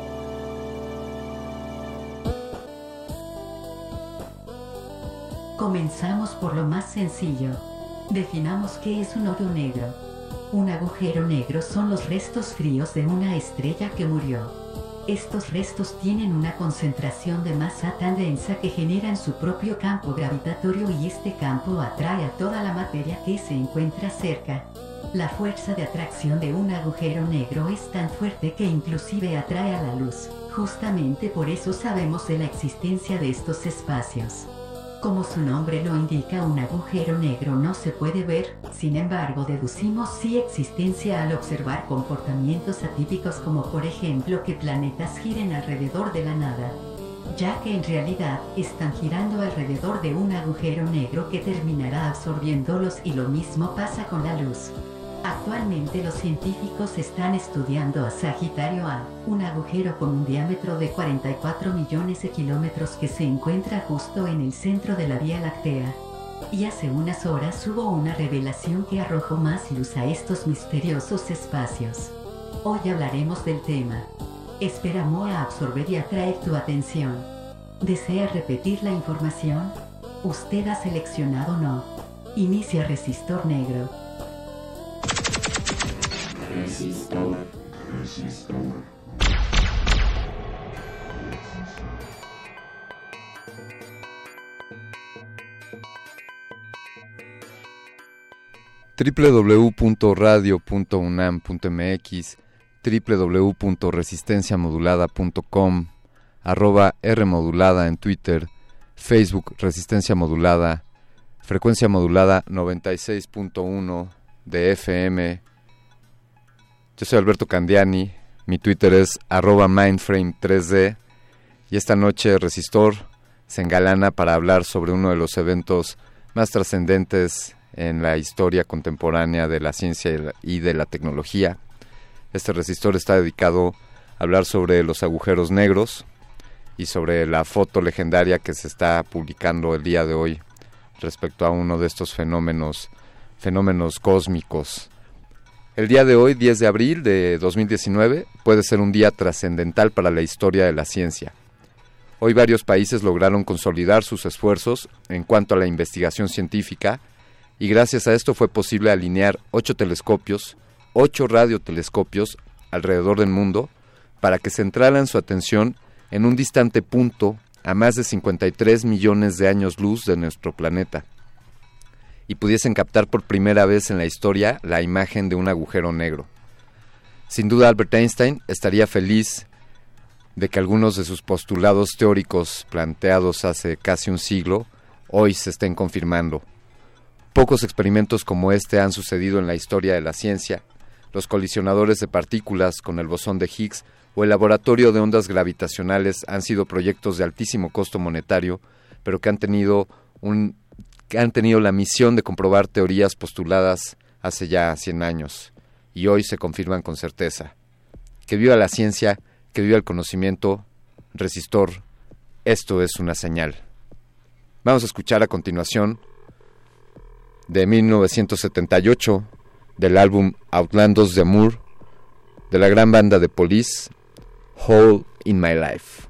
Comenzamos por lo más sencillo. Definamos qué es un hoyo negro. Un agujero negro son los restos fríos de una estrella que murió. Estos restos tienen una concentración de masa tan densa que generan su propio campo gravitatorio y este campo atrae a toda la materia que se encuentra cerca. La fuerza de atracción de un agujero negro es tan fuerte que inclusive atrae a la luz. Justamente por eso sabemos de la existencia de estos espacios. Como su nombre lo indica, un agujero negro no se puede ver, sin embargo deducimos sí existencia al observar comportamientos atípicos como por ejemplo que planetas giren alrededor de la nada, ya que en realidad están girando alrededor de un agujero negro que terminará absorbiéndolos y lo mismo pasa con la luz. Actualmente los científicos están estudiando a Sagitario A, un agujero con un diámetro de 44 millones de kilómetros que se encuentra justo en el centro de la Vía Láctea. Y hace unas horas hubo una revelación que arrojó más luz a estos misteriosos espacios. Hoy hablaremos del tema. Esperamos a absorber y atraer tu atención. ¿Desea repetir la información? Usted ha seleccionado no. Inicia resistor negro. Www.radio.unam.mx www.resistenciamodulada.com arroba Rmodulada en Twitter Facebook Resistencia Modulada frecuencia modulada 96.1 de FM yo soy Alberto Candiani mi Twitter es arroba Mindframe3D y esta noche Resistor se engalana para hablar sobre uno de los eventos más trascendentes en la historia contemporánea de la ciencia y de la tecnología. Este resistor está dedicado a hablar sobre los agujeros negros y sobre la foto legendaria que se está publicando el día de hoy respecto a uno de estos fenómenos fenómenos cósmicos. El día de hoy, 10 de abril de 2019, puede ser un día trascendental para la historia de la ciencia. Hoy varios países lograron consolidar sus esfuerzos en cuanto a la investigación científica y gracias a esto fue posible alinear ocho telescopios, ocho radiotelescopios alrededor del mundo para que centraran su atención en un distante punto a más de 53 millones de años luz de nuestro planeta y pudiesen captar por primera vez en la historia la imagen de un agujero negro. Sin duda Albert Einstein estaría feliz de que algunos de sus postulados teóricos planteados hace casi un siglo hoy se estén confirmando. Pocos experimentos como este han sucedido en la historia de la ciencia. Los colisionadores de partículas con el bosón de Higgs o el laboratorio de ondas gravitacionales han sido proyectos de altísimo costo monetario, pero que han tenido un han tenido la misión de comprobar teorías postuladas hace ya 100 años y hoy se confirman con certeza. Que viva la ciencia, que viva el conocimiento, resistor, esto es una señal. Vamos a escuchar a continuación de 1978 del álbum Outlandos de Moore de la gran banda de Police, Hole in My Life.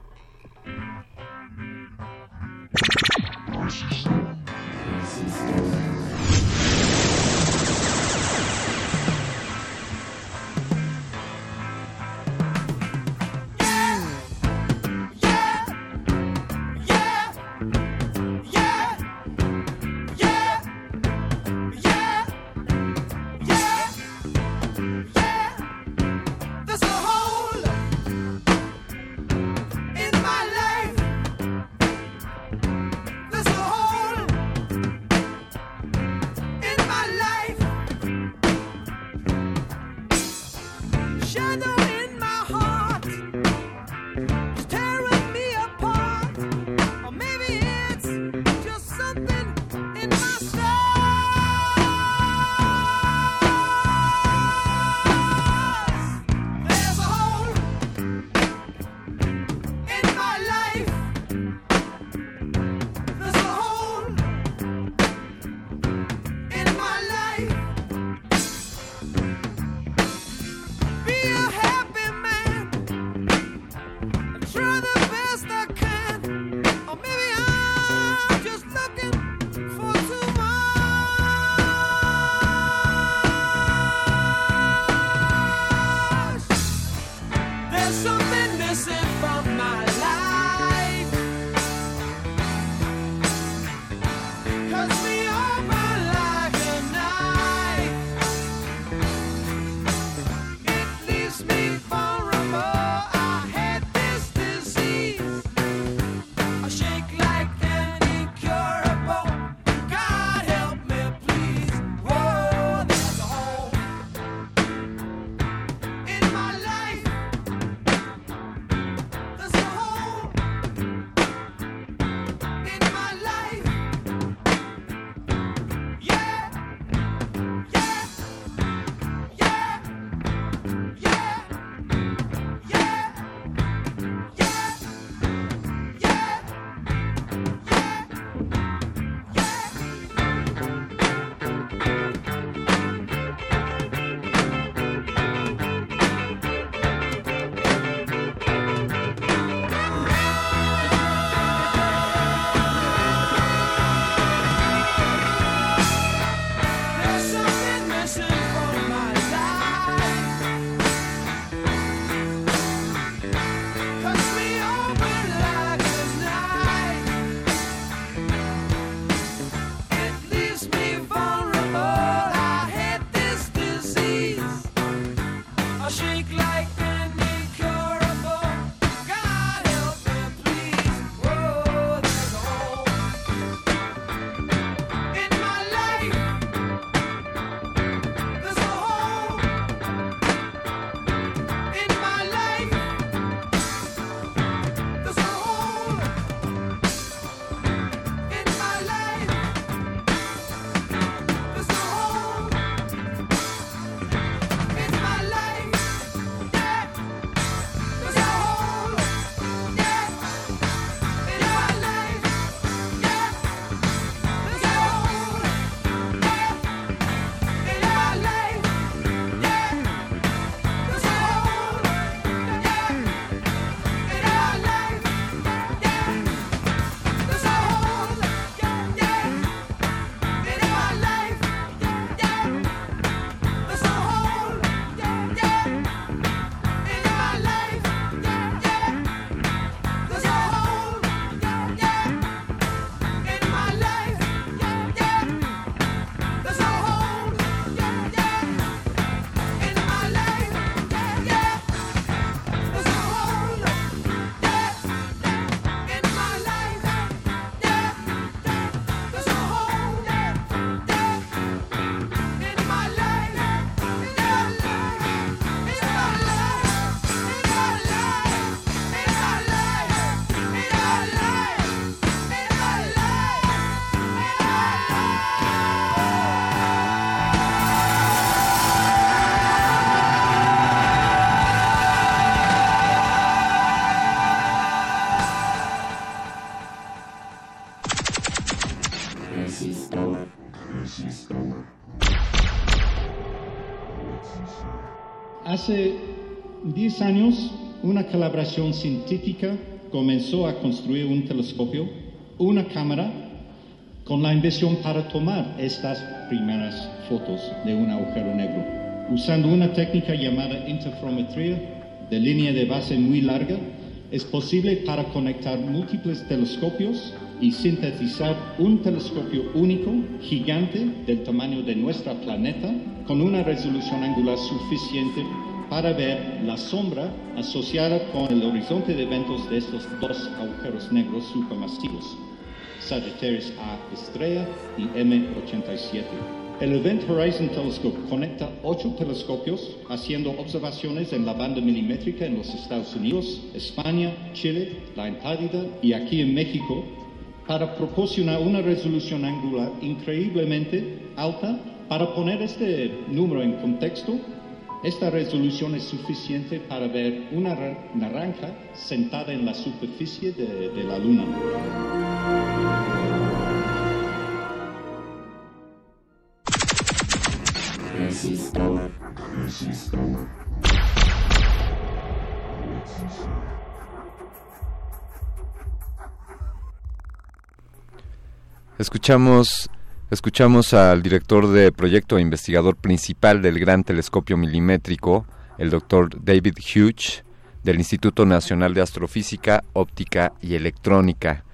10 años, una colaboración científica comenzó a construir un telescopio, una cámara, con la inversión para tomar estas primeras fotos de un agujero negro. Usando una técnica llamada interferometría de línea de base muy larga, es posible para conectar múltiples telescopios y sintetizar un telescopio único, gigante, del tamaño de nuestro planeta, con una resolución angular suficiente para ver la sombra asociada con el horizonte de eventos de estos dos agujeros negros supermasivos, Sagittarius A estrella y M87. El Event Horizon Telescope conecta ocho telescopios haciendo observaciones en la banda milimétrica en los Estados Unidos, España, Chile, la Antártida y aquí en México para proporcionar una resolución angular increíblemente alta. Para poner este número en contexto, esta resolución es suficiente para ver una ra- naranja sentada en la superficie de, de la Luna. Escuchamos, escuchamos al director de proyecto e investigador principal del Gran Telescopio Milimétrico, el doctor David Hughes, del Instituto Nacional de Astrofísica, Óptica y Electrónica,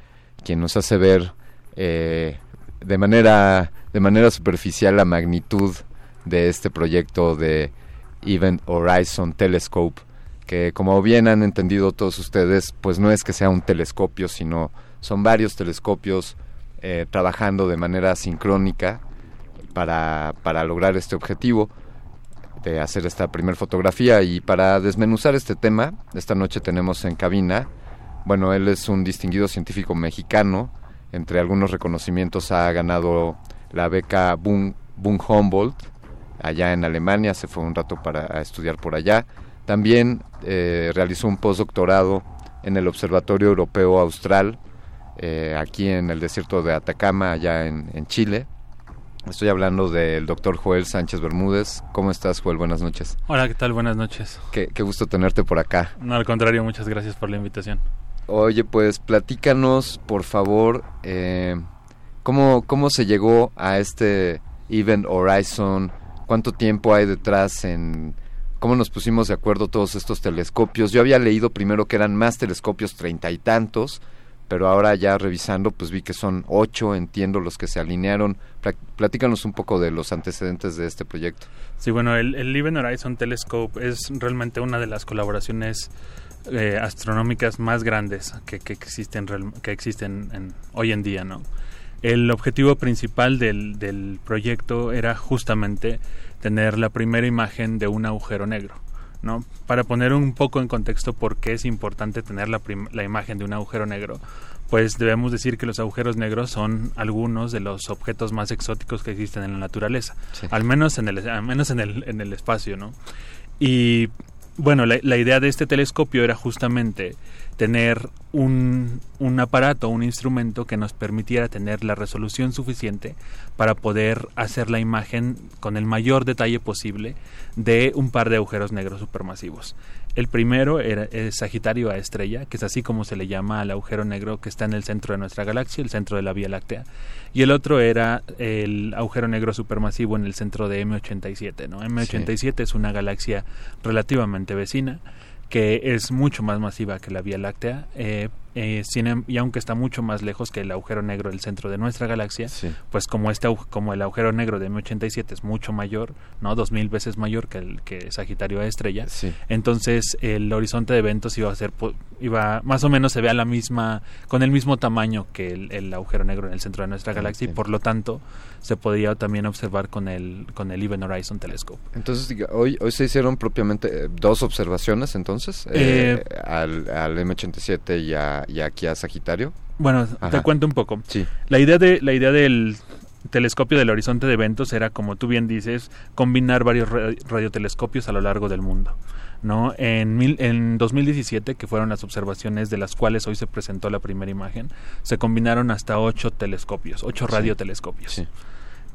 quien nos hace ver eh, de, manera, de manera superficial la magnitud de este proyecto de Event Horizon Telescope, que como bien han entendido todos ustedes, pues no es que sea un telescopio, sino son varios telescopios eh, trabajando de manera sincrónica para, para lograr este objetivo de hacer esta primera fotografía y para desmenuzar este tema, esta noche tenemos en cabina, bueno, él es un distinguido científico mexicano, entre algunos reconocimientos ha ganado la beca Boom Humboldt allá en Alemania, se fue un rato para estudiar por allá. También eh, realizó un postdoctorado en el Observatorio Europeo Austral, eh, aquí en el desierto de Atacama, allá en, en Chile. Estoy hablando del doctor Joel Sánchez Bermúdez. ¿Cómo estás, Joel? Buenas noches. Hola, ¿qué tal? Buenas noches. Qué, qué gusto tenerte por acá. No, al contrario, muchas gracias por la invitación. Oye, pues platícanos, por favor, eh, ¿cómo, ¿cómo se llegó a este Event Horizon? ¿Cuánto tiempo hay detrás en cómo nos pusimos de acuerdo todos estos telescopios? Yo había leído primero que eran más telescopios, treinta y tantos, pero ahora ya revisando, pues vi que son ocho, entiendo los que se alinearon. Pla- Platícanos un poco de los antecedentes de este proyecto. Sí, bueno, el, el Horizon Telescope es realmente una de las colaboraciones eh, astronómicas más grandes que, que existen, que existen en- hoy en día, ¿no? El objetivo principal del, del proyecto era justamente tener la primera imagen de un agujero negro, ¿no? Para poner un poco en contexto por qué es importante tener la, prim- la imagen de un agujero negro, pues debemos decir que los agujeros negros son algunos de los objetos más exóticos que existen en la naturaleza, al menos en el, al menos en el, en el espacio, ¿no? Y bueno, la, la idea de este telescopio era justamente tener un, un aparato, un instrumento que nos permitiera tener la resolución suficiente para poder hacer la imagen con el mayor detalle posible de un par de agujeros negros supermasivos. El primero era es Sagitario A estrella, que es así como se le llama al agujero negro que está en el centro de nuestra galaxia, el centro de la Vía Láctea. Y el otro era el agujero negro supermasivo en el centro de M87. ¿no? M87 es una galaxia relativamente vecina que es mucho más masiva que la Vía Láctea eh, eh, sin em- y aunque está mucho más lejos que el agujero negro del centro de nuestra galaxia, pues como este como el agujero negro de M87 es mucho mayor, no dos mil veces mayor que el que Sagitario A estrella, entonces el horizonte de eventos iba a ser iba más o menos se ve a la misma con el mismo tamaño que el, el agujero negro en el centro de nuestra galaxia y por lo tanto se podía también observar con el con el Event Horizon Telescope. Entonces, hoy, hoy se hicieron propiamente eh, dos observaciones, entonces, Eh, eh, al, al M87 y, a- y aquí a Sagitario. Bueno, te cuento un poco. Sí. La idea de la idea del telescopio del horizonte de eventos era, como tú bien dices, combinar varios ra- radiotelescopios a lo largo del mundo. ¿No? En, mil- en 2017, que fueron las observaciones de las cuales hoy se presentó la primera imagen, se combinaron hasta ocho telescopios, ocho Sí. radiotelescopios.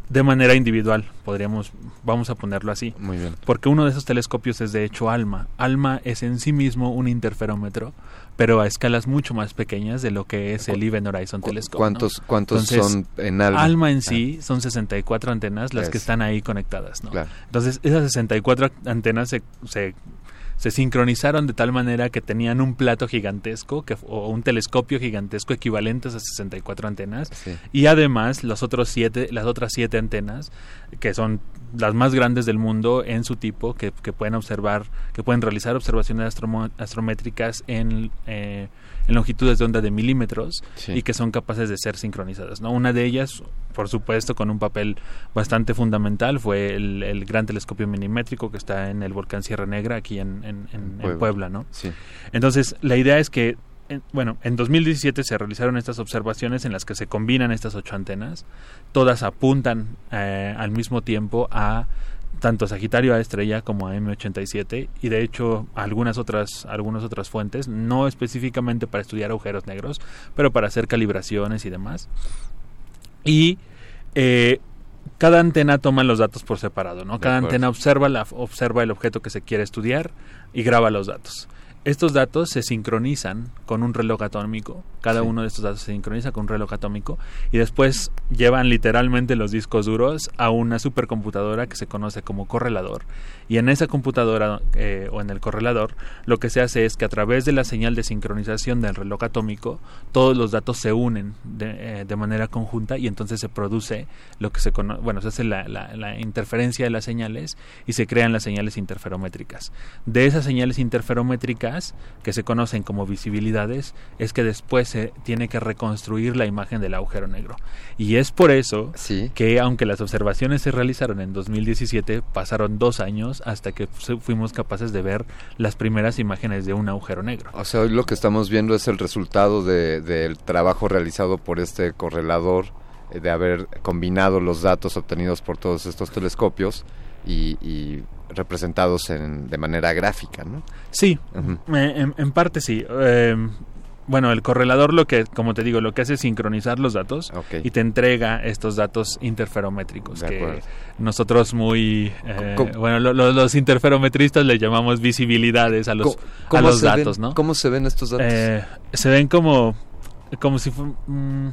De manera individual, podríamos, vamos a ponerlo así. Muy bien. Porque uno de esos telescopios es de hecho ALMA. ALMA es en sí mismo un interferómetro, pero a escalas mucho más pequeñas de lo que es el Event Horizon Telescope. ¿no? ¿Cuántos- cuántos Entonces, son en ALMA? en sí son 64 antenas las que Es. están ahí conectadas. ¿no? Claro. Entonces, esas 64 antenas se, se, se sincronizaron de tal manera que tenían un plato gigantesco que, o un telescopio gigantesco equivalente a esas 64 antenas. Y además, los otros siete, las otras siete antenas, que son las más grandes del mundo en su tipo, que, que pueden observar, que pueden realizar observaciones astrométricas en, eh, en longitudes de onda de milímetros Sí. y que son capaces de ser sincronizadas. ¿no? Una de ellas, por supuesto, con un papel bastante fundamental, fue el, el gran telescopio minimétrico que está en el volcán Sierra Negra, aquí en, en- en- en Puebla. ¿no? Sí. Entonces, la idea es que, en- bueno, en 2017 se realizaron estas observaciones en las que se combinan estas ocho antenas, todas apuntan eh, al mismo tiempo a tanto Sagitario A estrella como a M87 y de hecho algunas otras algunas otras fuentes no específicamente para estudiar agujeros negros pero para hacer calibraciones y demás y eh, cada antena toma los datos por separado, ¿no? Cada antena observa, la, observa el objeto que se quiere estudiar y graba los datos. Estos datos se sincronizan con un reloj atómico. Cada Sí. uno de estos datos se sincroniza con un reloj atómico y después llevan literalmente los discos duros a una supercomputadora que se conoce como correlador. Y en esa computadora eh, o en el correlador lo que se hace es que a través de la señal de sincronización del reloj atómico todos los datos se unen de, eh, de manera conjunta y entonces se produce lo que se conoce, bueno, se hace la, la- la interferencia de las señales y se crean las señales interferométricas. De esas señales interferométricas, que se conocen como visibilidades, es que después se tiene que reconstruir la imagen del agujero negro. Y es por eso que, aunque las observaciones se realizaron en 2017, pasaron dos años hasta que fu- fuimos capaces de ver las primeras imágenes de un agujero negro. O sea, hoy lo que estamos viendo es el resultado de- del trabajo realizado por este correlador, eh, de haber combinado los datos obtenidos por todos estos telescopios y, y representados en- de manera gráfica, ¿no? Sí, en, en parte sí. Eh, bueno, el correlador lo que, como te digo, lo que hace es sincronizar los datos y te entrega estos datos interferométricos De que acuerdo. nosotros muy, eh, ¿Cómo- bueno, lo- lo- los interferometristas le llamamos visibilidades a los, ¿Cómo- a los ven- datos, ¿no? ¿Cómo se ven estos datos? Eh, se ven como, como si mm,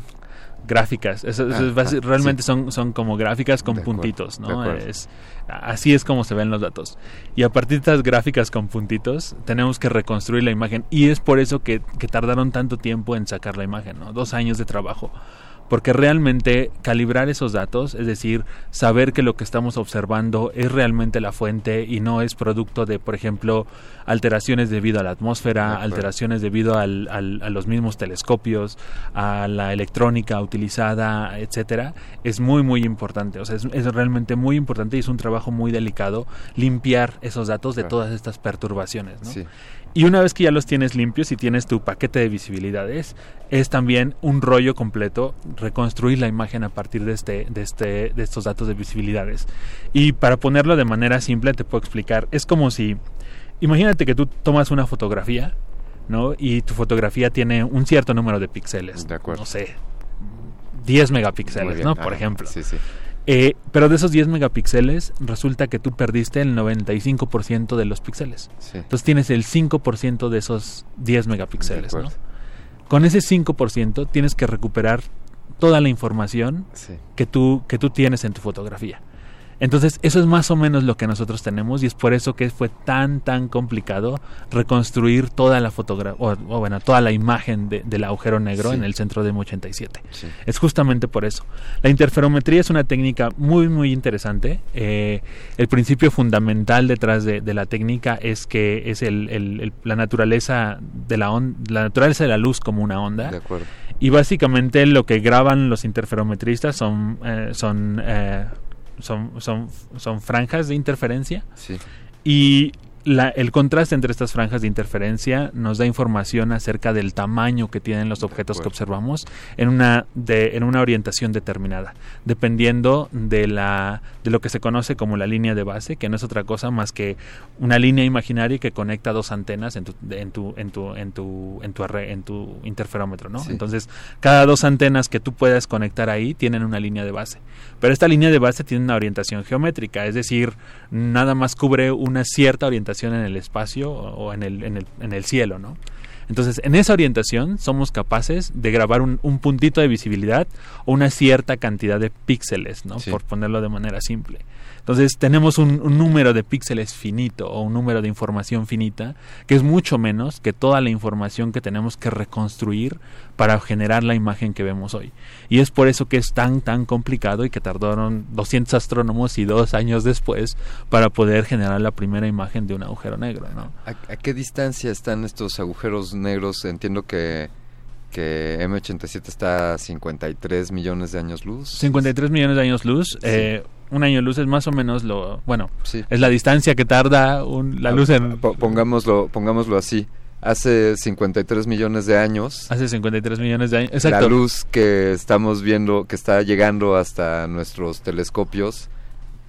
gráficas. Es Ah, ah, realmente sí. son, son como gráficas con De puntitos, ¿no? Es, así es como se ven los datos. Y a partir de estas gráficas con puntitos, tenemos que reconstruir la imagen. Y es por eso que, que tardaron tanto tiempo en sacar la imagen, ¿no? Dos años de trabajo. Porque realmente calibrar esos datos, es decir, saber que lo que estamos observando es realmente la fuente y no es producto de, por ejemplo, alteraciones debido a la atmósfera, alteraciones debido al- al- a los mismos telescopios, a la electrónica utilizada, etcétera, es muy muy importante. O sea, es, es realmente muy importante y es un trabajo muy delicado limpiar esos datos de Claro. todas estas perturbaciones. ¿no? Sí. Y una vez que ya los tienes limpios y tienes tu paquete de visibilidades, es también un rollo completo reconstruir la imagen a partir de este, de este, de estos datos de visibilidades. Y para ponerlo de manera simple te puedo explicar, es como si, imagínate que tú tomas una fotografía, ¿no? Y tu fotografía tiene un cierto número de píxeles, no sé, 10 Muy megapíxeles, bien, ¿no? ajá, Por ejemplo. Sí, sí. Eh, pero de esos 10 megapíxeles, resulta que tú perdiste el 95% de los píxeles. Sí. Entonces tienes el 5% de esos 10 megapíxeles. Con ese 5% tienes que recuperar toda la información Sí. que, tú, que tú tienes en tu fotografía. Entonces, eso es más o menos lo que nosotros tenemos y es por eso que fue tan, tan complicado reconstruir toda la fotografía, o, o bueno, toda la imagen de- del agujero negro Sí. en el centro de M87. Sí. Es justamente por eso. La interferometría es una técnica muy, muy interesante. Eh, el principio fundamental detrás de, de la técnica es que es el, el- el- la naturaleza de la on- la naturaleza de la luz como una onda. De acuerdo. Y básicamente lo que graban los interferometristas son eh, son, eh, son son son franjas de interferencia Sí. y la- el contraste entre estas franjas de interferencia nos da información acerca del tamaño que tienen los objetos que observamos en una, de, en una orientación determinada, dependiendo de, la, de lo que se conoce como la línea de base, que no es otra cosa más que una línea imaginaria que conecta dos antenas en tu, en tu, en tu, en tu, en tu, arre- en tu interferómetro. ¿no? Sí. Entonces, cada dos antenas que tú puedas conectar ahí tienen una línea de base. Pero esta línea de base tiene una orientación geométrica, es decir, nada más cubre una cierta orientación en el espacio o o en el, en el, en el cielo, ¿no? Entonces, en esa orientación somos capaces de grabar un, un puntito de visibilidad o una cierta cantidad de píxeles, ¿no? Sí. Por ponerlo de manera simple. Entonces, tenemos un, un número de píxeles finito o un número de información finita que es mucho menos que toda la información que tenemos que reconstruir para generar la imagen que vemos hoy. Y es por eso que es tan, tan complicado y que tardaron 200 astrónomos y dos años después para poder generar la primera imagen de un agujero negro, ¿no? ¿A, a qué distancia están estos agujeros negros? Entiendo que, que M87 está a 53 millones de años luz. 53 millones de años luz. eh, un año luz es más o menos lo. Bueno, Sí. es la distancia que tarda un- la Ah, luz en. po- pongámoslo, pongámoslo así. Hace 53 millones de años, Hace 53 millones de años. Exacto. la luz que estamos viendo, que está llegando hasta nuestros telescopios,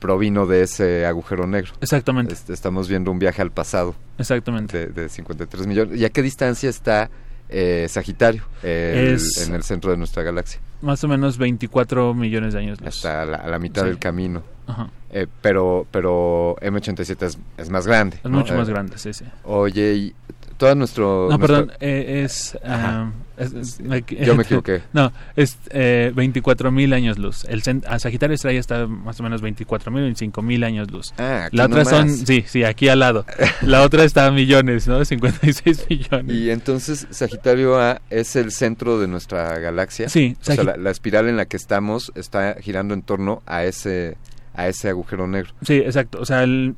provino de ese agujero negro. Exactamente. Este, estamos viendo un viaje al pasado Exactamente. de, de 53 millones. ¿Y a qué distancia está eh, Sagitario el- Es- en el centro de nuestra galaxia? Más o menos 24 millones de años luz. Hasta la, mitad Sí. del camino. Ajá. Eh, pero pero M87 es, es más grande. Es ¿no? mucho más Eh, grande, sí, sí. Oye, y todo nuestro... No, nuestro- perdón, eh, es, ah, es- es- Yo me equivoqué. No, es eh, 24 mil años luz. El a Sagitario Estrella está más o menos 24 mil, 25 mil años luz. Ah, la otra son, sí, sí, aquí al lado. La otra está a millones, ¿no? 56 millones. Y entonces Sagitario A es el centro de nuestra galaxia. Sí, O sea, la, la espiral en la que estamos está girando en torno a ese a ese agujero negro. Sí, exacto. O sea, el,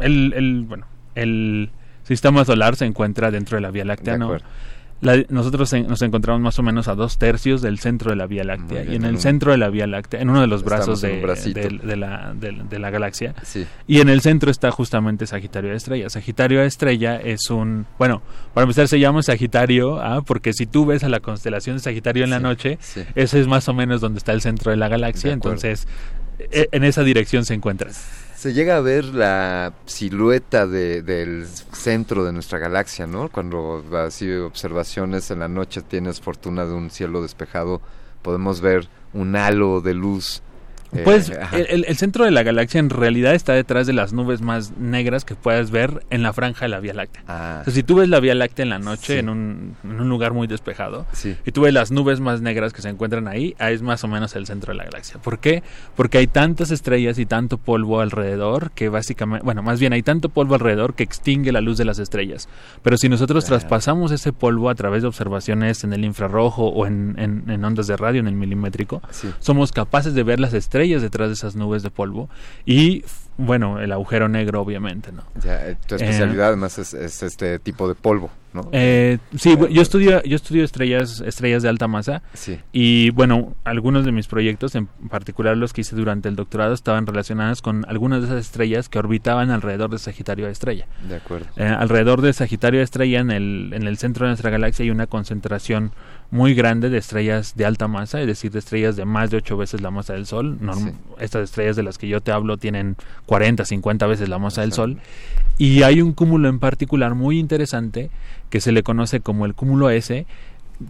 el, el- bueno, el sistema solar se encuentra dentro de la Vía Láctea, De ¿no? La- nosotros en- nos encontramos más o menos a dos tercios del centro de la Vía Láctea. Y en en el un- centro de la Vía Láctea, en uno de los brazos de, de- de la, de- de la galaxia. Sí. Y en el centro está justamente Sagitario A Estrella. Sagitario A Estrella es un... Bueno, para empezar se llama Sagitario A porque si tú ves a la constelación de Sagitario en la noche, sí. ese es más o menos donde está el centro de la galaxia. De entonces, e- en esa dirección se encuentra. Se llega a ver la silueta de- del centro de nuestra galaxia, ¿no? Cuando así observaciones en la noche tienes fortuna de un cielo despejado, podemos ver un halo de luz Pues el, centro de la galaxia en realidad está detrás de las nubes más negras que puedas ver en la franja de la Vía Láctea. Ah. O sea, si tú ves la Vía Láctea en la noche Sí. en, un, en un lugar muy despejado Sí. y tú ves las nubes más negras que se encuentran ahí, ahí es más o menos el centro de la galaxia. ¿Por qué? Porque hay tantas estrellas y tanto polvo alrededor que básicamente, bueno, más bien hay tanto polvo alrededor que extingue la luz de las estrellas. Pero si nosotros traspasamos ese polvo a través de observaciones en el infrarrojo o en, en- en ondas de radio, en el milimétrico, Sí. somos capaces de ver las estrellas detrás de esas nubes de polvo y, bueno, el agujero negro, obviamente, ¿no? Ya, eh, tu Eh, especialidad además es, es este tipo de polvo, ¿no? Eh, sí, bu- yo estudio, yo estudio estrellas, estrellas de alta masa Sí. y bueno, algunos de mis proyectos, en particular los que hice durante el doctorado, estaban relacionados con algunas de esas estrellas que orbitaban alrededor de Sagitario A estrella. De acuerdo. Eh, alrededor de Sagitario A estrella, en el, en el centro de nuestra galaxia, hay una concentración muy grande de estrellas de alta masa, es decir, de estrellas de más de ocho veces la masa del Sol. Norm- Sí. Estas estrellas de las que yo te hablo tienen 40, 50 veces la masa del Sol. Y hay un cúmulo en particular muy interesante que se le conoce como el cúmulo S,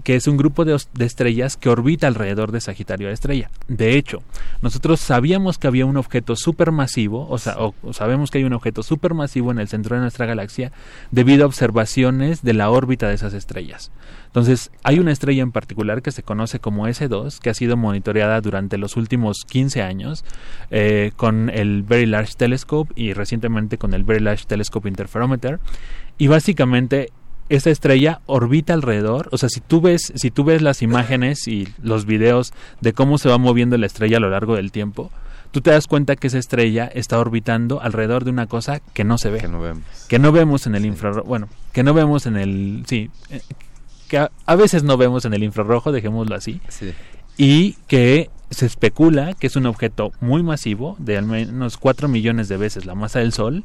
que es un grupo de, estrellas que orbita alrededor de Sagitario A estrella. De hecho, nosotros sabíamos que había un objeto supermasivo, o sea, o, o sabemos que hay un objeto supermasivo en el centro de nuestra galaxia debido a observaciones de la órbita de esas estrellas. Entonces, hay una estrella en particular que se conoce como S2, que ha sido monitoreada durante los últimos 15 años eh, con el Very Large Telescope y recientemente con el Very Large Telescope Interferometer. Y básicamente esa estrella orbita alrededor, o sea, si tú ves, si tú ves las imágenes y los videos de cómo se va moviendo la estrella a lo largo del tiempo, tú te das cuenta que esa estrella está orbitando alrededor de una cosa que no se ve, Que no vemos. que no vemos en el infrarrojo, bueno, que no vemos en el, sí, eh, que a, a veces no vemos en el infrarrojo, dejémoslo así, Sí. y que se especula que es un objeto muy masivo, de al menos 4 millones de veces la masa del Sol,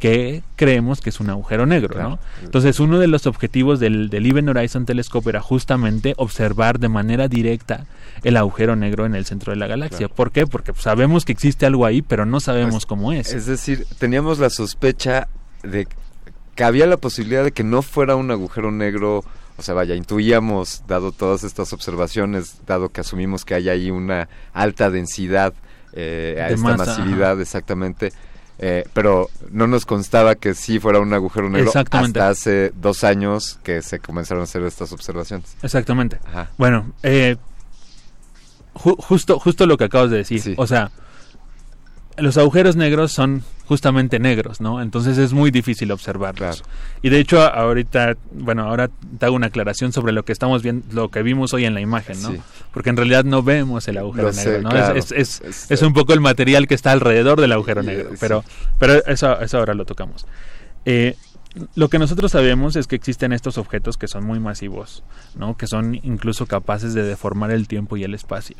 que creemos que es un agujero negro, Claro. ¿no? Entonces, uno de los objetivos del, del Event Horizon Telescope era justamente observar de manera directa el agujero negro en el centro de la galaxia. Claro. ¿Por qué? Porque sabemos que existe algo ahí, pero no sabemos Pues, cómo es. Es decir, teníamos la sospecha de que había la posibilidad de que no fuera un agujero negro, o sea, vaya, intuíamos, dado todas estas observaciones, dado que asumimos que hay ahí una alta densidad, eh, a De esta masa, masividad, exactamente. Eh, pero no nos constaba que sí fuera un agujero negro Exactamente. hasta hace dos años que se comenzaron a hacer estas observaciones. Exactamente. Ajá. Bueno, eh, ju- justo, justo lo que acabas de decir. Sí. O sea, los agujeros negros son justamente negros, ¿no? Entonces es muy difícil observarlos. Y de hecho, ahorita, bueno, ahora te hago una aclaración sobre lo que estamos viendo, lo que vimos hoy en la imagen, ¿no? Sí. Porque en realidad no vemos el agujero Lo sé, negro, ¿no? claro. Es, es, es- Es- es un poco el material que está alrededor del agujero negro, pero, sí. pero eso, eso ahora lo tocamos. Eh, lo que nosotros sabemos es que existen estos objetos que son muy masivos, ¿no? que son incluso capaces de deformar el tiempo y el espacio.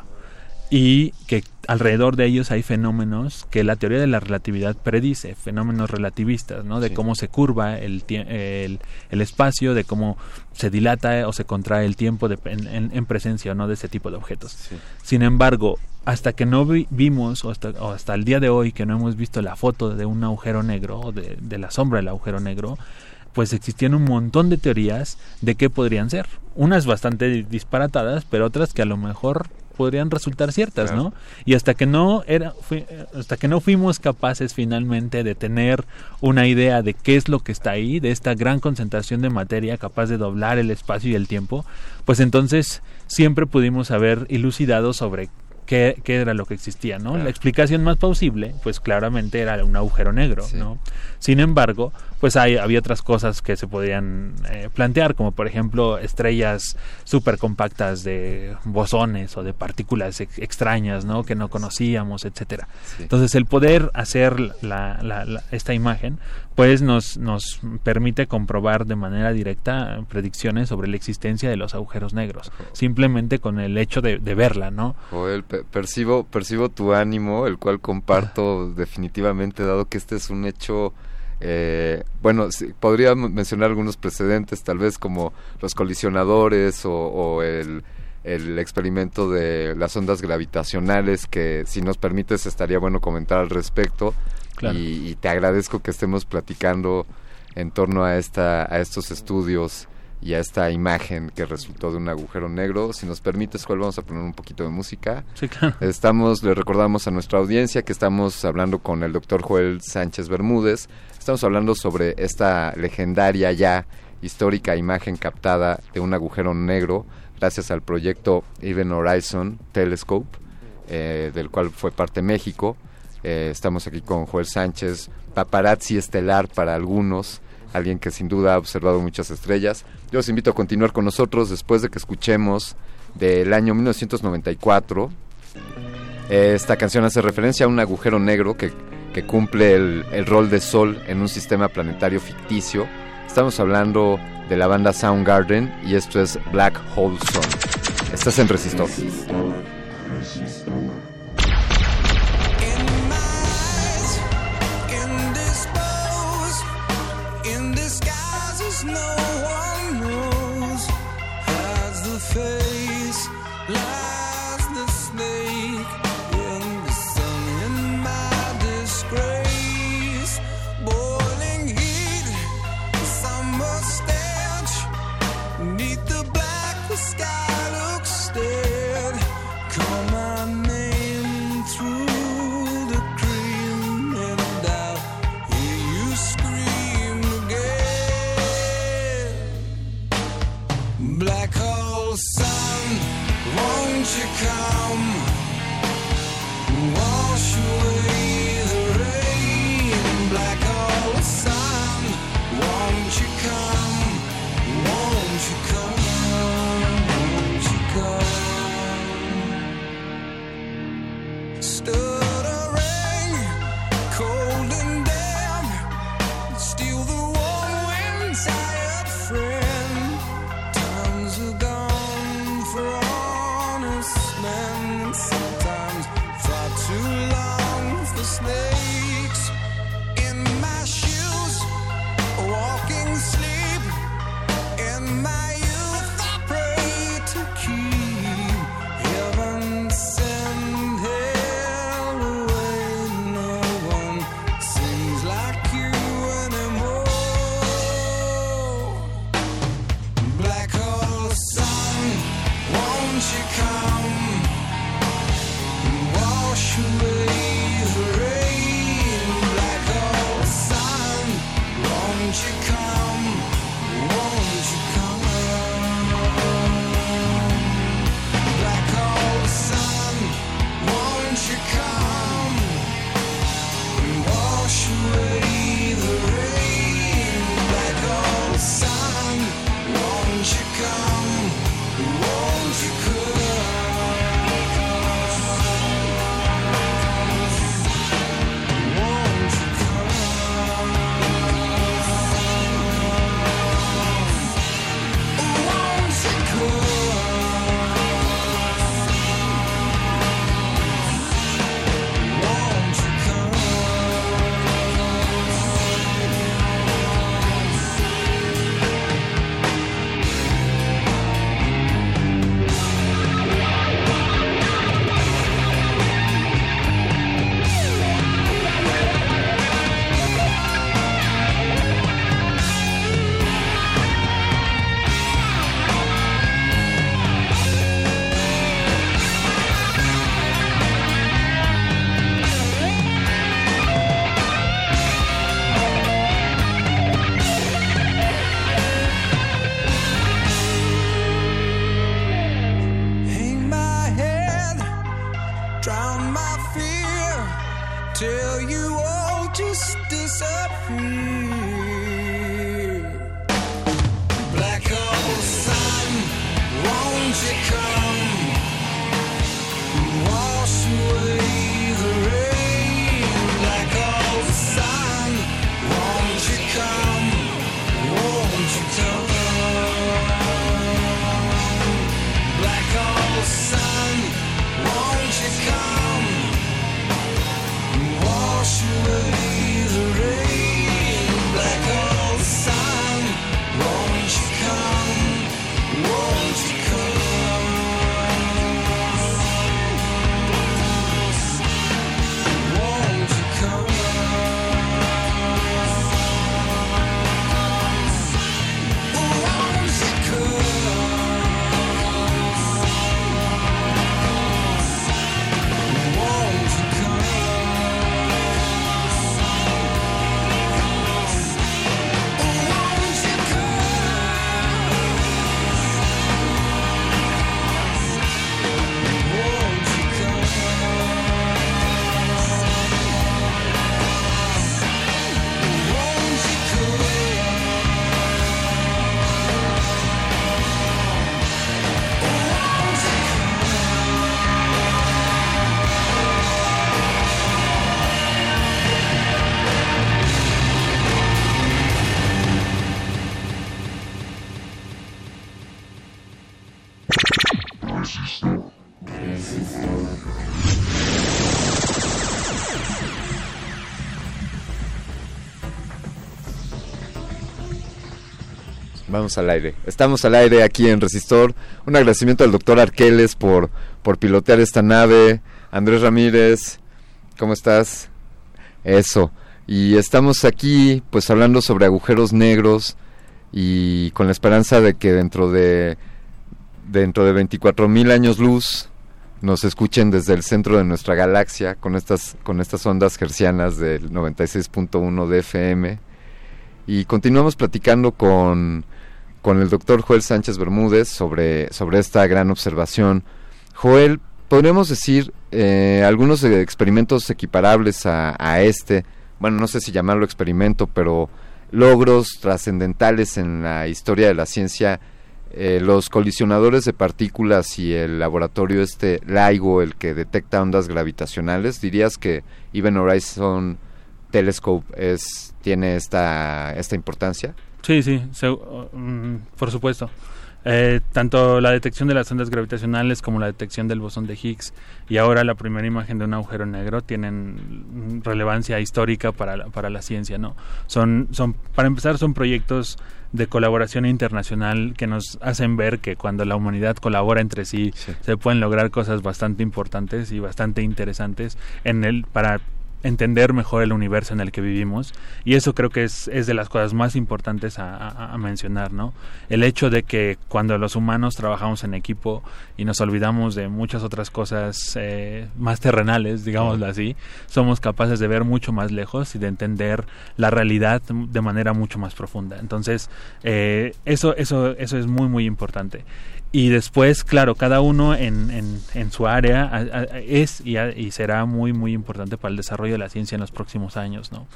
Y que alrededor de ellos hay fenómenos que la teoría de la relatividad predice, fenómenos relativistas, ¿no? de Sí. cómo se curva el, el, el espacio, de cómo se dilata o se contrae el tiempo de- en, en- en presencia o no de ese tipo de objetos. Sí. Sin embargo, hasta que no vi- vimos, o hasta, o hasta el día de hoy que no hemos visto la foto de un agujero negro, o de, de la sombra del agujero negro, pues existían un montón de teorías de qué podrían ser. Unas bastante disparatadas, pero otras que a lo mejor podrían resultar ciertas, Claro. ¿no? Y hasta que no era, fui- hasta que no fuimos capaces finalmente de tener una idea de qué es lo que está ahí, de esta gran concentración de materia capaz de doblar el espacio y el tiempo, pues entonces siempre pudimos haber ilucidado sobre qué, qué era lo que existía, ¿no? Claro. La explicación más plausible, pues claramente era un agujero negro, Sí. ¿no? Sin embargo, pues hay, había otras cosas que se podían eh, plantear, como por ejemplo estrellas súper compactas de bosones o de partículas ex- extrañas, ¿no? Que no conocíamos, etcétera. Sí. Entonces el poder hacer la, la- la- esta imagen, pues nos, nos permite comprobar de manera directa predicciones sobre la existencia de los agujeros negros, simplemente con el hecho de, de verla, ¿no? Joel, pe- percibo, percibo tu ánimo, el cual comparto definitivamente, dado que este es un hecho, eh, bueno, sí, podría mencionar algunos precedentes, tal vez como los colisionadores o, o el, el experimento de las ondas gravitacionales, que si nos permites estaría bueno comentar al respecto. Claro. Y, y te agradezco que estemos platicando en torno a, esta, a estos estudios y a esta imagen que resultó de un agujero negro. Si nos permites, Joel, vamos a poner un poquito de música. Sí, claro. Estamos, le recordamos a nuestra audiencia que estamos hablando con el doctor Joel Sánchez Bermúdez. Estamos hablando sobre esta legendaria ya histórica imagen captada de un agujero negro gracias al proyecto Even Horizon Telescope, eh, del cual fue parte México. Eh, estamos aquí con Joel Sánchez, paparazzi estelar para algunos, alguien que sin duda ha observado muchas estrellas. Yo los invito a continuar con nosotros después de que escuchemos del año 1994. Eh, esta canción hace referencia a un agujero negro que, cumple el, rol de sol en un sistema planetario ficticio. Estamos hablando de la banda Soundgarden y esto es Black Hole Sun. Estás en Resistor. indisposed, listening. Vamos al aire. Estamos al aire aquí en Resistor. Un agradecimiento al doctor Arqueles por, por pilotear esta nave. Andrés Ramírez, ¿cómo estás? Eso. Y estamos aquí pues hablando sobre agujeros negros y con la esperanza de que dentro de dentro de 24 mil años luz nos escuchen desde el centro de nuestra galaxia con estas con estas ondas hercianas del 96.1 de FM y continuamos platicando con con el doctor Joel Sánchez Bermúdez sobre, sobre esta gran observación. Joel, podríamos decir eh, algunos experimentos equiparables a, a, este, bueno, no sé si llamarlo experimento, pero logros trascendentales en la historia de la ciencia, eh, los colisionadores de partículas y el laboratorio este LIGO, el que detecta ondas gravitacionales, dirías que Event Horizon Telescope es, tiene esta, esta importancia? Sí, sí, se, um, por supuesto. Eh, tanto la detección de las ondas gravitacionales como la detección del bosón de Higgs y ahora la primera imagen de un agujero negro tienen relevancia histórica para la, para la ciencia, ¿no? Son, son, para empezar, son proyectos de colaboración internacional que nos hacen ver que cuando la humanidad colabora entre sí, sí. se pueden lograr cosas bastante importantes y bastante interesantes en el para entender mejor el universo en el que vivimos y eso creo que es, es de las cosas más importantes a, mencionar, ¿no? El hecho de que cuando los humanos trabajamos en equipo y nos olvidamos de muchas otras cosas eh, más terrenales, digámoslo así, somos capaces de ver mucho más lejos y de entender la realidad de manera mucho más profunda. Entonces, eh, eso, eso, eso es muy, muy importante y después, claro, cada uno en, en, en su área es y, y, será muy, muy importante para el desarrollo de la ciencia en los próximos años, ¿no?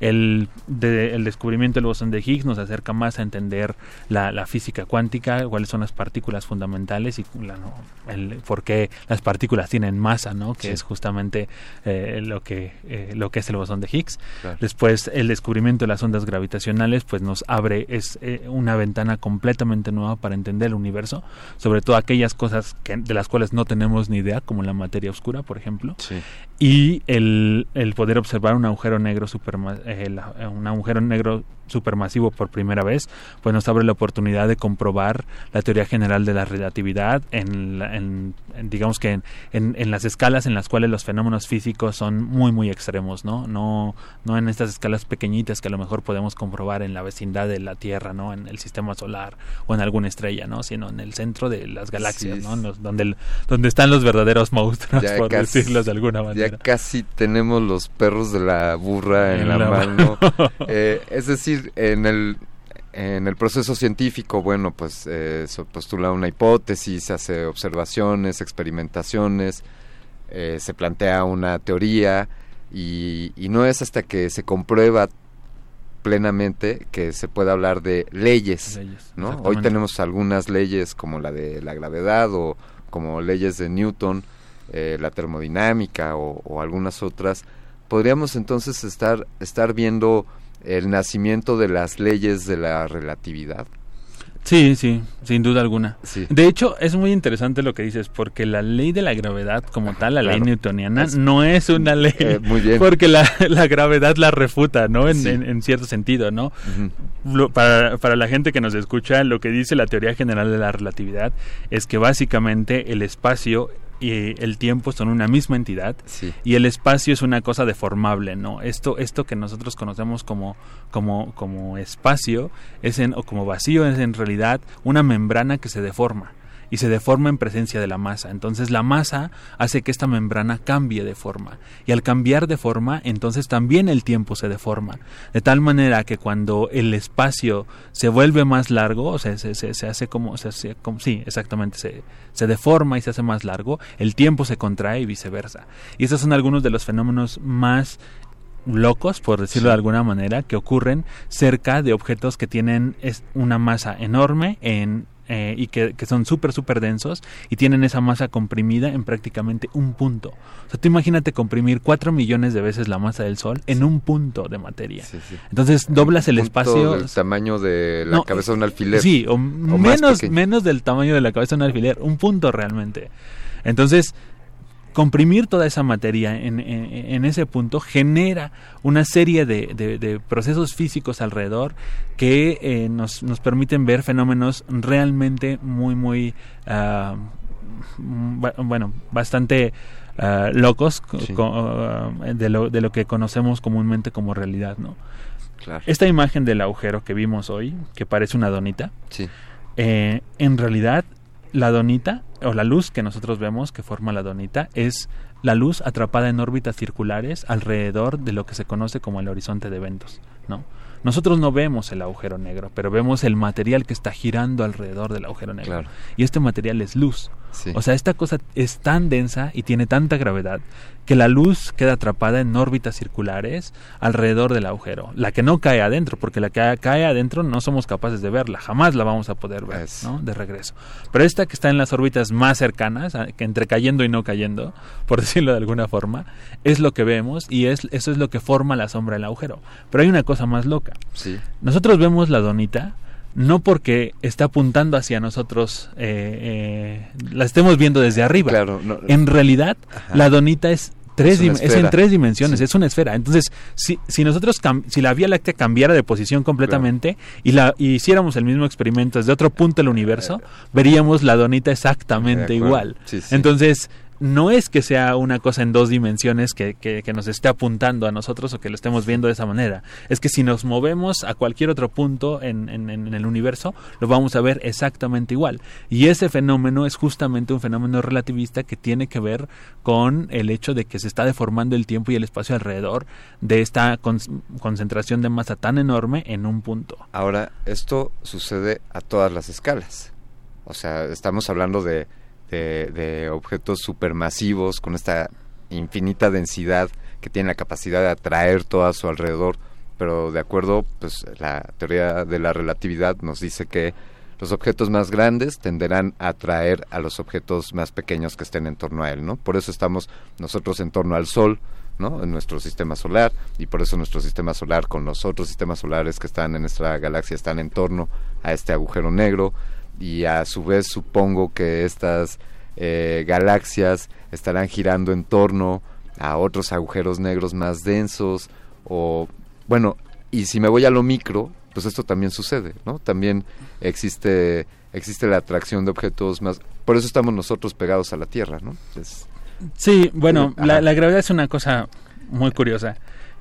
El, de, el descubrimiento del bosón de Higgs nos acerca más a entender la, la física cuántica, cuáles son las partículas fundamentales y la, no, el, por qué las partículas tienen masa, ¿no? Que sí. es justamente eh, lo, que, eh, lo que es el bosón de Higgs. Claro. Después, el descubrimiento de las ondas gravitacionales, pues nos abre es eh, una ventana completamente nueva para entender el universo, sobre todo aquellas cosas que, de las cuales no tenemos ni idea, como la materia oscura, por ejemplo. Sí. Y el, el poder observar un agujero negro super eh, la, un agujero negro supermasivo por primera vez, pues nos abre la oportunidad de comprobar la teoría general de la relatividad en, en, en digamos que en, en, las escalas en las cuales los fenómenos físicos son muy muy extremos, ¿no? No no en estas escalas pequeñitas que a lo mejor podemos comprobar en la vecindad de la Tierra, ¿no? En el sistema solar o en alguna estrella, ¿no? Sino en el centro de las galaxias, sí, ¿no? Los, donde donde están los verdaderos monstruos, por casi, decirlos de alguna manera. Ya casi tenemos los perros de la burra en, en la, la, mano. eh, es decir, en el en el proceso científico, bueno, pues eh, se postula una hipótesis, se hace observaciones, experimentaciones, eh, se plantea una teoría y, y, no es hasta que se comprueba plenamente que se puede hablar de leyes, leyes ¿no? Hoy tenemos algunas leyes como la de la gravedad o como leyes de Newton, eh, la termodinámica o, o algunas otras. Podríamos entonces estar, estar viendo el nacimiento de las leyes de la relatividad. Sí, sí, sin duda alguna. Sí. De hecho, es muy interesante lo que dices, porque la ley de la gravedad como tal, la claro. ley newtoniana, es, no es una ley. Eh, muy bien. Porque la, la, gravedad la refuta, ¿no? En, sí. en, en cierto sentido, ¿no? Uh -huh. lo, para, para la gente que nos escucha, lo que dice la teoría general de la relatividad es que básicamente el espacio y el tiempo son una misma entidad sí. y el espacio es una cosa deformable, ¿no? Esto, esto que nosotros conocemos como, como, como espacio es en, o como vacío es en realidad una membrana que se deforma y se deforma en presencia de la masa. Entonces la masa hace que esta membrana cambie de forma. Y al cambiar de forma, entonces también el tiempo se deforma. De tal manera que cuando el espacio se vuelve más largo, o sea, se, se, se hace como, se hace como, sí, exactamente, se, se deforma y se hace más largo, el tiempo se contrae y viceversa. Y estos son algunos de los fenómenos más locos, por decirlo de alguna manera, que ocurren cerca de objetos que tienen una masa enorme en eh, y que, que son súper, súper densos y tienen esa masa comprimida en prácticamente un punto. O sea, tú imagínate comprimir cuatro millones de veces la masa del Sol en un punto de materia. Entonces doblas el Punto espacio. del tamaño de la No, cabeza de un alfiler. Sí, o, más menos, menos del tamaño de la cabeza de un alfiler, un punto realmente. Entonces, comprimir toda esa materia en, en- en ese punto genera una serie de, de- de procesos físicos alrededor que eh, nos, nos permiten ver fenómenos realmente muy, muy, ba- bueno, bastante ah, locos co- co- ah, de, lo, de lo que conocemos comúnmente como realidad, ¿no? Claro. Esta imagen del agujero que vimos hoy, que parece una donita, Sí. eh, en realidad la donita o la luz que nosotros vemos que forma la donita es la luz atrapada en órbitas circulares alrededor de lo que se conoce como el horizonte de eventos, ¿no? Nosotros no vemos el agujero negro, pero vemos el material que está girando alrededor del agujero negro. Claro. Y este material es luz. Sí. O sea, esta cosa es tan densa y tiene tanta gravedad que la luz queda atrapada en órbitas circulares alrededor del agujero. La que no cae adentro, porque la que cae adentro no somos capaces de verla, jamás la vamos a poder ver, ¿no? De regreso. Pero esta que está en las órbitas más cercanas, entre cayendo y no cayendo, por decirlo de alguna forma, es lo que vemos y es eso es lo que forma la sombra del agujero. Pero hay una cosa más loca. Sí. Nosotros vemos la donita no porque está apuntando hacia nosotros, eh, eh, la estemos viendo desde arriba. Claro, no- en realidad, Ajá. la donita es tres Es es, en tres dimensiones, Sí. es una esfera. Entonces, si, si nosotros si la Vía Láctea cambiara de posición completamente y la y hiciéramos el mismo experimento desde otro punto del universo, veríamos la donita exactamente De igual. Sí, sí. Entonces, no es que sea una cosa en dos dimensiones que, que- que nos esté apuntando a nosotros o que lo estemos viendo de esa manera. Es que si nos movemos a cualquier otro punto en, en- en el universo, lo vamos a ver exactamente igual. Y ese fenómeno es justamente un fenómeno relativista que tiene que ver con el hecho de que se está deformando el tiempo y el espacio alrededor de esta con- concentración de masa tan enorme en un punto. Ahora, esto sucede a todas las escalas. O sea, estamos hablando de, de, de objetos supermasivos con esta infinita densidad que tienen la capacidad de atraer todo a su alrededor, pero de acuerdo, pues la teoría de la relatividad nos dice que los objetos más grandes tenderán a atraer a los objetos más pequeños que estén en torno a él, ¿no? Por eso estamos nosotros en torno al Sol, ¿no? En nuestro sistema solar y por eso nuestro sistema solar con los otros sistemas solares que están en nuestra galaxia están en torno a este agujero negro y a su vez supongo que estas eh, galaxias estarán girando en torno a otros agujeros negros más densos o bueno y si me voy a lo micro pues esto también sucede no también existe existe la atracción de objetos más por eso estamos nosotros pegados a la tierra no Es- Sí, bueno, la, la gravedad es una cosa muy curiosa.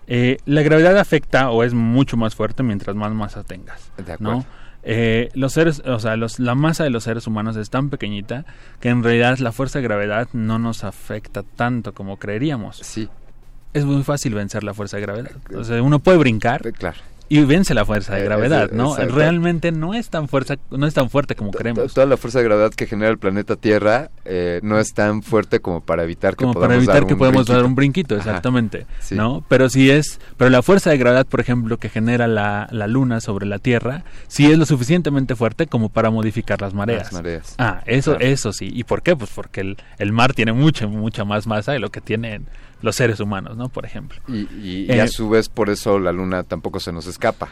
Eh, la gravedad afecta o es mucho más fuerte mientras más masa tengas. De acuerdo. ¿no? Eh, los seres, o sea, los, la masa de los seres humanos es tan pequeñita que en realidad la fuerza de gravedad no nos afecta tanto como creeríamos. Sí. Es muy fácil vencer la fuerza de gravedad. O sea, uno puede brincar claro. Y vence la fuerza de Eh, gravedad, ¿no? exacto. Realmente no es tan fuerza, no es tan fuerte como creemos. toda la fuerza de gravedad que genera el planeta Tierra eh, no es tan fuerte como para evitar que como podamos para evitar dar que un podamos dar brinquito. un brinquito, Ajá. exactamente, Sí. ¿no? Pero si es, pero la fuerza de gravedad, por ejemplo, que genera la, la luna sobre la Tierra, sí es lo suficientemente fuerte como para modificar las mareas. Las mareas. Ah, eso, Claro. eso sí. ¿Y por qué? Pues porque el, el mar tiene mucha, mucha más masa de lo que tienen los seres humanos, ¿no? Por ejemplo. Y, y- y Eh, a su vez por eso la luna tampoco se nos escapa.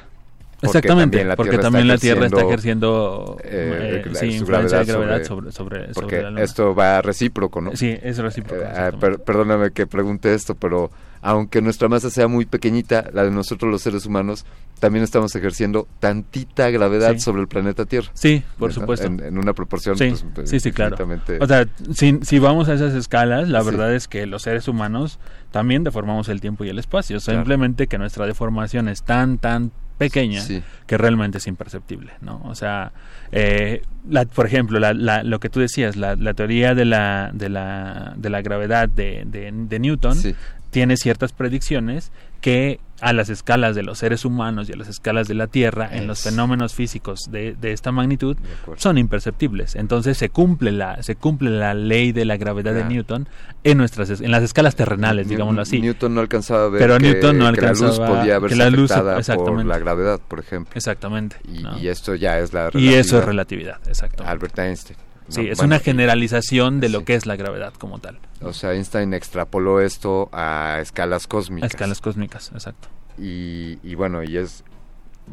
Exactamente, porque también la Tierra está ejerciendo, eh, eh, sí, su influencia de gravedad gravedad sobre- sobre, sobre, porque sobre la luna. esto va recíproco, ¿no? Sí, es recíproco. Eh, ah, per- perdóname que pregunte esto, pero aunque nuestra masa sea muy pequeñita, la de nosotros los seres humanos, también estamos ejerciendo tantita gravedad Sí. sobre el planeta Tierra. Sí, por supuesto. En, en una proporción, Sí, pues, sí, sí, claro. O sea, si, si vamos a esas escalas, la Sí. verdad es que los seres humanos también deformamos el tiempo y el espacio. Claro. Simplemente que nuestra deformación es tan, tan pequeña Sí. que realmente es imperceptible, ¿no? O sea, eh, la- por ejemplo, la, la- lo que tú decías, la, la teoría de la, de la, de la gravedad de, de, de Newton Sí. Tiene ciertas predicciones que a las escalas de los seres humanos y a las escalas de la Tierra, en los fenómenos físicos de, de esta magnitud, son imperceptibles. Entonces se cumple la, se cumple la ley de la gravedad de. Newton en nuestras es- en las escalas terrenales, New- digámoslo así. Newton no alcanzaba a ver Pero que, Newton no que la luz alcanzaba- podía verse la luz- afectada por la gravedad, por ejemplo. Exactamente. Y, ¿no? y esto ya es la Y eso es relatividad, exacto. Albert Einstein. Sí, ¿no? es Bueno, una generalización de lo que es la gravedad como tal. O sea, Einstein extrapoló esto a escalas A cósmicas. escalas cósmicas, exacto. Y, y bueno, y es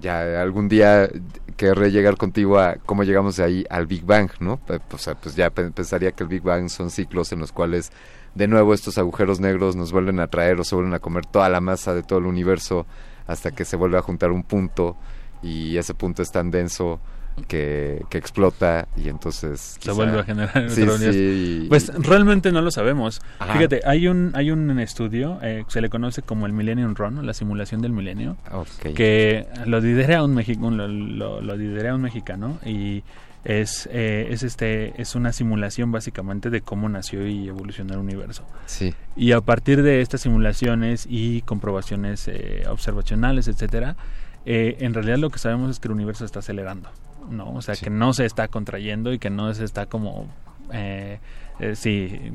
ya algún día querré llegar contigo a cómo llegamos de ahí al Big Bang, ¿no? O sea, pues ya pe- pensaría que el Big Bang son ciclos en los cuales de nuevo estos agujeros negros nos vuelven a traer o se vuelven a comer toda la masa de todo el universo hasta que se vuelve a juntar un punto y ese punto es tan denso que, que explota y entonces se vuelve a generar sí, sí, Pues realmente no lo sabemos. Ajá. Fíjate, hay un hay un estudio, eh, se le conoce como el Millennium Run, la simulación del milenio, que lo lidera un mexicano, lo, lo- lo lidera un mexicano y es eh, es este es una simulación básicamente de cómo nació y evolucionó el universo. Sí. Y a partir de estas simulaciones y comprobaciones eh, observacionales, etcétera, eh, en realidad lo que sabemos es que el universo está acelerando, ¿no? O sea, que no se está contrayendo y que no se está como, eh, eh, sí,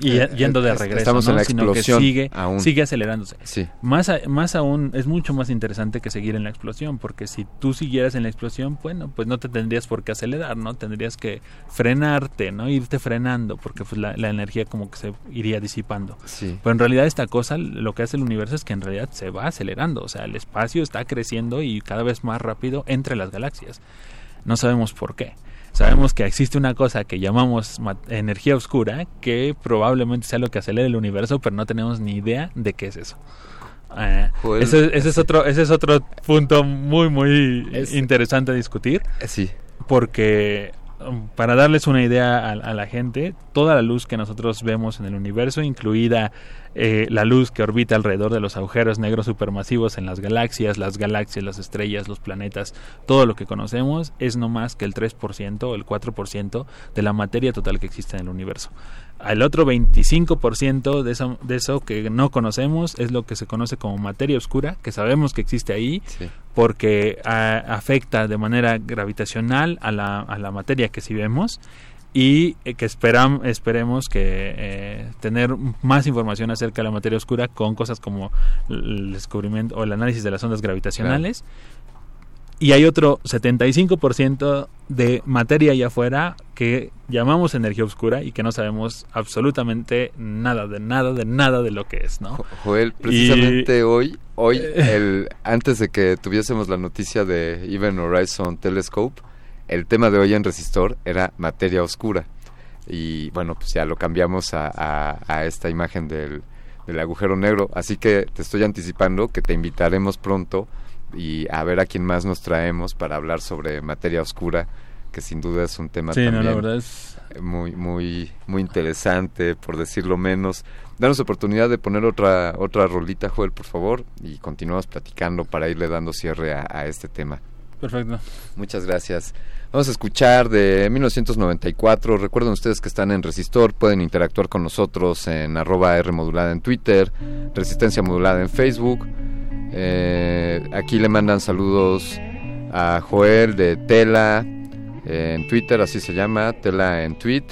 y- Eh, yendo de es- regreso, estamos en la Sino que sigue, aún. sigue acelerándose. Sí. Más, a- más aún, es mucho más interesante que seguir en la explosión, porque si tú siguieras en la explosión, bueno, pues no te tendrías por qué acelerar, ¿no? Tendrías que frenarte, ¿no? Irte frenando, porque pues la, la energía como que se iría disipando. Sí. Pero en realidad esta cosa, lo que hace el universo es que en realidad se va acelerando, o sea, el espacio está creciendo y cada vez más rápido entre las galaxias. No sabemos por qué. Sabemos que existe una cosa que llamamos ma- energía oscura, que probablemente sea lo que acelera el universo, pero no tenemos ni idea de qué es eso. Eh, ese, ese es otro, ese es otro punto muy, muy interesante a discutir. Sí. Porque um, para darles una idea a, a la gente, toda la luz que nosotros vemos en el universo, incluida eh, la luz que orbita alrededor de los agujeros negros supermasivos en las galaxias, las galaxias, las estrellas, los planetas, todo lo que conocemos, es no más que el 3% o el 4% de la materia total que existe en el universo. Al otro 25% de eso, de eso que no conocemos es lo que se conoce como materia oscura, que sabemos que existe ahí, porque ah, afecta de manera gravitacional a la, a la materia que sí vemos y eh, que esperam, esperemos que eh, tener más información acerca de la materia oscura con cosas como el descubrimiento o el análisis de las ondas gravitacionales. Y hay otro 75% de materia allá afuera que llamamos energía oscura y que no sabemos absolutamente nada de nada de nada de lo que es, ¿no? Joel, Y- precisamente hoy, hoy, el, antes de que tuviésemos la noticia de Event Horizon Telescope, el tema de hoy en Resistor era materia oscura. Y bueno, pues ya lo cambiamos a, a- a esta imagen del, del agujero negro. Así que te estoy anticipando que te invitaremos pronto y a ver a quién más nos traemos para hablar sobre materia oscura, que sin duda es un tema Sí, no, la también verdad es- muy muy muy interesante por decirlo menos danos oportunidad de poner otra otra rolita Joel por favor y continuamos platicando para irle dando cierre a, a este tema Perfecto. muchas gracias vamos a escuchar de 1994 recuerden ustedes que están en Resistor pueden interactuar con nosotros en arroba R modulada en Twitter Resistencia modulada en Facebook Eh, aquí le mandan saludos a Joel de Tela eh, en Twitter, así se llama, Tela en tweet.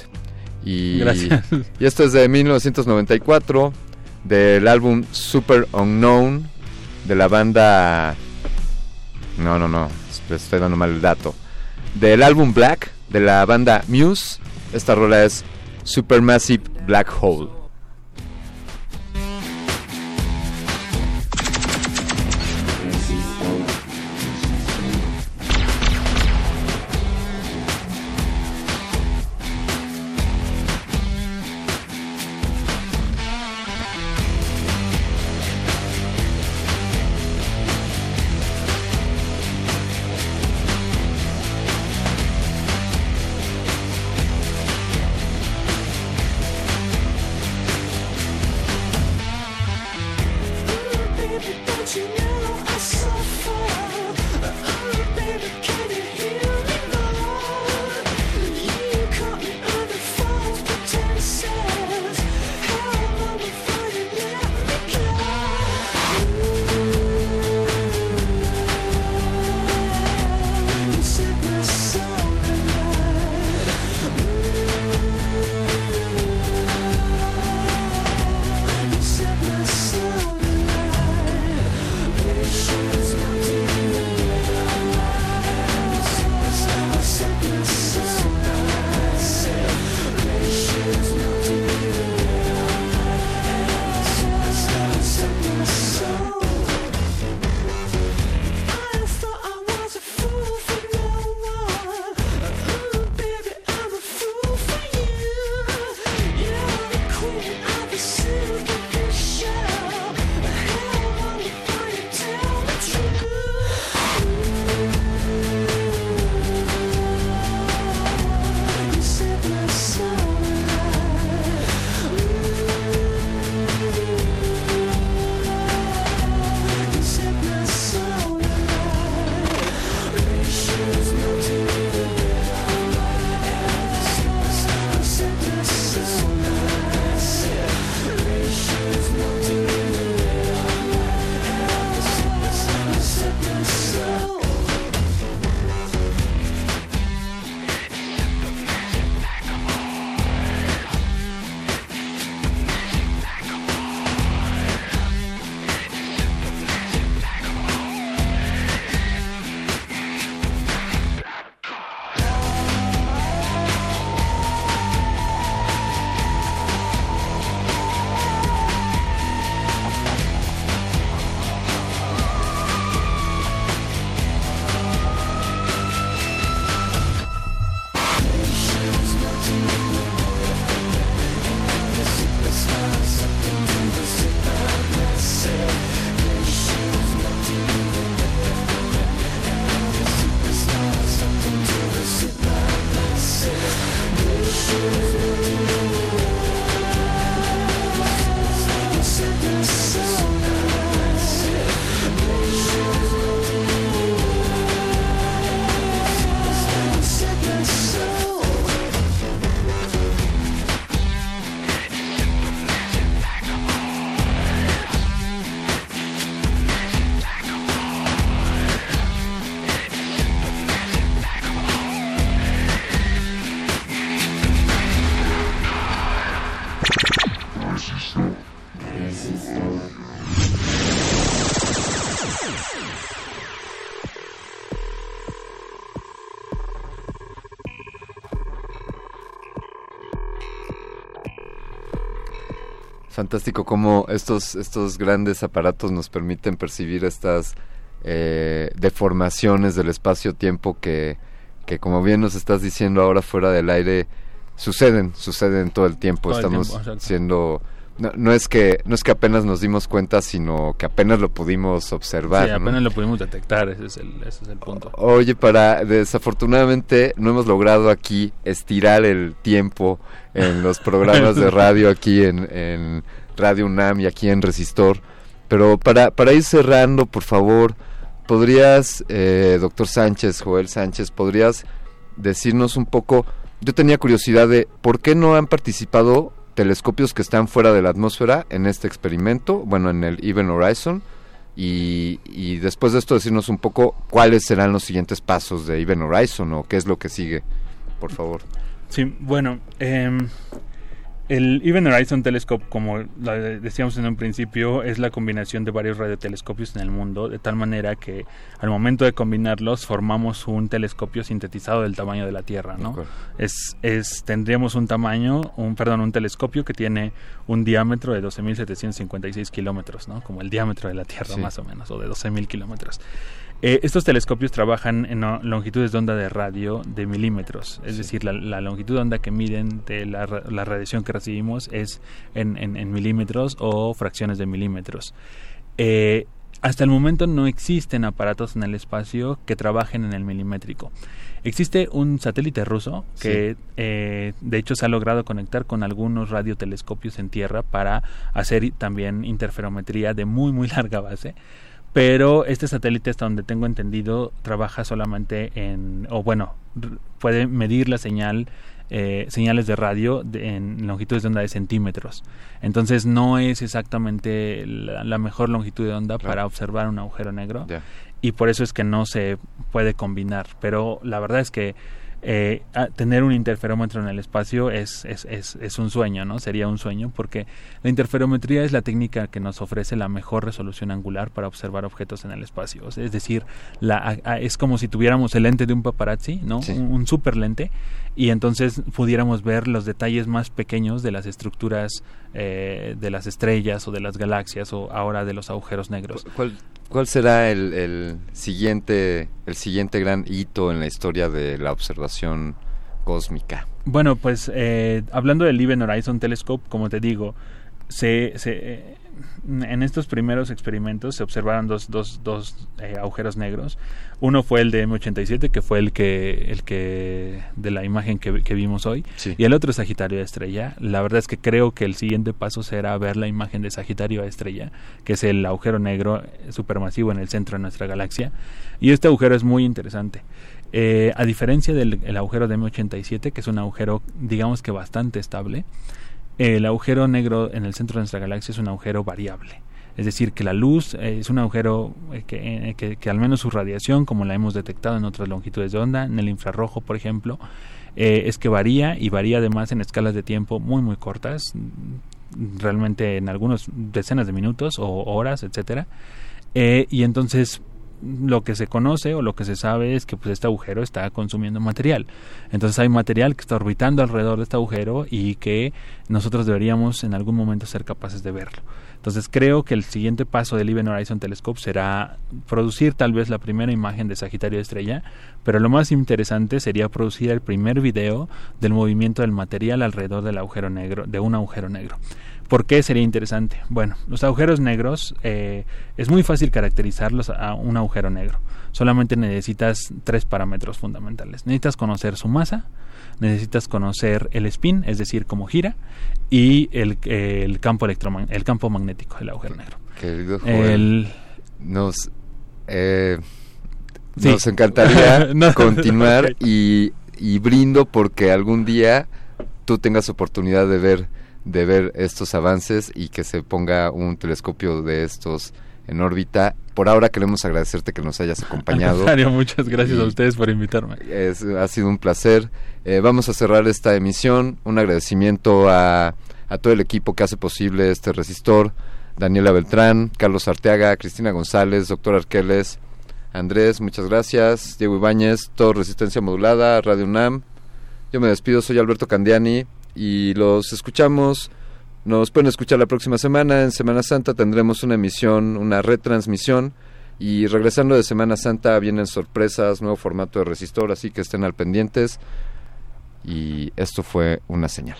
Y, Gracias. y esto es de 1994, del álbum Super Unknown, de la banda... No, no, no, les estoy dando mal el dato. Del álbum Black, de la banda Muse, esta rola es Supermassive Black Hole. Fantástico cómo estos, estos grandes aparatos nos permiten percibir estas eh, deformaciones del espacio-tiempo que, que, como bien nos estás diciendo ahora fuera del aire, suceden, suceden todo el tiempo. Todo el Estamos tiempo, siendo... No, no es que no es que apenas nos dimos cuenta, sino que apenas lo pudimos observar. Sí, ¿no? apenas lo pudimos detectar, ese es el, ese es el punto. Oye, para desafortunadamente no hemos logrado aquí estirar el tiempo en los programas de radio aquí en, en Radio UNAM y aquí en Resistor. Pero para, para ir cerrando, por favor, podrías, eh, doctor Sánchez, Joel Sánchez, podrías decirnos un poco, yo tenía curiosidad de por qué no han participado telescopios que están fuera de la atmósfera en este experimento, bueno, en el Even Horizon, y, y después de esto decirnos un poco cuáles serán los siguientes pasos de Even Horizon o qué es lo que sigue, por favor. Sí, bueno, em, el Even Horizon Telescope, como decíamos en un principio, es la combinación de varios radiotelescopios en el mundo, de tal manera que al momento de combinarlos formamos un telescopio sintetizado del tamaño de la Tierra, ¿no? Es, es, tendríamos un tamaño, un perdón, un telescopio que tiene un diámetro de 12.756 kilómetros, ¿no? Como el diámetro de la Tierra Sí. más o menos, o de 12.000 kilómetros. Eh, estos telescopios trabajan en longitudes de onda de radio de milímetros, es decir, la, la longitud de onda que miden de la, ra- la radiación que recibimos es en, en- en milímetros o fracciones de milímetros. Eh, hasta el momento no existen aparatos en el espacio que trabajen en el milimétrico. Existe un satélite ruso que eh, de hecho se ha logrado conectar con algunos radiotelescopios en tierra para hacer también interferometría de muy muy larga base. Pero este satélite, hasta donde tengo entendido, trabaja solamente en, o bueno, puede medir la señal, eh, señales de radio de- en longitudes de onda de centímetros. Entonces no es exactamente la, la mejor longitud de onda para observar un agujero negro y por eso es que no se puede combinar. Pero la verdad es que eh, tener un interferómetro en el espacio es, es, es, es un sueño, ¿no? Sería un sueño porque la interferometría es la técnica que nos ofrece la mejor resolución angular para observar objetos en el espacio. Es decir, la, a- a- es como si tuviéramos el lente de un paparazzi, ¿no? Un, un super lente y entonces pudiéramos ver los detalles más pequeños de las estructuras eh, de las estrellas o de las galaxias o ahora de los agujeros negros. ¿Cuál, cuál será el, el siguiente el siguiente gran hito en la historia de la observación cósmica? Bueno, pues eh, hablando del Even Horizon Telescope, como te digo, se, se, eh, en estos primeros experimentos se observaron dos, dos, dos eh, agujeros negros. Uno fue el de M87, que fue el que, el que de la imagen que, que vimos hoy, Sí. y el otro es Sagitario a Estrella. La verdad es que creo que el siguiente paso será ver la imagen de Sagitario a Estrella, que es el agujero negro eh, supermasivo en el centro de nuestra galaxia. Y este agujero es muy interesante. Eh, a diferencia del el agujero de M87, que es un agujero, digamos que bastante estable, el agujero negro en el centro de nuestra galaxia es un agujero variable. Es decir, que la luz eh, es un agujero eh, que, eh, que, que al menos su radiación, como la hemos detectado en otras longitudes de onda, en el infrarrojo, por ejemplo, es que varía y varía además en escalas de tiempo muy, muy cortas, realmente en algunos decenas de minutos o horas, etcétera. Y entonces lo que se conoce o lo que se sabe es que pues este agujero está consumiendo material. Entonces hay material que está orbitando alrededor de este agujero y que nosotros deberíamos en algún momento ser capaces de verlo. Entonces creo que el siguiente paso del Even Horizon Telescope será producir tal vez la primera imagen de Sagitario de Estrella, pero lo más interesante sería producir el primer video del movimiento del material alrededor del agujero negro, de un agujero negro. ¿Por qué sería interesante? Bueno, los agujeros negros eh, es muy fácil caracterizarlos a un agujero negro. Solamente necesitas tres parámetros fundamentales. Necesitas conocer su masa, necesitas conocer el spin, es decir, cómo gira, y el, el campo el campo magnético del agujero negro. Querido El- nos, eh, Sí. nos encantaría No, continuar y, y brindo porque algún día tú tengas oportunidad de ver de ver estos avances y que se ponga un telescopio de estos en órbita. Por ahora queremos agradecerte que nos hayas acompañado. muchas gracias a ustedes por invitarme. Es, ha sido un placer. Eh, vamos a cerrar esta emisión. Un agradecimiento a, a todo el equipo que hace posible este resistor. Daniela Beltrán, Carlos Arteaga, Cristina González, doctor Arqueles, Andrés, muchas gracias. Diego Ibáñez, todo Resistencia Modulada, Radio UNAM. Yo me despido, soy Alberto Candiani y los escuchamos Nos pueden escuchar la próxima semana. En Semana Santa tendremos una emisión, una retransmisión. Y regresando de Semana Santa vienen sorpresas, nuevo formato de resistor, así que estén al pendientes. Y esto fue una señal.